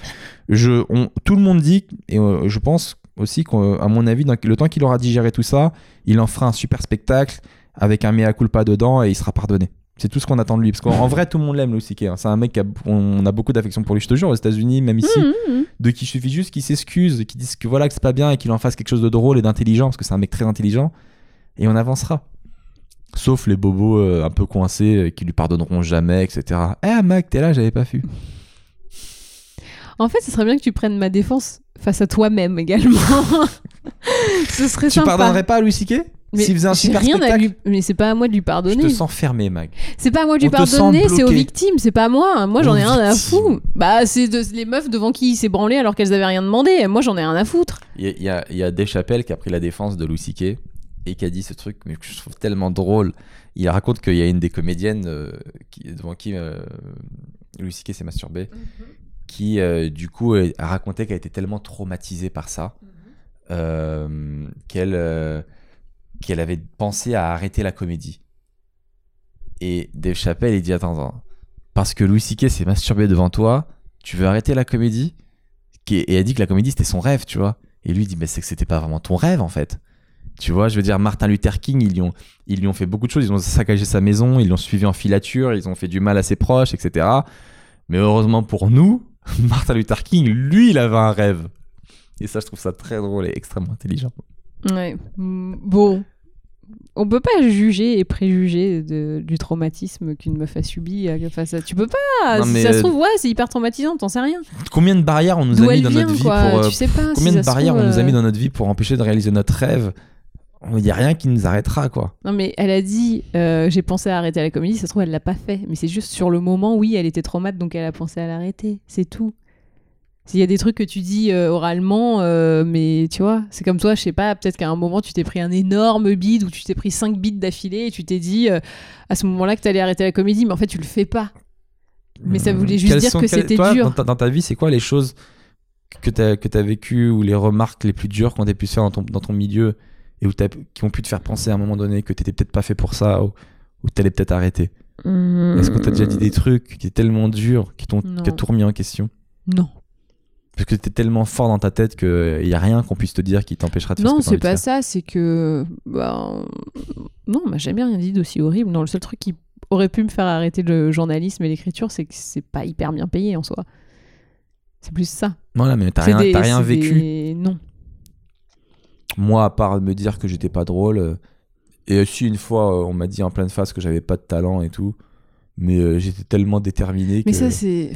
je, tout le monde dit, et je pense aussi qu'à mon avis, dans le temps qu'il aura digéré tout ça, il en fera un super spectacle avec un mea culpa dedans et il sera pardonné. C'est tout ce qu'on attend de lui. Parce qu'en en vrai, tout le monde l'aime, Louis C.K.. C'est un mec qui a, on a beaucoup d'affection pour lui. Je te jure, aux États-Unis, même ici, Mm, mm, mm. de qui il suffit juste qu'il s'excuse, qu'il dise que voilà que c'est pas bien et qu'il en fasse quelque chose de drôle et d'intelligent parce que c'est un mec très intelligent et on avancera. Sauf les bobos euh, un peu coincés euh, qui lui pardonneront jamais, etc. Eh Mac, t'es là, j'avais pas vu. En fait, ce serait bien que tu prennes ma défense face à toi-même également. ce serait Tu sympa. pardonnerais pas à Louis C.K. Mais S'il faisait un j'ai super rien à lui... Mais c'est pas à moi de lui Je pardonner. te sens fermé, Mag. C'est pas à moi de lui On te sent pardonner, c'est aux bloqué. victimes, c'est pas à moi. Moi, j'en Aux ai rien à victimes. foutre. Bah, c'est de- les meufs devant qui il s'est branlé alors qu'elles avaient rien demandé. Moi, j'en ai rien à foutre. Il y a, il y a, il y a Dave Chappelle qui a pris la défense de Louis C.K. et qui a dit ce truc, mais que je trouve tellement drôle. Il raconte qu'il y a une des comédiennes euh, qui, devant qui euh, Louis C.K. s'est masturbé, qui euh, du coup euh, a raconté qu'elle était tellement traumatisée par ça euh, qu'elle euh, qu'elle avait pensé à arrêter la comédie. Et Dave Chappelle, il dit attends, parce que Louis C.K. s'est masturbé devant toi, tu veux arrêter la comédie? Et elle dit que la comédie c'était son rêve, tu vois. Et lui dit mais c'est que c'était pas vraiment ton rêve en fait. Tu vois, je veux dire, Martin Luther King, ils lui ont, ils lui ont fait beaucoup de choses. Ils ont saccagé sa maison, ils l'ont suivi en filature, ils ont fait du mal à ses proches, etc. Mais heureusement pour nous, Martin Luther King, lui, il avait un rêve. Et ça, je trouve ça très drôle et extrêmement intelligent. Ouais. Bon. On peut pas juger et préjuger de- du traumatisme qu'une meuf a subi euh, face à. Tu peux pas. Non, si ça se euh, trouve, ouais, c'est hyper traumatisant, t'en sais rien. Combien de barrières on nous a mis dans vient, notre vie quoi. pour. euh, tu sais pas. combien de barrières trouve, on nous a mis dans notre vie pour empêcher de réaliser notre rêve? Il n'y a rien qui nous arrêtera, quoi. Non, mais elle a dit euh, j'ai pensé à arrêter la comédie. Ça se trouve, elle l'a pas fait. Mais c'est juste sur le moment, oui, elle était traumate, donc elle a pensé à l'arrêter. C'est tout. S'il y a des trucs que tu dis euh, oralement, euh, mais tu vois, c'est comme toi, je sais pas, peut-être qu'à un moment, tu t'es pris un énorme bide ou tu t'es pris 5 bides d'affilée et tu t'es dit euh, à ce moment-là que t'allais arrêter la comédie, mais en fait, tu le fais pas. Mais ça voulait juste Quelles dire sont- que quelles- c'était toi, dur. Dans ta, dans ta vie, c'est quoi les choses que tu as, que as vécues ou les remarques les plus dures qu'on ait pu se faire dans ton, dans ton milieu et où t'as- qui ont pu te faire penser à un moment donné que t'étais peut-être pas fait pour ça ou, ou t'allais peut-être arrêter? Est-ce qu'on t'a déjà dit des trucs qui étaient tellement durs, qui t'ont tout remis en question? Non. Parce que t'es tellement fort dans ta tête qu'il n'y a rien qu'on puisse te dire qui t'empêchera de faire Non, ce c'est pas ça, c'est que. bah, non, on m'a jamais rien dit d'aussi horrible. Non, le seul truc qui aurait pu me faire arrêter le journalisme et l'écriture, c'est que c'est pas hyper bien payé en soi. C'est plus ça. Voilà, mais t'as rien, des- t'as rien vécu. des- Non. Moi, à part me dire que j'étais pas drôle, euh, et aussi une fois, euh, on m'a dit en pleine face que j'avais pas de talent et tout, mais euh, j'étais tellement déterminé Mais que ça, c'est.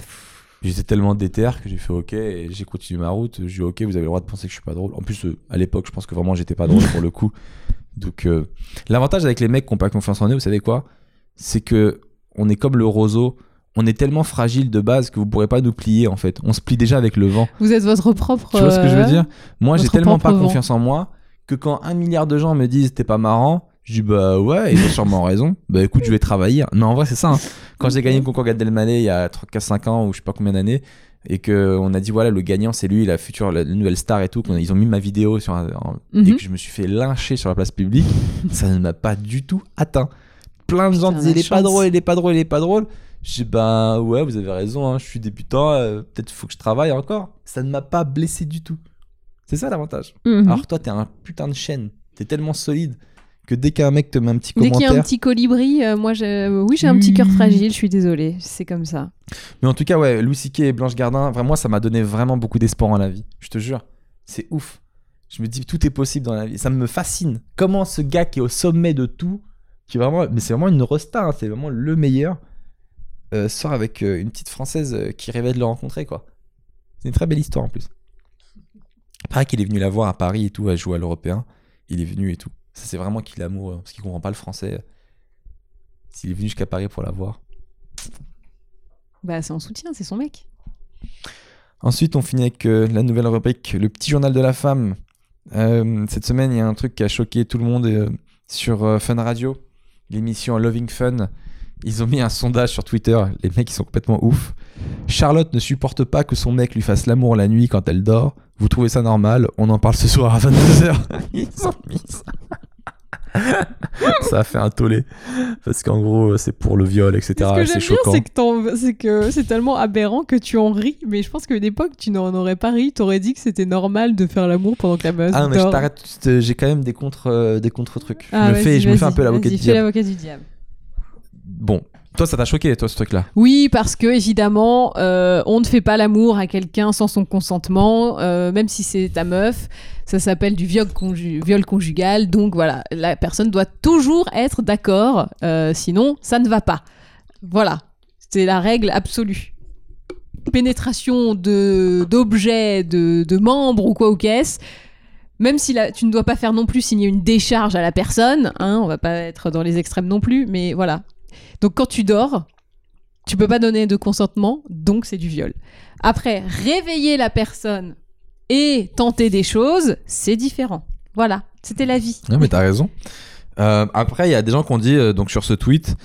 J'étais tellement déter que j'ai fait OK et j'ai continué ma route. J'ai dit OK, vous avez le droit de penser que je suis pas drôle. En plus, euh, à l'époque, je pense que vraiment j'étais pas drôle pour le coup. Donc, euh, l'avantage avec les mecs qui ont pas confiance en eux, vous savez quoi? C'est que on est comme le roseau. On est tellement fragile de base que vous pourrez pas nous plier en fait. On se plie déjà avec le vent. Vous êtes votre propre. Tu vois ce que je veux euh, dire? Moi, j'ai tellement pas vent. confiance en moi que quand un milliard de gens me disent t'es pas marrant, je dis bah ouais, ils ont sûrement raison. Bah écoute, je vais travailler. Non, en vrai, c'est ça. hein. Quand j'ai gagné le concours Gad Elmaleh il y a 3, 4, 5 ans ou je sais pas combien d'années, et que on a dit voilà, le gagnant c'est lui, la future, la nouvelle star et tout, qu'on a- ils ont mis ma vidéo sur un, en- et Mhm. que je me suis fait lyncher sur la place publique, ça ne m'a pas du tout atteint. Plein de gens disaient il est pas drôle, il est pas drôle, il est pas drôle. Je dis bah ouais, vous avez raison, hein, je suis débutant, euh, peut-être faut que je travaille encore. Ça ne m'a pas blessé du tout. C'est ça l'avantage. mhm. Alors toi, t'es un putain de chaîne. T'es tellement solide que dès qu'un mec te met un petit Dès qu'il y a commentaire. un petit colibri, euh, moi, j'ai- oui, j'ai un petit cœur fragile, je suis désolée. C'est comme ça. Mais en tout cas, ouais, Louis C.K. et Blanche Gardin, vraiment, ça m'a donné vraiment beaucoup d'espoir en la vie. Je te jure. C'est ouf. Je me dis, tout est possible dans la vie. Ça me fascine. Comment ce gars qui est au sommet de tout, qui est vraiment. Mais c'est vraiment une resta, hein, c'est vraiment le meilleur, euh, sort avec euh, une petite française euh, qui rêvait de le rencontrer, quoi. C'est une très belle histoire en plus. Pareil qu'il est venu la voir à Paris et tout, à jouer à l'européen. Il est venu et tout. Ça, c'est vraiment qu'il l'amour, parce qu'il comprend pas le français. S'il est venu jusqu'à Paris pour la voir. Bah, c'est en soutien, c'est son mec. Ensuite, on finit avec euh, la nouvelle rubrique, le petit journal de la femme. Euh, cette semaine, il y a un truc qui a choqué tout le monde euh, sur Fun Radio, l'émission Loving Fun. Ils ont mis un sondage sur Twitter. Les mecs, ils sont complètement ouf. Charlotte ne supporte pas que son mec lui fasse l'amour la nuit quand elle dort. Vous trouvez ça normal? On en parle ce soir à 22h. Ils ont mis ça. Ça a fait un tollé. Parce qu'en gros, c'est pour le viol, etc. Ce que C'est j'aime bien, choquant. c'est que, c'est tellement aberrant que tu en ris. Mais je pense qu'à une époque, tu n'en aurais pas ri. T'aurais dit que c'était normal de faire l'amour pendant que la meuf Ah non, mais je t'arrête, j'ai quand même des contre, euh, des contre trucs. Ah, je me fais, je me fais un peu l'avocat fais l'avocat du diable. Bon, toi ça t'a choqué toi ce truc là. Oui, parce que évidemment, euh, on ne fait pas l'amour à quelqu'un sans son consentement, euh, même si c'est ta meuf. Ça s'appelle du viol, conju- viol conjugal. Donc voilà, la personne doit toujours être d'accord, euh, sinon ça ne va pas. Voilà, c'est la règle absolue. Pénétration de d'objets, de, de membres ou quoi ou qu'est-ce. Même si tu ne dois pas faire non plus signer une décharge à la personne, hein, on va pas être dans les extrêmes non plus, mais voilà. Donc quand tu dors, tu peux pas donner de consentement, donc c'est du viol. Après, réveiller la personne et tenter des choses, c'est différent. Voilà, c'était la vie. Non mais t'as raison. Euh, après il y a des gens qui ont dit euh, donc sur ce tweet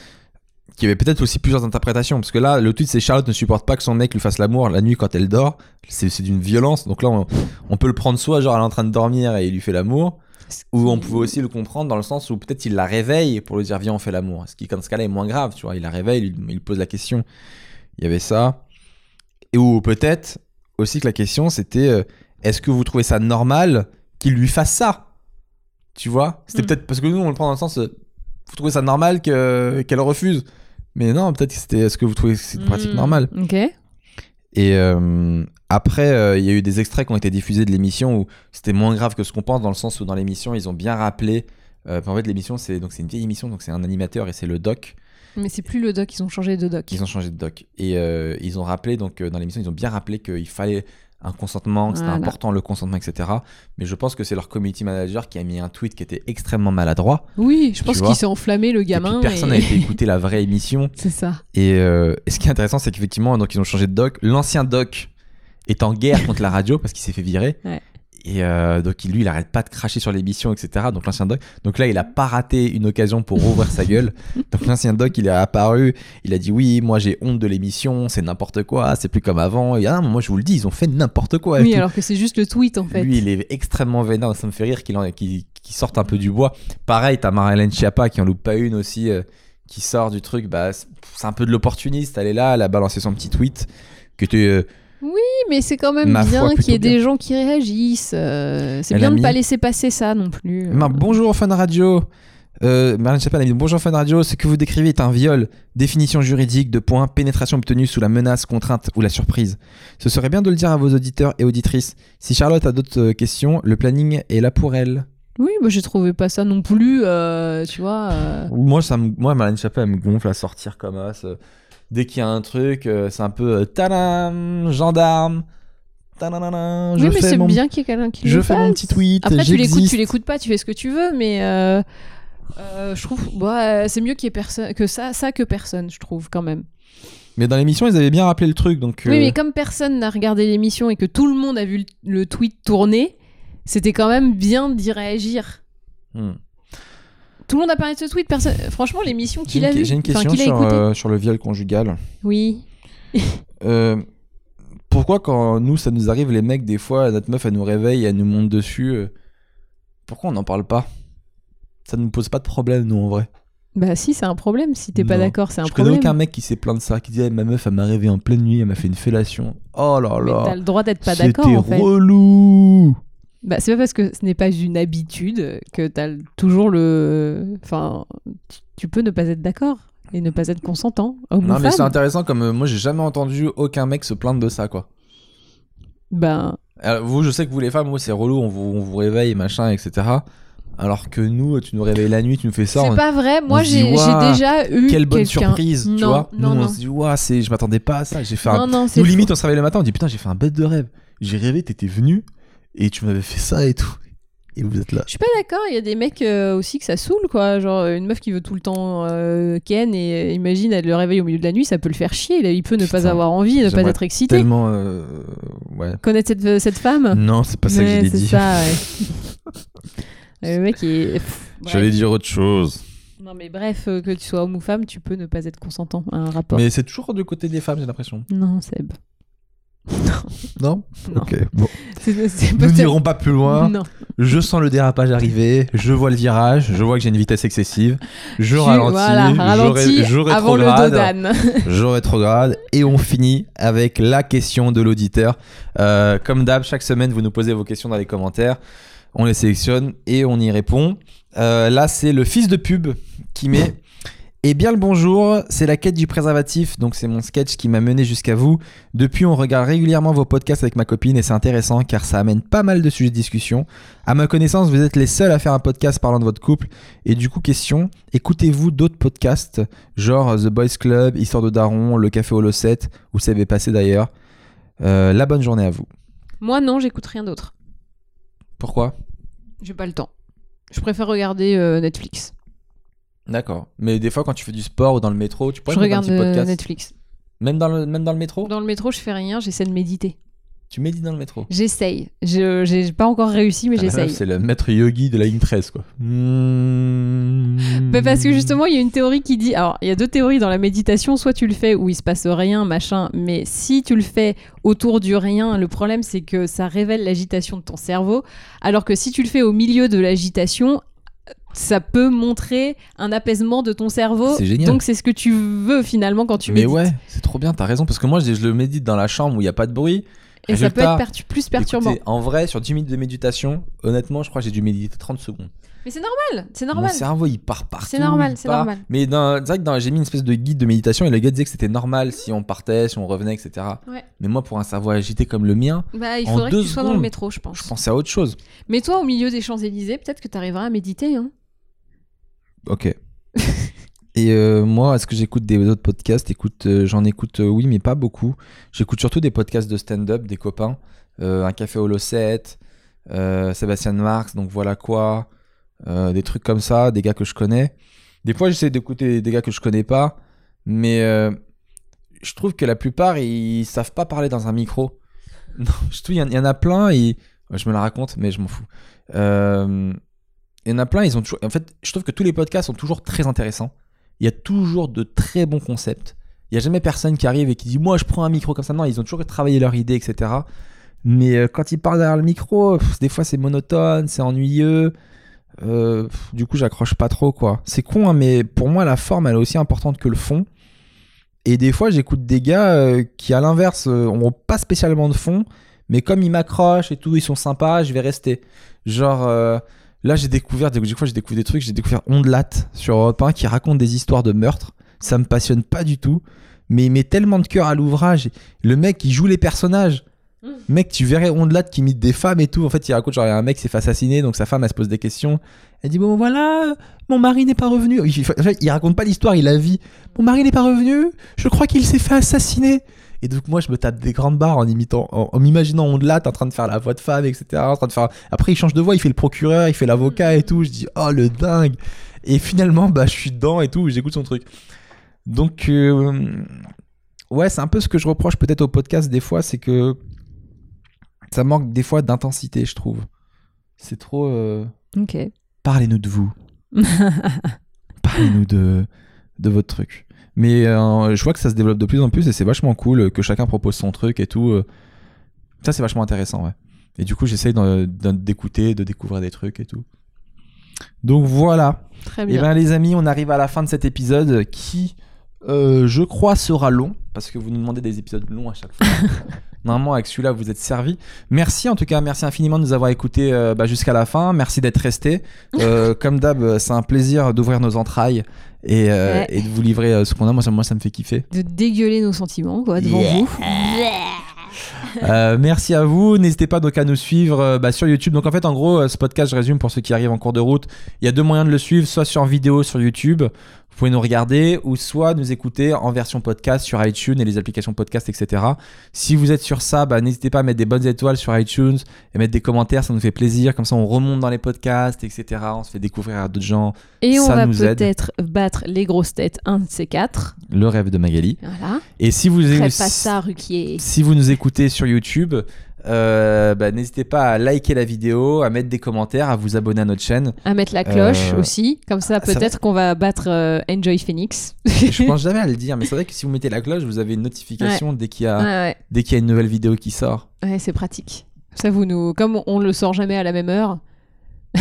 qu'il y avait peut-être aussi plusieurs interprétations parce que là le tweet c'est Charlotte ne supporte pas que son mec lui fasse l'amour la nuit quand elle dort. C'est d'une violence donc là on, on peut le prendre soit genre elle est en train de dormir et il lui fait l'amour ou on pouvait aussi le comprendre dans le sens où peut-être il la réveille pour lui dire viens on fait l'amour. Ce qui dans ce cas-là est moins grave tu vois il la réveille il, il pose la question. Il y avait ça et ou peut-être aussi que la question c'était euh, est-ce que vous trouvez ça normal qu'il lui fasse ça? Tu vois? C'était Mm. peut-être parce que nous on le prend dans le sens euh, vous trouvez ça normal que qu'elle refuse mais non peut-être que c'était est-ce que vous trouvez que c'est une pratique Hmm, normale? Ok. et euh, après euh, il y a eu des extraits qui ont été diffusés de l'émission où c'était moins grave que ce qu'on pense dans le sens où dans l'émission ils ont bien rappelé euh, en fait l'émission c'est donc c'est une vieille émission donc c'est un animateur et c'est le doc Mais c'est plus le doc, ils ont changé de doc. ils ont changé de doc et euh, ils ont rappelé donc dans l'émission ils ont bien rappelé qu'il fallait un consentement que c'était Voilà. important le consentement etc mais je pense que c'est leur community manager qui a mis un tweet qui était extrêmement maladroit Oui, je pense qu'il s'est enflammé le gamin. et puis personne et- n'a été écouté la vraie émission C'est ça. et, euh, et ce qui est intéressant c'est qu'effectivement donc ils ont changé de doc l'ancien doc est en guerre contre la radio parce qu'il s'est fait virer Ouais. et euh, donc lui il arrête pas de cracher sur l'émission etc donc l'ancien doc donc là il a pas raté une occasion pour rouvrir sa gueule donc l'ancien doc il est apparu il a dit oui moi j'ai honte de l'émission c'est n'importe quoi c'est plus comme avant et ah moi je vous le dis ils ont fait n'importe quoi oui, tout. alors que c'est juste le tweet en fait. Lui, il est extrêmement vénère. Ça me fait rire qu'il sorte un peu du bois. Pareil, t'as Marie-Hélène Schiappa qui en loupe pas une aussi, euh, qui sort du truc. Bah, c'est c'est un peu de l'opportuniste. Elle est là, elle a balancé son petit tweet. Que tu, euh, Oui, mais c'est quand même Ma bien qu'il y ait bien. des gens qui réagissent. euh, c'est bien de mis- pas laisser passer ça non plus. Ma- bonjour Fun Radio. Euh, Marlène elle a dit bonjour Fun Radio. Ce que vous décrivez est un viol. Définition juridique de point pénétration obtenue sous la menace, contrainte ou la surprise. Ce serait bien de le dire à vos auditeurs et auditrices. Si Charlotte a d'autres euh, questions, le planning est là pour elle. Oui, moi j'ai trouvé pas ça non plus, euh, tu vois. euh, Moi, ça me, moi, Marlène Schiappa, elle me gonfle à sortir comme ça. Dès qu'il y a un truc, euh, c'est un peu euh, tadam, gendarme. Tadadada, je Oui, mais c'est mon, bien qu'il y ait quelqu'un qui je le fais fasse. mon petit tweet. Après, tu l'écoutes, tu l'écoutes pas, tu fais ce que tu veux, mais euh, euh, je trouve, bah, c'est mieux qu'il y ait personne, que ça, ça que personne, je trouve quand même. Mais dans l'émission, ils avaient bien rappelé le truc, donc. Oui, mais comme personne n'a regardé l'émission et que tout le monde a vu le, le tweet tourner, c'était quand même bien d'y réagir. hmm. Tout le monde a parlé de ce tweet. Personne... Franchement, l'émission qu'il a vue, j'ai une enfin, question qu'il a sur, euh, sur le viol conjugal. Oui. Euh, pourquoi quand nous, ça nous arrive, les mecs, des fois, notre meuf, elle nous réveille, elle nous monte dessus. euh, pourquoi on n'en parle pas? Ça nous pose pas de problème, nous, en vrai. Bah si, c'est un problème. Si t'es pas d'accord, c'est un Je connais problème. aucun mec qui s'est plaint de ça, qui dit Eh, ma meuf elle m'a réveillé en pleine nuit, elle m'a fait une fellation. Oh là là. t'as le droit d'être pas C'était d'accord en fait. relou. Bah, c'est pas parce que ce n'est pas une habitude que t'as le- toujours le. Enfin, tu, tu peux ne pas être d'accord et ne pas être consentant. Homme Non mais c'est intéressant comme euh, moi j'ai jamais entendu aucun mec se plaindre de ça quoi. Ben, Alors, vous je sais que vous les femmes, moi c'est relou, on vous, on vous réveille machin etc. Alors que nous, tu nous réveilles la nuit, tu nous fais ça. c'est on- pas vrai. Moi, j'ai déjà eu. Quelle bonne surprise, tu vois. Non, nous non. on se dit Ouah, c'est je m'attendais pas à ça, j'ai fait un Non, non, c'est Nous limite on se réveille le matin, on dit putain, j'ai fait un bête de rêve. J'ai rêvé, t'étais venu et tu m'avais fait ça et tout. et vous êtes là. Je suis pas d'accord, il y a des mecs euh, aussi que ça saoule, quoi. Genre, euh, une meuf qui veut tout le temps euh, ken et euh, imagine, elle le réveille au milieu de la nuit, ça peut le faire chier. Il peut ne pas avoir envie, ne pas être excité. Tellement. Ouais. Connaître cette, cette femme Non, c'est pas ça que Ouais, j'ai c'est dit. ça, ouais. le mec est. J'allais dire autre chose. Non, mais bref, que tu sois homme ou femme, tu peux ne pas être consentant à un rapport. Mais c'est toujours du côté des femmes, j'ai l'impression. Non, Seb. Non Non. Ok, bon. C'est c'est Nous n'irons pas plus loin. Non. Je sens le dérapage arriver, je vois le virage, je vois que j'ai une vitesse excessive, je Tu- ralentis, Voilà, je ralentis ré- je avant le d'âne. je rétrograde, et on finit avec la question de l'auditeur. Euh, comme d'hab, chaque semaine, vous nous posez vos questions dans les commentaires, on les sélectionne et on y répond. Euh, là, c'est le fils de pub qui met Eh bien le bonjour, c'est la quête du préservatif, donc c'est mon sketch qui m'a mené jusqu'à vous. Depuis, on regarde régulièrement vos podcasts avec ma copine et c'est intéressant car ça amène pas mal de sujets de discussion. À ma connaissance, vous êtes les seuls à faire un podcast parlant de votre couple. Et du coup, question, écoutez-vous d'autres podcasts, genre The Boys Club, Histoire de Daron, Le Café Holo 7, où ça avait passé d'ailleurs Euh, La bonne journée à vous. Moi, non, j'écoute rien d'autre. Pourquoi? J'ai pas le temps. Je préfère regarder euh, Netflix. D'accord. Mais des fois, quand tu fais du sport ou dans le métro, tu pourrais je mettre un regarde petit euh, podcast. Netflix. Même dans le, même dans le métro? Dans le métro, je fais rien, j'essaie de méditer. Tu médites dans le métro? J'essaye. Je j'ai pas encore réussi, mais Ah, j'essaye. C'est le maître yogi de la ligne 13, quoi. Mmh. Parce que justement, il y a une théorie qui dit. Alors, il y a deux théories dans la méditation. Soit tu le fais où il se passe rien, machin. Mais si tu le fais autour du rien, le problème c'est que ça révèle l'agitation de ton cerveau. Alors que si tu le fais au milieu de l'agitation, ça peut montrer un apaisement de ton cerveau. C'est génial. Donc c'est ce que tu veux finalement quand tu Mais médites. ouais, c'est trop bien, t'as raison. Parce que moi, je, je le médite dans la chambre où il n'y a pas de bruit. Et ça peut être pertu- plus perturbant. Écoutez, en vrai, sur 10 minutes de méditation, honnêtement, je crois que j'ai dû méditer 30 secondes. Mais c'est normal, c'est Mon normal. cerveau, il part partout. C'est normal, c'est normal. Mais dans- c'est vrai que j'ai mis une espèce de guide de méditation et le gars disait que c'était normal si on partait, si on revenait, etc. Ouais. Mais moi, pour un cerveau agité comme le mien, Bah, il En faudrait que tu sois dans le métro, je pense. je pensais à autre chose. Mais toi, au milieu des Champs-Élysées, peut-être que tu arriveras à méditer. Hein. Ok. Et euh, moi, est-ce que j'écoute des autres podcasts? Euh, j'en écoute, euh, oui, mais pas beaucoup. J'écoute surtout des podcasts de stand-up, des copains. Un café holo 7, euh, Sébastien Marx, donc voilà quoi. des trucs comme ça, des gars que je connais. Des fois, j'essaie d'écouter des gars que je connais pas, mais je trouve que la plupart, ils savent pas parler dans un micro. Non, je trouve, il y, en- il y en a plein, et je me la raconte, mais je m'en fous. Il y en a plein, ils ont toujours. En fait, je trouve que tous les podcasts sont toujours très intéressants. Il y a toujours de très bons concepts. Il y a jamais personne qui arrive et qui dit moi je prends un micro comme ça. Non, ils ont toujours travaillé leur idée, etc. Mais euh, quand ils parlent derrière le micro, des fois c'est monotone, c'est ennuyeux. Euh, du coup, j'accroche pas trop quoi. C'est con, hein, mais pour moi la forme elle est aussi importante que le fond. Et des fois, j'écoute des gars euh, qui, à l'inverse, euh, ont pas spécialement de fond, mais comme ils m'accrochent et tout, ils sont sympas, je vais rester. Genre, là, j'ai découvert, des fois, j'ai découvert des trucs, j'ai découvert Ondelat sur Europe 1 qui raconte des histoires de meurtre. Ça me passionne pas du tout, mais il met tellement de cœur à l'ouvrage. Le mec, il joue les personnages. Mec, tu verrais Ondelat qui imite des femmes et tout. En fait, il raconte genre, il y a un mec qui s'est fait assassiner, donc sa femme, elle se pose des questions. Elle dit, bon, voilà, mon mari n'est pas revenu. Il, fait, il raconte pas l'histoire, il la vit. Mon mari n'est pas revenu, je crois qu'il s'est fait assassiner. Et donc, moi, je me tape des grandes barres en imitant, en, en m'imaginant Ondelat en train de faire la voix de femme, etc. En train de faire... Après, il change de voix, il fait le procureur, il fait l'avocat et tout. Je dis, oh, le dingue. Et finalement, bah, je suis dedans et tout, j'écoute son truc. Donc, euh, ouais, c'est un peu ce que je reproche peut-être au podcast des fois, c'est que ça manque des fois d'intensité, je trouve. C'est trop. euh, Ok. Parlez-nous de vous. Parlez-nous de, de votre truc. Mais euh, je vois que ça se développe de plus en plus et c'est vachement cool euh, que chacun propose son truc et tout. euh. Ça, c'est vachement intéressant, ouais. Et du coup, j'essaye d'écouter, de découvrir des trucs et tout. Donc voilà. Très Et bien. bien les amis, on arrive à la fin de cet épisode qui, euh, je crois, sera long parce que vous nous demandez des épisodes longs à chaque fois. Normalement, avec celui-là, vous êtes servis. Merci en tout cas, merci infiniment de nous avoir écoutés euh, bah, jusqu'à la fin. Merci d'être restés. Euh, comme d'hab, c'est un plaisir d'ouvrir nos entrailles et, euh, Ouais. et de vous livrer ce qu'on a. Moi ça, moi, ça me fait kiffer. De dégueuler nos sentiments, quoi, devant Yeah. vous. Euh, merci à vous. N'hésitez pas donc à nous suivre euh, bah, sur YouTube. Donc en fait, en gros, euh, ce podcast, je résume pour ceux qui arrivent en cours de route. Il y a deux moyens de le suivre, soit sur vidéo sur YouTube. Vous pouvez nous regarder ou soit nous écouter en version podcast sur iTunes et les applications podcast, etc. Si vous êtes sur ça, bah, n'hésitez pas à mettre des bonnes étoiles sur iTunes et mettre des commentaires, ça nous fait plaisir. Comme ça, on remonte dans les podcasts, etc. On se fait découvrir à d'autres gens. Et on Ça va nous aide. peut-être battre les grosses têtes, un de ces quatre. Le rêve de Magali. Voilà. Et si vous, Ferait pas ça, Ruquier. si vous nous écoutez sur YouTube, euh, bah, n'hésitez pas à liker la vidéo, à mettre des commentaires, à vous abonner à notre chaîne. À mettre la cloche Euh, aussi. Comme ça, ça peut-être qu'on va battre euh, Enjoy Phoenix. Je pense jamais à le dire, mais c'est vrai que si vous mettez la cloche, vous avez une notification dès qu'il y, a- Ouais, qu'il y a une nouvelle vidéo qui sort. Ouais, c'est pratique. Ça, vous nous. Comme on le sort jamais à la même heure,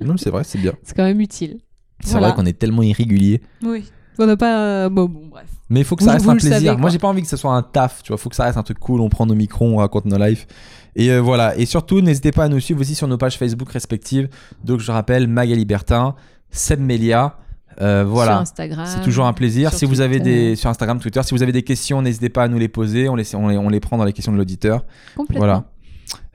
Non, mais c'est vrai, c'est bien. c'est quand même utile. C'est Voilà. vrai qu'on est tellement irrégulier. Oui. On n'a pas. Bon, bon, bref. Mais il faut que Vous- ça reste vous un plaisir. savez, Moi, j'ai pas envie que ce soit un taf, tu vois. Faut que ça reste un truc cool. On prend nos micros, on raconte nos lives. Et euh, voilà. Et surtout, n'hésitez pas à nous suivre aussi sur nos pages Facebook respectives. Donc, je rappelle Magali Bertin, Seb Melia. Euh, Sur voilà. Instagram. C'est toujours un plaisir. sur Si vous avez des sur Instagram, Twitter, si vous avez des questions, n'hésitez pas à nous les poser. On les, on les, on les prend dans les questions de l'auditeur. Complètement. Voilà.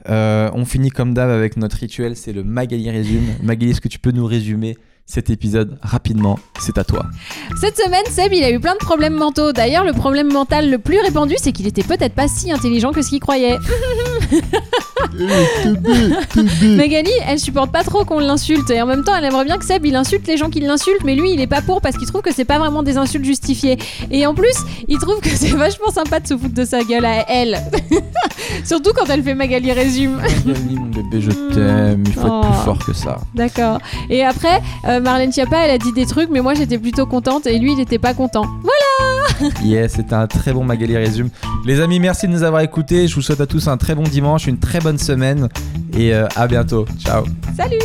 Euh, on finit comme d'hab avec notre rituel, c'est le Magali résume. Magali, est-ce que tu peux nous résumer cet épisode rapidement C'est à toi. Cette semaine, Seb, il a eu plein de problèmes mentaux. D'ailleurs, le problème mental le plus répandu, c'est qu'il était peut-être pas si intelligent que ce qu'il croyait. Magali, elle supporte pas trop qu'on l'insulte et en même temps, elle aimerait bien que Seb il insulte les gens qui l'insultent, mais lui, il est pas pour parce qu'il trouve que c'est pas vraiment des insultes justifiées. Et en plus, il trouve que c'est vachement sympa de se foutre de sa gueule à elle. Surtout quand elle fait Magali résume. Magali, mon bébé, je t'aime. Il faut être Oh. plus fort que ça. D'accord. Et après, euh, Marlène Schiappa, elle a dit des trucs, mais moi j'étais plutôt contente et lui, il était pas content. Yes, c'était un très bon Magali résume. Les amis, merci de nous avoir écoutés. Je vous souhaite à tous un très bon dimanche, une très bonne semaine et euh, à bientôt. Ciao. Salut